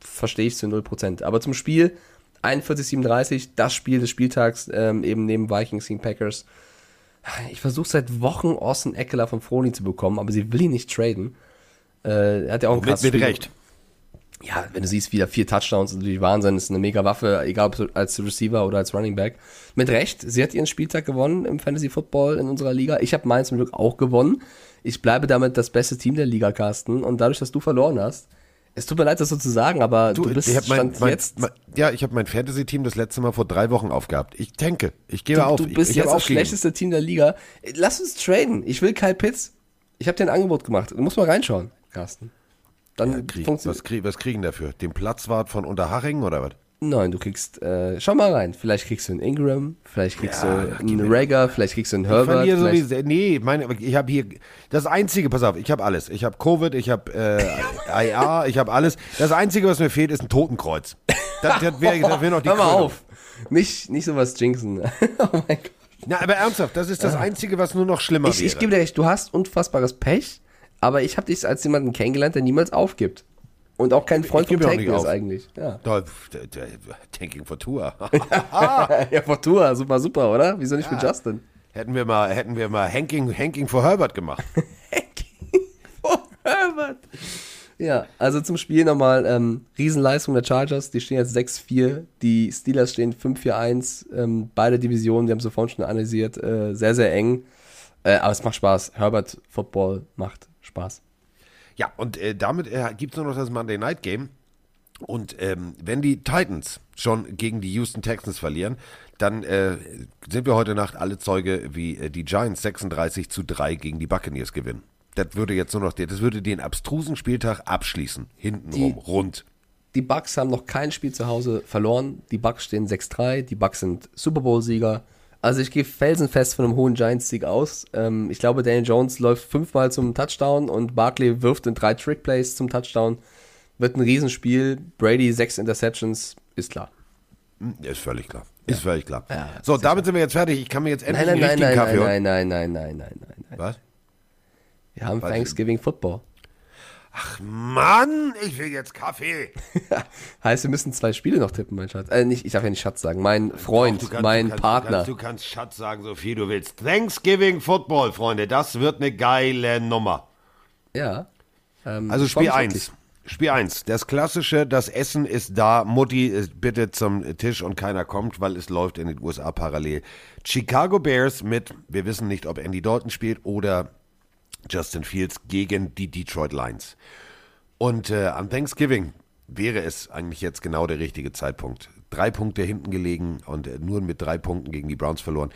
Verstehe ich zu 0%. Aber zum Spiel 41-37, das Spiel des Spieltags, ähm, eben neben Vikings gegen Packers. Ich versuche seit Wochen Austin Eckler von Froni zu bekommen, aber sie will ihn nicht traden. Äh, er hat ja auch ein Mit, mit Recht. Ja, wenn du siehst, wieder vier Touchdowns, ist natürlich Wahnsinn, ist eine mega Waffe, egal ob als Receiver oder als Running Back. Mit Recht, sie hat ihren Spieltag gewonnen im Fantasy Football in unserer Liga. Ich habe meins zum Glück auch gewonnen. Ich bleibe damit das beste Team der Liga, Carsten. Und dadurch, dass du verloren hast, es tut mir leid, das so zu sagen, aber du, du bist ich mein, mein, jetzt. Mein, ja, ich habe mein Fantasy-Team das letzte Mal vor drei Wochen aufgehabt. Ich denke, ich gebe du, auf. Du bist ich, ich jetzt das schlechteste Team der Liga. Lass uns traden. Ich will Kyle Pitts. Ich habe dir ein Angebot gemacht. Du musst mal reinschauen, Carsten. Dann Ja, krieg, was, krieg, was kriegen dafür? Den Platzwart von Unterhaching oder was? Nein, du kriegst, äh, schau mal rein. Vielleicht kriegst du einen Ingram, vielleicht kriegst Ja, du einen Rager, vielleicht kriegst du einen Ich Herbert. vielleicht- sowieso. Nee, meine, ich habe hier das einzige, pass auf, ich habe alles. Ich habe Covid, ich habe äh, IA, ich habe alles. Das einzige, was mir fehlt, ist ein Totenkreuz. Das, das wäre wär noch die Hör mal Krönung. auf. Nicht, nicht sowas jinxen. oh mein Gott. Na, aber ernsthaft, das ist das Einzige, was nur noch schlimmer Ich, wäre. ich gebe dir recht, du hast unfassbares Pech, aber ich habe dich als jemanden kennengelernt, der niemals aufgibt. Und auch kein Freund nicht Tanken ist eigentlich. Ja. Tanking for Tour. ja, Fortuna, super, super, oder? Wieso nicht mit Justin? hätten wir mal, hätten wir mal Hanking, Hanking for Herbert gemacht. Oh, Herbert. Ja, also zum Spiel nochmal, ähm, Riesenleistung der Chargers, die stehen jetzt 6-4, die Steelers stehen 5-4-1, ähm, beide Divisionen, wir haben sie vorhin schon analysiert, äh, sehr, sehr eng, äh, aber es macht Spaß, Herbert Football macht Spaß. Ja, und äh, damit äh, gibt es nur noch das Monday Night Game. Und ähm, wenn die Titans schon gegen die Houston Texans verlieren, dann äh, sind wir heute Nacht alle Zeuge, wie äh, die Giants 36 zu 3 gegen die Buccaneers gewinnen. Das würde jetzt nur noch, das würde den abstrusen Spieltag abschließen. Hintenrum, Die- rund. Die Bucks haben noch kein Spiel zu Hause verloren, die Bucks stehen 6-3, die Bucks sind Super Bowl-Sieger. Also ich gehe felsenfest von einem hohen Giants-Sieg aus. Ähm, ich glaube, Daniel Jones läuft fünfmal zum Touchdown und Barkley wirft in drei Trick-Plays zum Touchdown. Wird ein Riesenspiel. Brady sechs Interceptions, ist klar. Ist völlig klar. Ist völlig klar. Ja, so, damit sind wir jetzt fertig. Ich kann mir jetzt endlich Nein, nein, einen nein, richtigen nein, Kaffee holen. nein, nein, nein, nein, nein, nein, nein. Was? Wir haben ich Thanksgiving Football. Ach Mann, ich will jetzt Kaffee. Heißt, wir müssen zwei Spiele noch tippen, mein Schatz. Äh, nicht, ich darf ja nicht Schatz sagen. Mein Freund, Doch, kannst- mein du kannst, Partner. Du kannst, du kannst Schatz sagen, so viel du willst. Thanksgiving Football, Freunde, das wird eine geile Nummer. ja. Ähm, Also Spiel mich 1. wirklich. Spiel 1. Das klassische, das Essen ist da, Mutti ist bitte zum Tisch und keiner kommt, weil es läuft in den USA parallel. Chicago Bears mit, wir wissen nicht, ob Andy Dalton spielt oder Justin Fields gegen die Detroit Lions. Und äh, an Thanksgiving wäre es eigentlich jetzt genau der richtige Zeitpunkt. Drei Punkte hinten gelegen und äh, nur mit drei Punkten gegen die Browns verloren.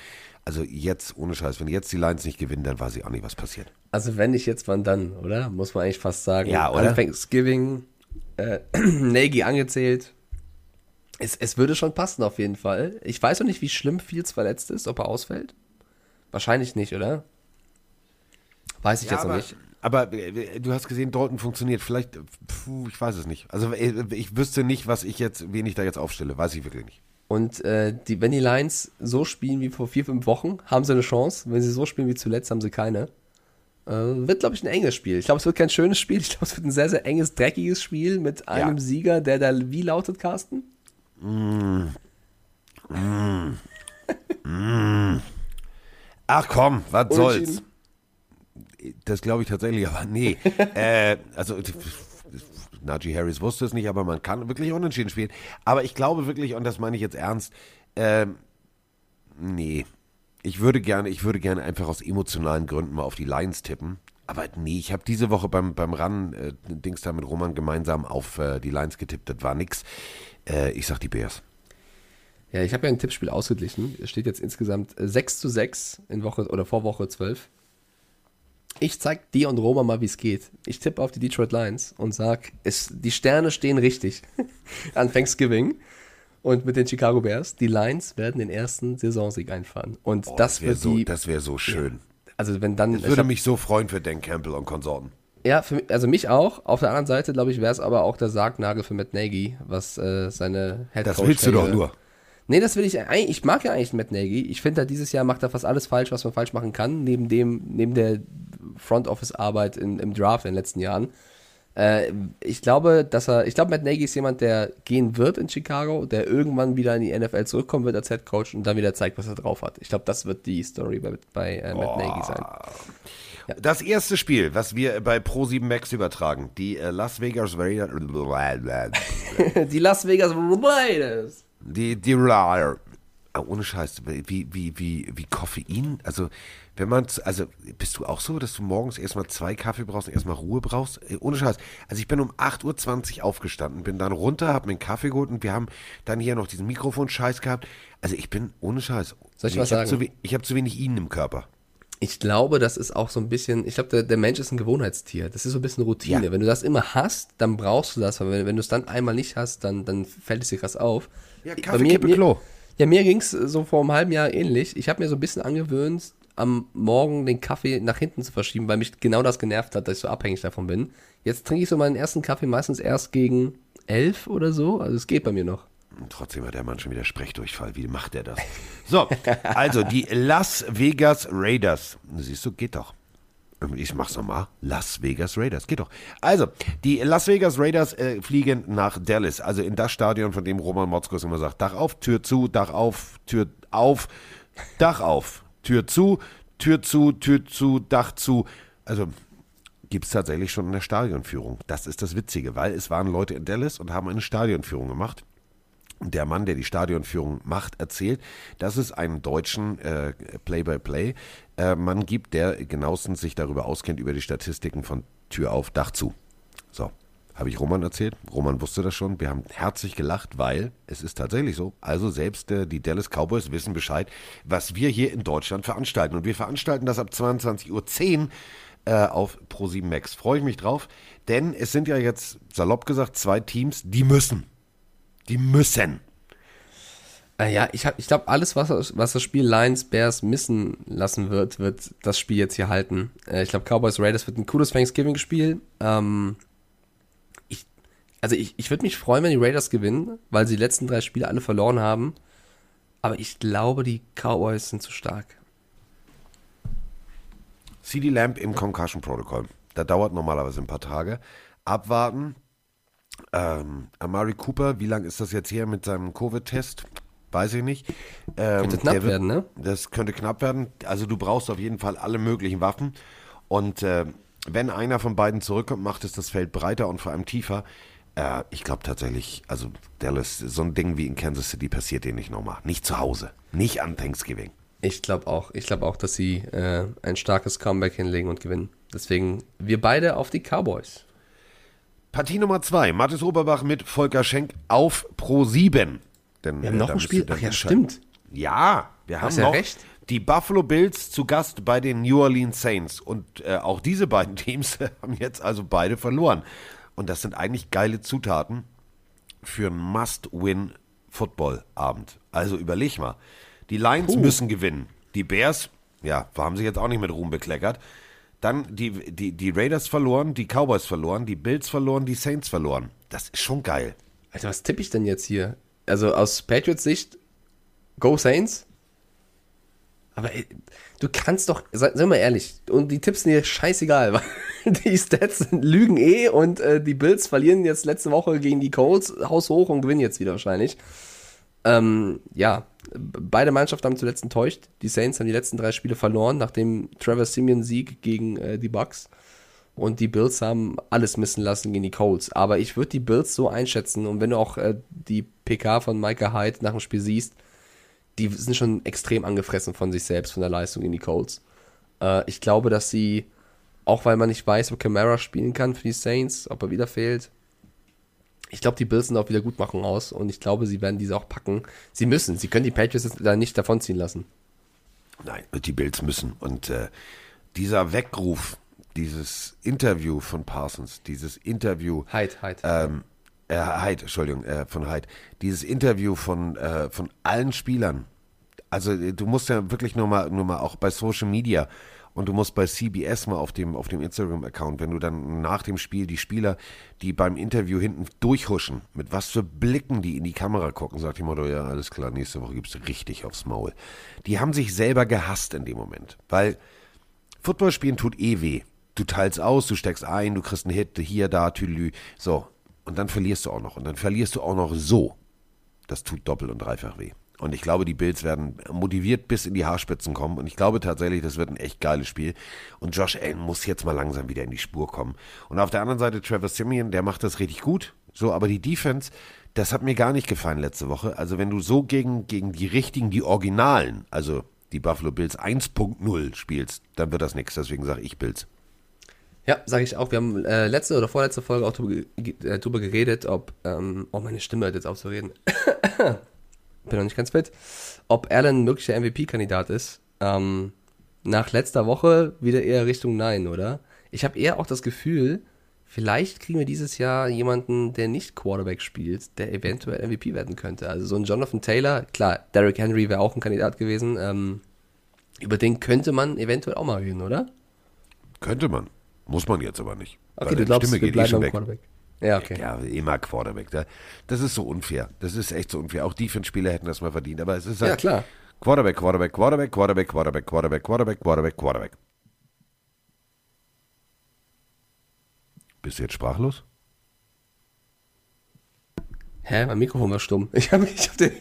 Also jetzt, ohne Scheiß, wenn jetzt die Lions nicht gewinnen, dann weiß ich auch nicht, was passiert. Also wenn nicht jetzt, wann dann, oder? Muss man eigentlich fast sagen. Ja, oder? An Thanksgiving, äh, Nagy angezählt. Es, es würde schon passen auf jeden Fall. Ich weiß noch nicht, wie schlimm Fields verletzt ist, ob er ausfällt. Wahrscheinlich nicht, oder? Weiß ich jetzt noch aber, nicht. Aber äh, du hast gesehen, Dalton funktioniert. Vielleicht, äh, puh, ich weiß es nicht. Also äh, ich wüsste nicht, was ich jetzt, wen ich da jetzt aufstelle. Weiß ich wirklich nicht. Und äh, die, wenn die Lions so spielen wie vor vier, fünf Wochen, haben sie eine Chance. Wenn sie so spielen wie zuletzt, haben sie keine. Äh, wird, glaube ich, ein enges Spiel. Ich glaube, es wird kein schönes Spiel. Ich glaube, es wird ein sehr, sehr enges, dreckiges Spiel mit einem Ja. Sieger, der da wie lautet, Carsten? Ach komm, was soll's? Das glaube ich tatsächlich, aber nee. äh, also Najee Harris wusste es nicht, aber man kann wirklich unentschieden spielen. Aber ich glaube wirklich, und das meine ich jetzt ernst, ähm, nee. Ich würde gerne, ich würde gerne einfach aus emotionalen Gründen mal auf die Lions tippen. Aber nee, ich habe diese Woche beim, beim Run äh, Dings da mit Roman gemeinsam auf äh, die Lions getippt. Das war nix. Äh, ich sag die Bears. Ja, ich habe ja ein Tippspiel ausgeglichen. Es steht jetzt insgesamt äh, 6 zu 6 in Woche oder vor Woche 12. Ich zeig dir und Roma mal, wie es geht. Ich tippe auf die Detroit Lions und sag, es, die Sterne stehen richtig an Thanksgiving. Und mit den Chicago Bears, die Lions werden den ersten Saisonsieg einfahren. Und Boah, das, wäre wird so, das wär so schön. also wenn dann. Das ich würde hab- mich so freuen für Dan Campbell und Konsorten. ja, für, mich- also mich auch. Auf der anderen Seite, glaube ich, wäre es aber auch der Sargnagel für Matt Nagy, was äh, seine Head Das willst du doch nur. Nee, das will ich eigentlich. Ich mag ja eigentlich Matt Nagy. Ich finde, dieses Jahr macht er fast alles falsch, was man falsch machen kann, neben dem, neben der Front Office Arbeit in, im Draft in den letzten Jahren. Äh, ich glaube, dass er, ich glaube, Matt Nagy ist jemand, der gehen wird in Chicago, der irgendwann wieder in die NFL zurückkommen wird als Head Coach und dann wieder zeigt, was er drauf hat. Ich glaube, das wird die Story bei, bei äh, Matt Nagy sein. Das erste Spiel, was wir bei Pro7 Max übertragen, die äh, Las Vegas Raiders, die Las Vegas Raiders. Die, die ah, ohne Scheiß, wie, wie, wie, wie Koffein, also wenn man, also bist du auch so, dass du morgens erstmal zwei Kaffee brauchst und erstmal Ruhe brauchst? Äh, Ohne Scheiß. Also ich bin um 8.20 Uhr aufgestanden, bin dann runter, hab mir einen Kaffee geholt und wir haben dann hier noch diesen Mikrofon-Scheiß gehabt. Also ich bin, ohne Scheiß. Soll ich was hab sagen? Zu, we- ich habe zu wenig Ihnen im Körper. Ich glaube, das ist auch so ein bisschen, ich glaube, der, der Mensch ist ein Gewohnheitstier. Das ist so ein bisschen Routine. Ja. Wenn du das immer hast, dann brauchst du das. Aber wenn, wenn du es dann einmal nicht hast, dann, dann fällt es dir krass auf. Ja, Bei Kaffee, mir- Kippe, mir- Klo. Ja, mir ging es so vor einem halben Jahr ähnlich. Ich habe mir so ein bisschen angewöhnt, am Morgen den Kaffee nach hinten zu verschieben, weil mich genau das genervt hat, dass ich so abhängig davon bin. Jetzt trinke ich so meinen ersten Kaffee meistens erst gegen elf oder so. Also es geht bei mir noch. Und Trotzdem hat der Mann schon wieder Sprechdurchfall. Wie macht er das? So, also die Las Vegas Raiders. Siehst du, geht doch. Ich mach's nochmal. Las Vegas Raiders, geht doch. Also, die Las Vegas Raiders äh, fliegen nach Dallas, also in das Stadion, von dem Roman Motzkos immer sagt: Dach auf, Tür zu, Dach auf, Tür auf, Dach auf, Tür zu, Tür zu, Tür zu, Dach zu. Also, gibt es tatsächlich schon eine Stadionführung. Das ist das Witzige, weil es waren Leute in Dallas und haben eine Stadionführung gemacht. Und der Mann, der die Stadionführung macht, erzählt, dass es einen deutschen äh, Play-by-Play-Mann gibt, der genauestens sich darüber auskennt, über die Statistiken von Tür auf, Dach zu. So, habe ich Roman erzählt. Roman wusste das schon. Wir haben herzlich gelacht, weil es ist tatsächlich so. Also selbst äh, die Dallas Cowboys wissen Bescheid, was wir hier in Deutschland veranstalten. Und wir veranstalten das ab 22.10 Uhr äh, auf Pro7 Max. Freue ich mich drauf, denn es sind ja jetzt, salopp gesagt, zwei Teams, die müssen. Die müssen. Äh, Ja, ich, ich glaube, alles, was, was das Spiel Lions Bears missen lassen wird, wird das Spiel jetzt hier halten. Äh, ich glaube, Cowboys Raiders wird ein cooles Thanksgiving-Spiel. Ähm, ich, also ich, ich würde mich freuen, wenn die Raiders gewinnen, weil sie die letzten drei Spiele alle verloren haben. Aber ich glaube, die Cowboys sind zu stark. CD Lamp im Concussion Protocol. Da dauert normalerweise ein paar Tage. Abwarten. Ähm, Amari Cooper, wie lange ist das jetzt her mit seinem Covid-Test? Weiß ich nicht. Ähm, Könnte knapp wird- werden, ne? Das könnte knapp werden. Also du brauchst auf jeden Fall alle möglichen Waffen. Und äh, wenn einer von beiden zurückkommt, macht es das Feld breiter und vor allem tiefer. Äh, ich glaube tatsächlich, also Dallas, so ein Ding wie in Kansas City passiert denen nicht nochmal. Nicht zu Hause. Nicht an Thanksgiving. Ich glaube auch. Ich glaube auch, dass sie äh, ein starkes Comeback hinlegen und gewinnen. Deswegen wir beide auf die Cowboys. Partie Nummer zwei. Mathis Oberbach mit Volker Schenk auf Pro 7. Denn, Wir haben äh, noch ein Spiel. Ach ja, stimmt. Ja, wir haben Hast ja noch recht. die Buffalo Bills zu Gast bei den New Orleans Saints. Und äh, auch diese beiden Teams haben jetzt also beide verloren. Und das sind eigentlich geile Zutaten für einen Must-Win-Football-Abend. Also überleg mal. Die Lions Puh. müssen gewinnen. Die Bears, ja, haben sich jetzt auch nicht mit Ruhm bekleckert. Dann die, die, die Raiders verloren, die Cowboys verloren, die Bills verloren, die Saints verloren. Das ist schon geil. Alter, was tippe ich denn jetzt hier? Also aus Patriots Sicht, Go Saints? Aber ey, du kannst doch, sei, sei mal ehrlich, und die Tipps sind dir scheißegal, weil die Stats lügen eh und äh, die Bills verlieren jetzt letzte Woche gegen die Colts, Haus hoch und gewinnen jetzt wieder wahrscheinlich. Ähm, ja, beide Mannschaften haben zuletzt enttäuscht. Die Saints haben die letzten drei Spiele verloren, nach dem Trevor Simeon Sieg gegen äh, die Bucks. Und die Bills haben alles missen lassen gegen die Colts. Aber ich würde die Bills so einschätzen. Und wenn du auch äh, die PK von Micah Hyde nach dem Spiel siehst, die sind schon extrem angefressen von sich selbst, von der Leistung in die Colts. Äh, ich glaube, dass sie, auch weil man nicht weiß, ob Camara spielen kann für die Saints, ob er wieder fehlt, ich glaube, die Bills sind auf Wiedergutmachung aus und ich glaube, sie werden diese auch packen. Sie müssen, sie können die Patriots jetzt da nicht davonziehen lassen. Nein, die Bills müssen. Und äh, dieser Weckruf, dieses Interview von Parsons, dieses Interview. Hyde, Hyde. Ähm, äh, Hyde, Entschuldigung, äh, von Hyde. Dieses Interview von, äh, von allen Spielern. Also äh, du musst ja wirklich nur mal, nur mal auch bei Social Media und du musst bei CBS mal auf dem, auf dem Instagram-Account, wenn du dann nach dem Spiel die Spieler, die beim Interview hinten durchhuschen, mit was für Blicken die in die Kamera gucken, sagt die Motto, ja, alles klar, nächste Woche gibst du richtig aufs Maul. Die haben sich selber gehasst in dem Moment, weil Football spielen tut eh weh. Du teilst aus, du steckst ein, du kriegst einen Hit, hier, da, tülü, so. Und dann verlierst du auch noch. Und dann verlierst du auch noch so. Das tut doppelt und dreifach weh. Und ich glaube, die Bills werden motiviert bis in die Haarspitzen kommen. Und ich glaube tatsächlich, das wird ein echt geiles Spiel. Und Josh Allen muss jetzt mal langsam wieder in die Spur kommen. Und auf der anderen Seite Trevor Simeon, der macht das richtig gut. So, aber die Defense, das hat mir gar nicht gefallen letzte Woche. Also wenn du so gegen, gegen die richtigen, die Originalen, also die Buffalo Bills 1.0 spielst, dann wird das nichts. Deswegen sage ich Bills. Ja, sage ich auch. Wir haben äh, letzte oder vorletzte Folge auch drüber, ge- äh, geredet, ob, ähm, oh, meine Stimme hört jetzt auf zu reden. Bin noch nicht ganz fit. Ob Allen möglicher MVP-Kandidat ist. Ähm, nach letzter Woche wieder eher Richtung Nein, oder? Ich habe eher auch das Gefühl, vielleicht kriegen wir dieses Jahr jemanden, der nicht Quarterback spielt, der eventuell MVP werden könnte. Also so ein Jonathan Taylor, klar, Derrick Henry wäre auch ein Kandidat gewesen. Ähm, über den könnte man eventuell auch mal reden, oder? Könnte man. Muss man jetzt aber nicht. Okay, du die glaubst, Stimme wir geht eh bleiben schon am weg. Quarterback. Ja, okay. Ja, immer Quarterback. Da- Das ist so unfair. Das ist echt so unfair. Auch Defense-Spieler hätten das mal verdient. Aber es ist halt Ja, klar. Quarterback, Quarterback, Quarterback, Quarterback, Quarterback, Quarterback, Quarterback, Quarterback, Quarterback. Bist du jetzt sprachlos? Hä, mein Mikrofon war stumm. Ich habe ich hab, den-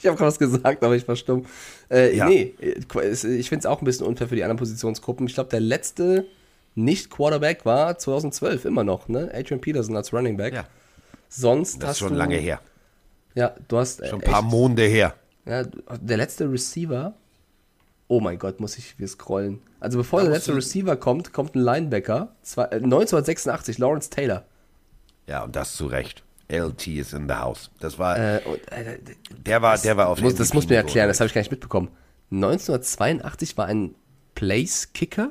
ich hab was gesagt, aber ich war stumm. Äh, Ja. Nee, es- ich finde es auch ein bisschen unfair für die anderen Positionsgruppen. Ich glaube, der letzte Nicht-Quarterback war 2012 immer noch, ne? Adrian Peterson als Running Back. Ja. Sonst Das hast ist schon du, lange her. Ja, du hast äh, Schon ein paar echt- Monde her. Ja, der letzte Receiver. Oh mein Gott, muss ich wir scrollen. Also bevor der letzte Receiver kommt, kommt ein Linebacker. Zwei, äh, 1986, Lawrence Taylor. Ja, und das zu Recht. LT is in the house. Das war, Äh, und, äh, der war, der war auf muss, das muss mir MVP-Niveau. erklären, das habe ich gar nicht mitbekommen. 1982 war ein Place-Kicker,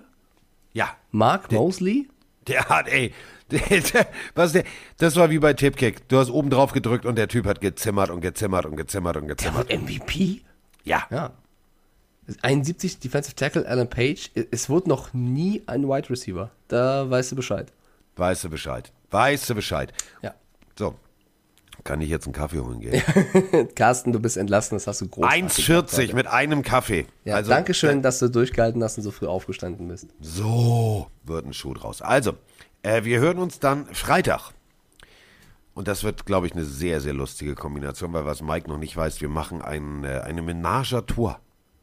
Ja, Mark Mosley. der hat, ey, der, der, was der, das war wie bei Tipkick. Du hast oben drauf gedrückt und der Typ hat gezimmert und gezimmert und gezimmert und Der gezimmert. wird MVP? Ja, Ja. 71 Defensive Tackle Alan Page. Es wurde noch nie ein Wide Receiver. Da weißt du Bescheid. weißt du Bescheid. Weißt du Bescheid. Ja. So. Kann ich jetzt einen Kaffee holen gehen? Carsten, du bist entlassen, das hast du großartig gemacht 1,40 heute. mit einem Kaffee. Ja, also, Dankeschön, dass du durchgehalten hast und so früh aufgestanden bist. So wird ein Schuh draus. Also, äh, wir hören uns dann Freitag. Und das wird, glaube ich, eine sehr, sehr lustige Kombination, weil was Mike noch nicht weiß, wir machen ein, äh, eine Menage-Tour.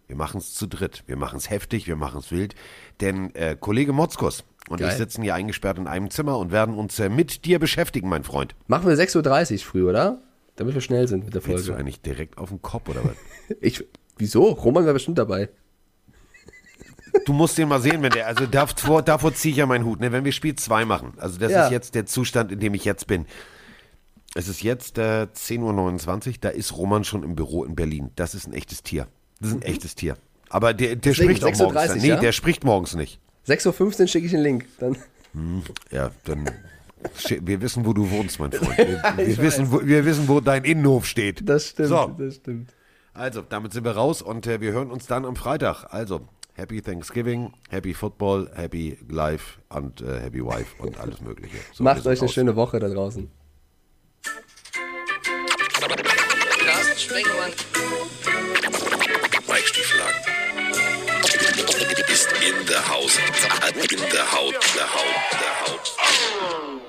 Wir machen es zu dritt. Wir machen es heftig, wir machen es wild. Denn äh, Kollege Motzkus und Geil. ich sitzen hier eingesperrt in einem Zimmer und werden uns äh, mit dir beschäftigen, mein Freund. Machen wir 6.30 Uhr früh, oder? Damit wir schnell sind mit der Willst du Folge. eigentlich direkt auf den Kopf oder was? Ich, wieso? Roman war bestimmt dabei. Du musst den mal sehen, wenn der, also davor, davor ziehe ich ja meinen Hut, ne? wenn wir Spiel 2 machen. Also das Ja. ist jetzt der Zustand, in dem ich jetzt bin. Es ist jetzt äh, 10.29 Uhr, da ist Roman schon im Büro in Berlin. Das ist ein echtes Tier. Das ist ein echtes Tier. Aber der, der spricht auch morgens. 6.30 dann. Nee, ja? der spricht morgens nicht. 6.15 Uhr schicke ich den Link. Dann. Ja, dann. Wir wissen, wo du wohnst, mein Freund. Wir, wir, wissen, wo, wir wissen, wo dein Innenhof steht. Das stimmt, So. das stimmt. Also, damit sind wir raus und äh, wir hören uns dann am Freitag. Also, Happy Thanksgiving, Happy Football, Happy Life und äh, Happy Wife und alles Mögliche. So, Macht euch eine schöne Woche da draußen. Carsten Sprengemann. In der Haus. In der Haut. Der Haut. Der Haut.